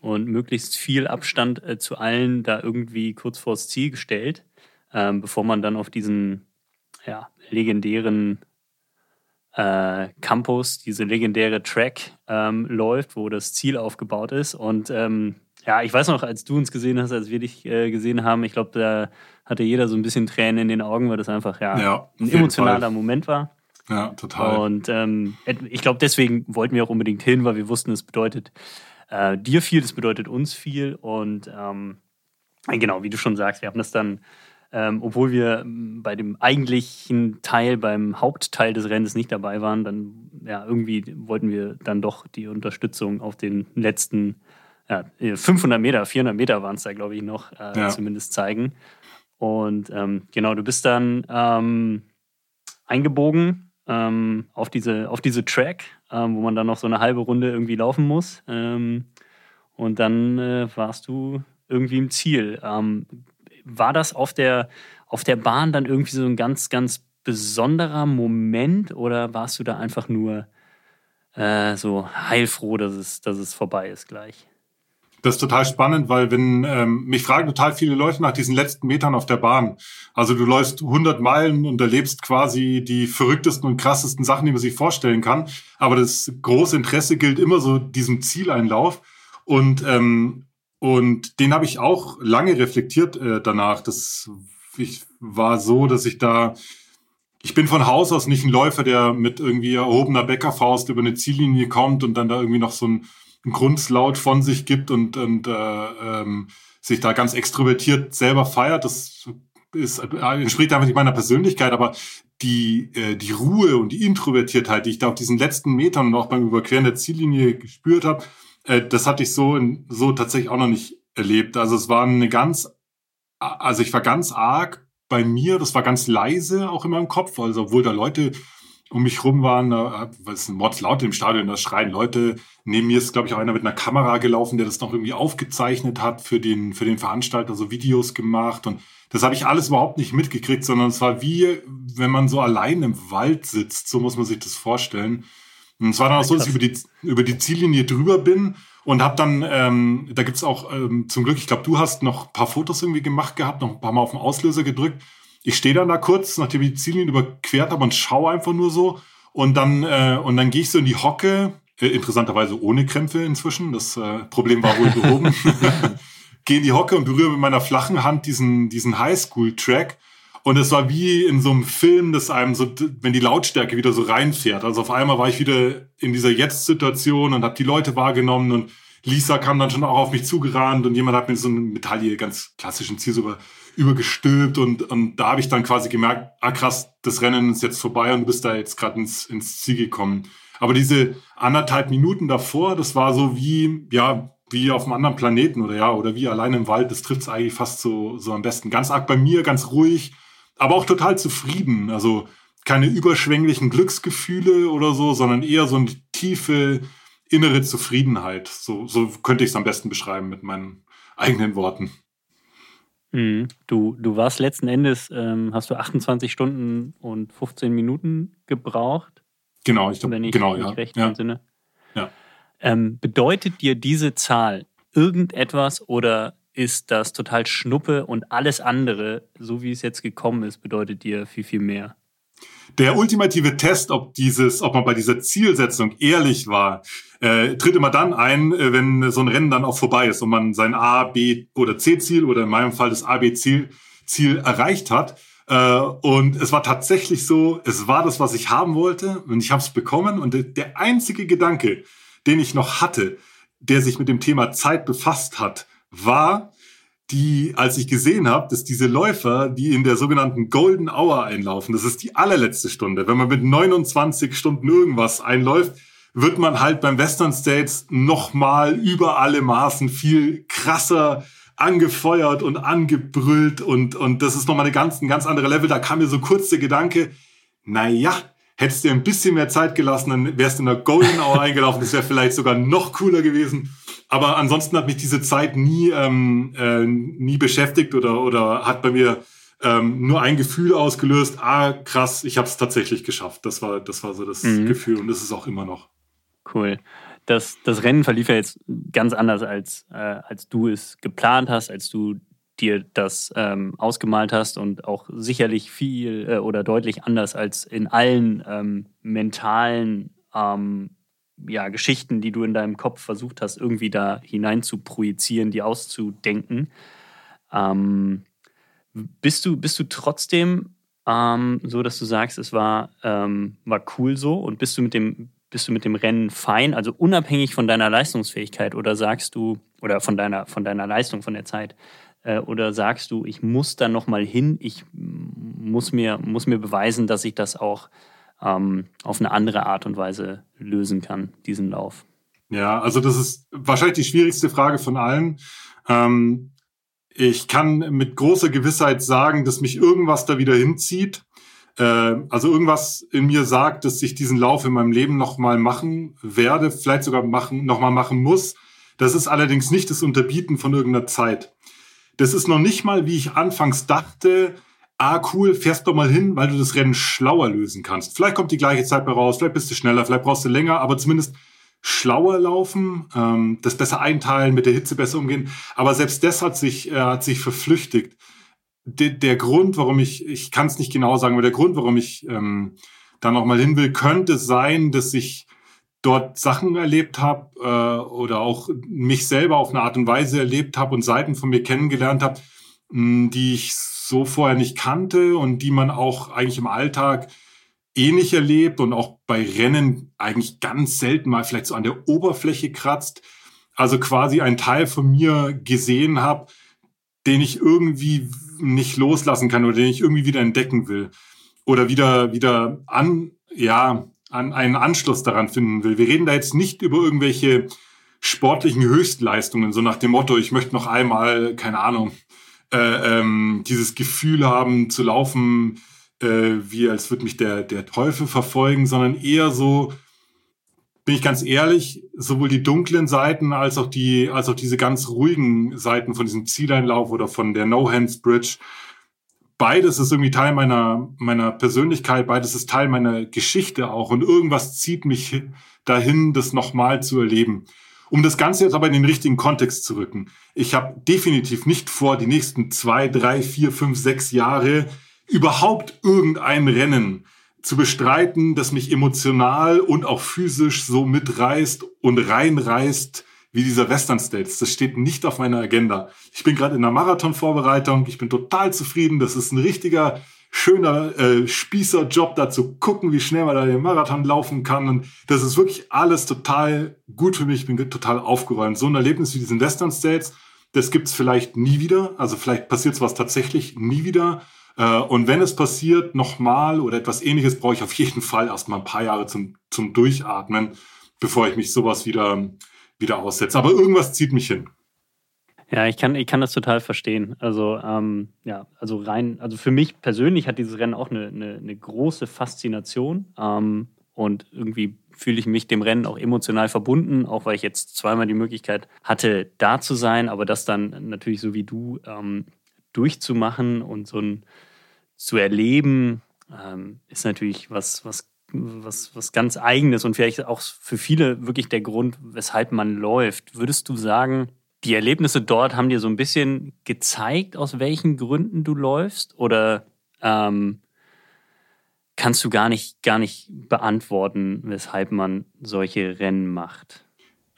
und möglichst viel Abstand äh, zu allen da irgendwie kurz vors Ziel gestellt, ähm, bevor man dann auf diesen ja, legendären äh, Campus, diese legendäre Track ähm, läuft, wo das Ziel aufgebaut ist. Und ähm, ja, ich weiß noch, als du uns gesehen hast, als wir dich äh, gesehen haben, ich glaube, da hatte jeder so ein bisschen Tränen in den Augen, weil das einfach ja, ja ein emotionaler Fall. Moment war. Ja, total. Und ähm, ich glaube, deswegen wollten wir auch unbedingt hin, weil wir wussten, es bedeutet äh, dir viel, das bedeutet uns viel. Und ähm, genau, wie du schon sagst, wir haben das dann, ähm, obwohl wir ähm, bei dem eigentlichen Teil, beim Hauptteil des Rennens nicht dabei waren, dann ja, irgendwie wollten wir dann doch die Unterstützung auf den letzten ja, 500 Meter, 400 Meter waren es da, glaube ich, noch äh, ja. zumindest zeigen. Und ähm, genau, du bist dann ähm, eingebogen ähm, auf, diese, auf diese Track, ähm, wo man dann noch so eine halbe Runde irgendwie laufen muss. Und dann äh, warst du irgendwie im Ziel. Ähm, war das auf der, auf der Bahn dann irgendwie so ein ganz, ganz besonderer Moment oder warst du da einfach nur äh, so heilfroh, dass es, dass es vorbei ist gleich? Das ist total spannend, weil wenn ähm, mich fragen total viele Leute nach diesen letzten Metern auf der Bahn. Also du läufst 100 Meilen und erlebst quasi die verrücktesten und krassesten Sachen, die man sich vorstellen kann. Aber das große Interesse gilt immer so diesem Zieleinlauf. Und ähm, und den habe ich auch lange reflektiert äh, danach. Das ich war so, dass ich da ich bin von Haus aus nicht ein Läufer, der mit irgendwie erhobener Bäckerfaust über eine Ziellinie kommt und dann da irgendwie noch so ein, ein Grundslaut von sich gibt und, und äh, ähm, sich da ganz extrovertiert selber feiert. Das ist, äh, entspricht einfach nicht meiner Persönlichkeit, aber die, äh, die Ruhe und die Introvertiertheit, die ich da auf diesen letzten Metern und auch beim Überqueren der Ziellinie gespürt habe, äh, das hatte ich so, in, so tatsächlich auch noch nicht erlebt. Also es war eine ganz, also ich war ganz arg bei mir, das war ganz leise auch in meinem Kopf, also obwohl da Leute um mich rum waren, da was ein Mords laut im Stadion, da schreien Leute. Neben mir ist, glaube ich, auch einer mit einer Kamera gelaufen, der das noch irgendwie aufgezeichnet hat für den, für den Veranstalter, so Videos gemacht. Und das habe ich alles überhaupt nicht mitgekriegt, sondern es war wie, wenn man so allein im Wald sitzt, so muss man sich das vorstellen. Und es war dann auch so, dass ich über die, über die Ziellinie drüber bin und habe dann, ähm, da gibt's auch ähm, zum Glück, ich glaube, du hast noch ein paar Fotos irgendwie gemacht gehabt, noch ein paar Mal auf den Auslöser gedrückt. Ich stehe dann da kurz, nachdem ich die Ziellinie überquert habe und schaue einfach nur so. Und dann, äh, und dann gehe ich so in die Hocke, äh, interessanterweise ohne Krämpfe inzwischen. Das äh, Problem war wohl behoben. gehe in die Hocke und berühre mit meiner flachen Hand diesen, diesen Highschool-Track. Und es war wie in so einem Film, dass einem so, wenn die Lautstärke wieder so reinfährt. Also auf einmal war ich wieder in dieser Jetzt-Situation und habe die Leute wahrgenommen und Lisa kam dann schon auch auf mich zugerannt und jemand hat mir so eine Medaille, ganz klassischen Ziel sogar übergestülpt und, und da habe ich dann quasi gemerkt, ah krass, das Rennen ist jetzt vorbei und du bist da jetzt gerade ins, ins Ziel gekommen. Aber diese anderthalb Minuten davor, das war so wie, ja, wie auf einem anderen Planeten oder ja, oder wie allein im Wald, das trifft es eigentlich fast so, so am besten. Ganz arg bei mir, ganz ruhig, aber auch total zufrieden. Also keine überschwänglichen Glücksgefühle oder so, sondern eher so eine tiefe innere Zufriedenheit. So, so könnte ich es am besten beschreiben mit meinen eigenen Worten. Mhm. Du, du warst letzten Endes, ähm, hast du 28 Stunden und 15 Minuten gebraucht? Genau, ich glaube, genau, ja. recht ja. Sinne. Ja. Ähm, bedeutet dir diese Zahl irgendetwas oder ist das total Schnuppe und alles andere, so wie es jetzt gekommen ist, bedeutet dir viel, viel mehr. Der ultimative Test, ob dieses, ob man bei dieser Zielsetzung ehrlich war, äh, tritt immer dann ein, äh, wenn so ein Rennen dann auch vorbei ist und man sein A, B oder C-Ziel oder in meinem Fall das A, B, Ziel, Ziel erreicht hat. Äh, und es war tatsächlich so, es war das, was ich haben wollte und ich habe es bekommen. Und der einzige Gedanke, den ich noch hatte, der sich mit dem Thema Zeit befasst hat, war, die, als ich gesehen habe, dass diese Läufer, die in der sogenannten Golden Hour einlaufen, das ist die allerletzte Stunde. Wenn man mit 29 Stunden irgendwas einläuft, wird man halt beim Western States nochmal über alle Maßen viel krasser angefeuert und angebrüllt und, und das ist nochmal eine ganz, ein ganz andere Level. Da kam mir so kurz der Gedanke, na ja, hättest du ein bisschen mehr Zeit gelassen, dann wärst du in der Golden Hour eingelaufen. Das wäre vielleicht sogar noch cooler gewesen. Aber ansonsten hat mich diese Zeit nie, ähm, äh, nie beschäftigt oder, oder hat bei mir ähm, nur ein Gefühl ausgelöst. Ah, krass, ich habe es tatsächlich geschafft. Das war, das war so das mhm. Gefühl und das ist auch immer noch. Cool. Das, das Rennen verlief ja jetzt ganz anders, als, äh, als du es geplant hast, als du dir das ähm, ausgemalt hast und auch sicherlich viel äh, oder deutlich anders als in allen ähm, mentalen ähm, ja, Geschichten, die du in deinem Kopf versucht hast, irgendwie da hinein zu projizieren, die auszudenken. Ähm, bist, du, bist du trotzdem ähm, so, dass du sagst, es war, ähm, war cool so und bist du mit dem bist du mit dem Rennen fein, also unabhängig von deiner Leistungsfähigkeit oder sagst du oder von deiner von deiner Leistung von der Zeit äh, oder sagst du, ich muss da noch mal hin, ich muss mir muss mir beweisen, dass ich das auch ähm, auf eine andere Art und Weise lösen kann, diesen Lauf? Ja, also das ist wahrscheinlich die schwierigste Frage von allen. Ähm, ich kann mit großer Gewissheit sagen, dass mich irgendwas da wieder hinzieht. Äh, also irgendwas in mir sagt, dass ich diesen Lauf in meinem Leben nochmal machen werde, vielleicht sogar machen, nochmal machen muss. Das ist allerdings nicht das Unterbieten von irgendeiner Zeit. Das ist noch nicht mal, wie ich anfangs dachte, ah cool, fährst doch mal hin, weil du das Rennen schlauer lösen kannst. Vielleicht kommt die gleiche Zeit bei raus, vielleicht bist du schneller, vielleicht brauchst du länger, aber zumindest schlauer laufen, ähm, das besser einteilen, mit der Hitze besser umgehen. Aber selbst das hat sich, äh, hat sich verflüchtigt. De der Grund, warum ich, ich kann es nicht genau sagen, aber der Grund, warum ich ähm, da nochmal hin will, könnte sein, dass ich dort Sachen erlebt habe äh, oder auch mich selber auf eine Art und Weise erlebt habe und Seiten von mir kennengelernt habe, die ich so vorher nicht kannte und die man auch eigentlich im Alltag ähnlich erlebt und auch bei Rennen eigentlich ganz selten mal vielleicht so an der Oberfläche kratzt. Also quasi ein Teil von mir gesehen habe, den ich irgendwie nicht loslassen kann oder den ich irgendwie wieder entdecken will oder wieder wieder an ja an einen Anschluss daran finden will. Wir reden da jetzt nicht über irgendwelche sportlichen Höchstleistungen, so nach dem Motto, ich möchte noch einmal, keine Ahnung, äh, ähm, dieses Gefühl haben zu laufen, äh, wie als würde mich der, der Teufel verfolgen, sondern eher so, bin ich ganz ehrlich, sowohl die dunklen Seiten als auch die, als auch diese ganz ruhigen Seiten von diesem Zieleinlauf oder von der No-Hands Bridge. Beides ist irgendwie Teil meiner, meiner Persönlichkeit, beides ist Teil meiner Geschichte auch und irgendwas zieht mich dahin, das nochmal zu erleben. Um das Ganze jetzt aber in den richtigen Kontext zu rücken. Ich habe definitiv nicht vor, die nächsten zwei, drei, vier, fünf, sechs Jahre überhaupt irgendein Rennen zu bestreiten, das mich emotional und auch physisch so mitreißt und reinreißt wie dieser Western States. Das steht nicht auf meiner Agenda. Ich bin gerade in der Marathon-Vorbereitung. Ich bin total zufrieden. Das ist ein richtiger, schöner äh, Spießerjob, da zu gucken, wie schnell man da den Marathon laufen kann. Und das ist wirklich alles total gut für mich. Ich bin total aufgeräumt. So ein Erlebnis wie diesen Western States, das gibt's vielleicht nie wieder. Also vielleicht passiert sowas tatsächlich nie wieder. Äh, und wenn es passiert, nochmal oder etwas ähnliches, brauche ich auf jeden Fall erstmal ein paar Jahre zum, zum Durchatmen, bevor ich mich sowas wieder, wieder aussetze. Aber irgendwas zieht mich hin. Ja, ich kann, ich kann das total verstehen. Also, ähm, ja, also rein, also für mich persönlich hat dieses Rennen auch eine, eine, eine große Faszination. Ähm, und irgendwie fühle ich mich dem Rennen auch emotional verbunden, auch weil ich jetzt zweimal die Möglichkeit hatte, da zu sein, aber das dann natürlich so wie du ähm, durchzumachen und so ein zu erleben, ähm, ist natürlich was, was, was, was ganz Eigenes und vielleicht auch für viele wirklich der Grund, weshalb man läuft. Würdest du sagen, die Erlebnisse dort haben dir so ein bisschen gezeigt, aus welchen Gründen du läufst? Oder ähm, kannst du gar nicht, gar nicht beantworten, weshalb man solche Rennen macht?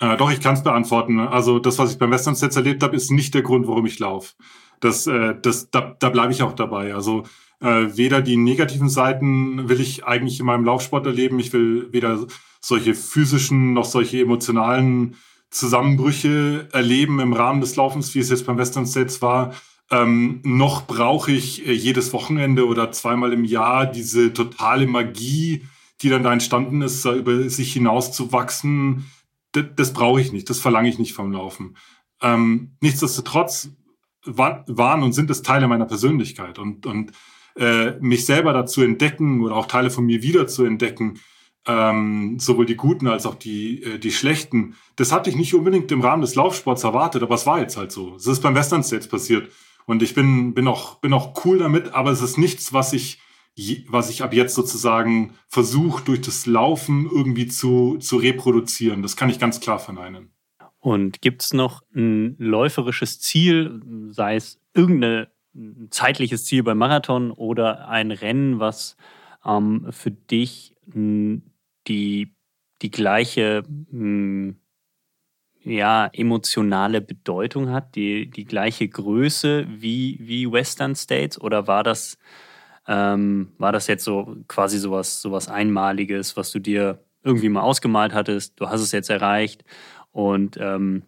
Äh, doch, ich kann es beantworten. Also das, was ich beim Western Sets erlebt habe, ist nicht der Grund, warum ich laufe. Das, äh, das, da, da bleibe ich auch dabei. Also äh, weder die negativen Seiten will ich eigentlich in meinem Laufsport erleben. Ich will weder solche physischen noch solche emotionalen Zusammenbrüche erleben im Rahmen des Laufens, wie es jetzt beim Western States war. Ähm, noch brauche ich äh, jedes Wochenende oder zweimal im Jahr diese totale Magie, die dann da entstanden ist, über sich hinaus zu wachsen. Das, das brauche ich nicht, das verlange ich nicht vom Laufen. Ähm, nichtsdestotrotz waren und sind es Teile meiner Persönlichkeit und, und äh, mich selber dazu entdecken oder auch Teile von mir wieder zu entdecken, ähm, sowohl die guten als auch die, äh, die schlechten, das hatte ich nicht unbedingt im Rahmen des Laufsports erwartet, aber es war jetzt halt so. Es ist beim Western States passiert. Und ich bin, bin, auch, bin auch cool damit, aber es ist nichts, was ich, was ich ab jetzt sozusagen versuche, durch das Laufen irgendwie zu, zu reproduzieren. Das kann ich ganz klar verneinen. Und gibt es noch ein läuferisches Ziel, sei es irgendeine ein zeitliches Ziel beim Marathon oder ein Rennen, was ähm, für dich die, die gleiche mh, ja, emotionale Bedeutung hat, die, die gleiche Größe wie, wie Western States? Oder war das, ähm, war das jetzt so quasi sowas, sowas Einmaliges, was du dir irgendwie mal ausgemalt hattest? Du hast es jetzt erreicht und ähm,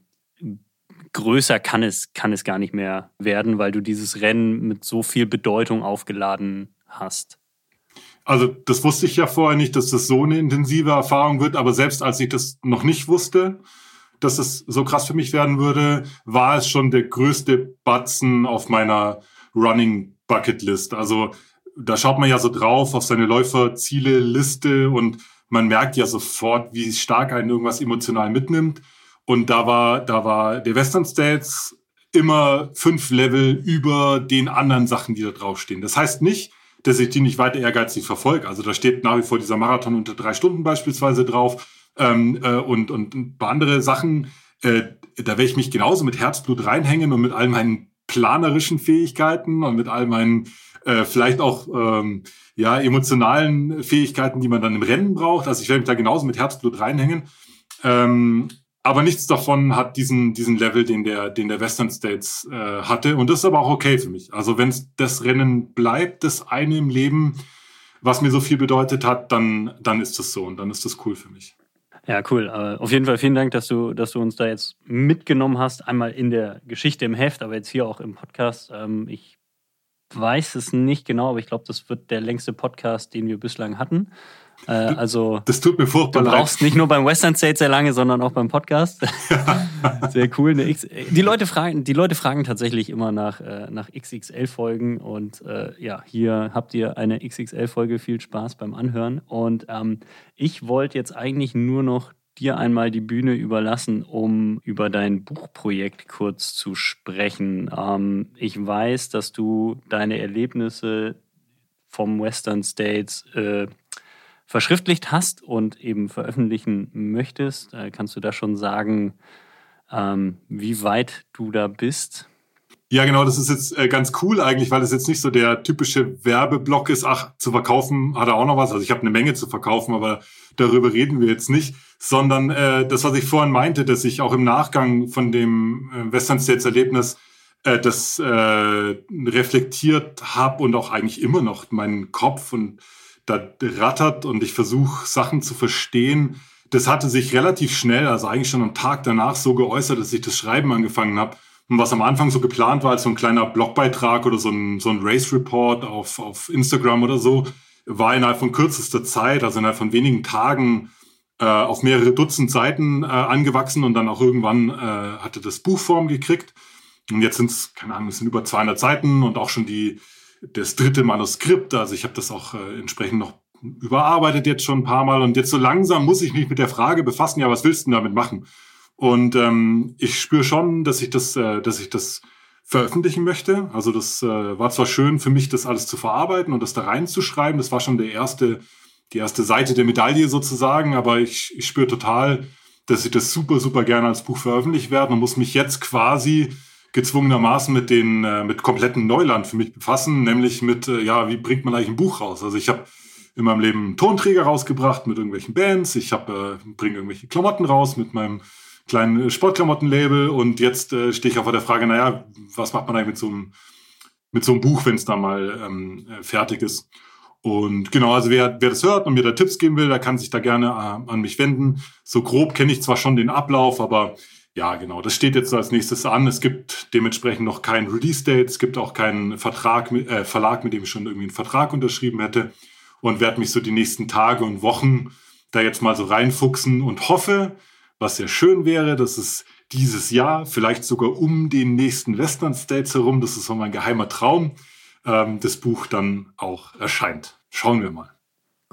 größer kann es, kann es gar nicht mehr werden, weil du dieses Rennen mit so viel Bedeutung aufgeladen hast. Also das wusste ich ja vorher nicht, dass das so eine intensive Erfahrung wird, aber selbst als ich das noch nicht wusste, dass es so krass für mich werden würde, war es schon der größte Batzen auf meiner Running Bucket List. Also da schaut man ja so drauf auf seine Läuferziele-Liste und man merkt ja sofort, wie stark einen irgendwas emotional mitnimmt. Und da war, da war der Western States immer fünf Level über den anderen Sachen, die da draufstehen. Das heißt nicht, dass ich die nicht weiter ehrgeizig verfolge. Also da steht nach wie vor dieser Marathon unter drei Stunden beispielsweise drauf, ähm, äh, und, und ein paar andere Sachen, äh, da werde ich mich genauso mit Herzblut reinhängen und mit all meinen planerischen Fähigkeiten und mit all meinen äh, vielleicht auch ähm, ja emotionalen Fähigkeiten, die man dann im Rennen braucht. Also ich werde mich da genauso mit Herzblut reinhängen. Ähm, aber nichts davon hat diesen, diesen Level, den der, den der Western States äh, hatte. Und das ist aber auch okay für mich. Also wenn das Rennen bleibt, das eine im Leben, was mir so viel bedeutet hat, dann, dann ist das so und dann ist das cool für mich. Ja, cool. Aber auf jeden Fall vielen Dank, dass du, dass du uns da jetzt mitgenommen hast. Einmal in der Geschichte im Heft, aber jetzt hier auch im Podcast. Ähm, ich weiß es nicht genau, aber ich glaube, das wird der längste Podcast, den wir bislang hatten. Äh, also das tut mir furchtbar leid. Du brauchst nicht nur beim Western State sehr lange, sondern auch beim Podcast. sehr cool. die Leute fragen, die Leute fragen tatsächlich immer nach, äh, nach XXL-Folgen und äh, ja, hier habt ihr eine XXL-Folge. Viel Spaß beim Anhören. Und ähm, ich wollte jetzt eigentlich nur noch dir einmal die Bühne überlassen, um über dein Buchprojekt kurz zu sprechen. Ähm, ich weiß, dass du deine Erlebnisse vom Western States äh, verschriftlicht hast und eben veröffentlichen möchtest. Äh, kannst du da schon sagen, ähm, wie weit du da bist? Ja, genau, das ist jetzt äh, ganz cool eigentlich, weil es jetzt nicht so der typische Werbeblock ist, ach, zu verkaufen hat er auch noch was. Also ich habe eine Menge zu verkaufen, aber darüber reden wir jetzt nicht, sondern äh, das, was ich vorhin meinte, dass ich auch im Nachgang von dem äh, Western States Erlebnis das reflektiert habe und auch eigentlich immer noch meinen Kopf und da rattert und ich versuche Sachen zu verstehen. Das hatte sich relativ schnell, also eigentlich schon am Tag danach so geäußert, dass ich das Schreiben angefangen habe. Und was am Anfang so geplant war als so ein kleiner Blogbeitrag oder so ein, so ein Race Report auf, auf Instagram oder so, war innerhalb von kürzester Zeit, also innerhalb von wenigen Tagen, äh, auf mehrere Dutzend Seiten äh, angewachsen und dann auch irgendwann äh, hatte das Buchform gekriegt. Und jetzt sind es, keine Ahnung, es sind über 200 Seiten und auch schon die, das dritte Manuskript. Also ich habe das auch äh, entsprechend noch überarbeitet jetzt schon ein paar Mal und jetzt so langsam muss ich mich mit der Frage befassen, ja, was willst du damit machen? Und ähm, ich spüre schon, dass ich das, äh, dass ich das veröffentlichen möchte. Also das äh, war zwar schön für mich, das alles zu verarbeiten und das da reinzuschreiben. Das war schon der erste, die erste Seite der Medaille sozusagen, aber ich, ich spüre total, dass ich das super, super gerne als Buch veröffentlicht werde und muss mich jetzt quasi gezwungenermaßen mit den äh, mit kompletten Neuland für mich befassen, nämlich mit äh, ja, wie bringt man eigentlich ein Buch raus? Also ich habe in meinem Leben einen Tonträger rausgebracht mit irgendwelchen Bands, ich habe äh, bringe irgendwelche Klamotten raus mit meinem kleinen Sportklamottenlabel und jetzt äh, stehe ich auch vor der Frage, naja, was macht man eigentlich mit so einem mit so einem Buch, wenn es da mal ähm, äh, fertig ist? Und genau, also wer, wer das hört und mir da Tipps geben will, der kann sich da gerne äh, an mich wenden. So grob kenne ich zwar schon den Ablauf, aber ja, genau. Das steht jetzt als nächstes an. Es gibt dementsprechend noch kein Release-Date. Es gibt auch keinen Vertrag, äh, Verlag, mit dem ich schon irgendwie einen Vertrag unterschrieben hätte. Und werde mich so die nächsten Tage und Wochen da jetzt mal so reinfuchsen und hoffe, was sehr schön wäre, dass es dieses Jahr, vielleicht sogar um den nächsten Western States herum, das ist so mein geheimer Traum, ähm, das Buch dann auch erscheint. Schauen wir mal.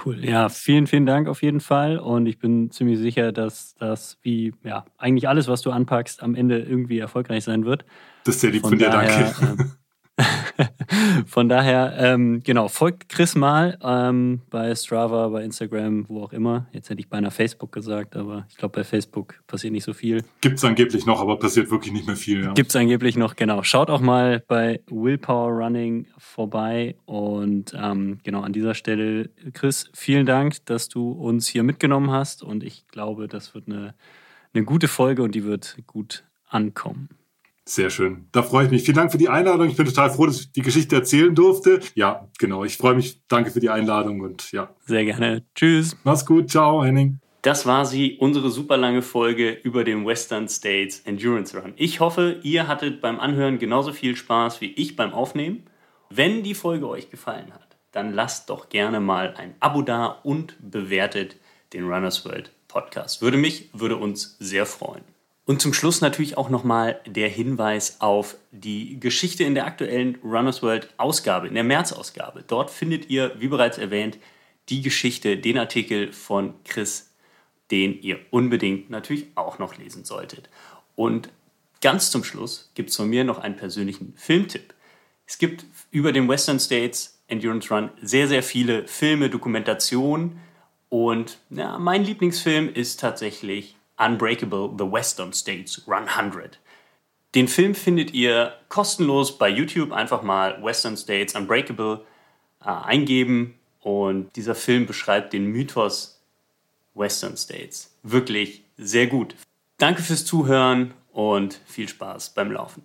Cool. Ja, vielen, vielen Dank auf jeden Fall. Und ich bin ziemlich sicher, dass das wie, ja, eigentlich alles, was du anpackst, am Ende irgendwie erfolgreich sein wird. Das ist sehr lieb von, von dir, daher, danke. Ähm, Von daher, ähm, genau, folgt Chris mal ähm, bei Strava, bei Instagram, wo auch immer. Jetzt hätte ich beinahe Facebook gesagt, aber ich glaube, bei Facebook passiert nicht so viel. Gibt es angeblich noch, aber passiert wirklich nicht mehr viel. Ja. Gibt es angeblich noch, genau. Schaut auch mal bei Willpower Running vorbei. Und ähm, genau an dieser Stelle, Chris, vielen Dank, dass du uns hier mitgenommen hast. Und ich glaube, das wird eine, eine gute Folge und die wird gut ankommen. Sehr schön. Da freue ich mich. Vielen Dank für die Einladung. Ich bin total froh, dass ich die Geschichte erzählen durfte. Ja, genau. Ich freue mich. Danke für die Einladung und ja. Sehr gerne. Tschüss. Mach's gut. Ciao, Henning. Das war sie, unsere super lange Folge über den Western States Endurance Run. Ich hoffe, ihr hattet beim Anhören genauso viel Spaß wie ich beim Aufnehmen. Wenn die Folge euch gefallen hat, dann lasst doch gerne mal ein Abo da und bewertet den Runners World Podcast. Würde mich, würde uns sehr freuen. Und zum Schluss natürlich auch nochmal der Hinweis auf die Geschichte in der aktuellen Runners World Ausgabe, in der März-Ausgabe. Dort findet ihr, wie bereits erwähnt, die Geschichte, den Artikel von Chris, den ihr unbedingt natürlich auch noch lesen solltet. Und ganz zum Schluss gibt es von mir noch einen persönlichen Filmtipp. Es gibt über den Western States Endurance Run sehr, sehr viele Filme, Dokumentationen Und ja, mein Lieblingsfilm ist tatsächlich Unbreakable The Western States Run 100. Den Film findet ihr kostenlos bei YouTube. Einfach mal Western States Unbreakable äh, eingeben. Und dieser Film beschreibt den Mythos Western States. Wirklich sehr gut. Danke fürs Zuhören und viel Spaß beim Laufen.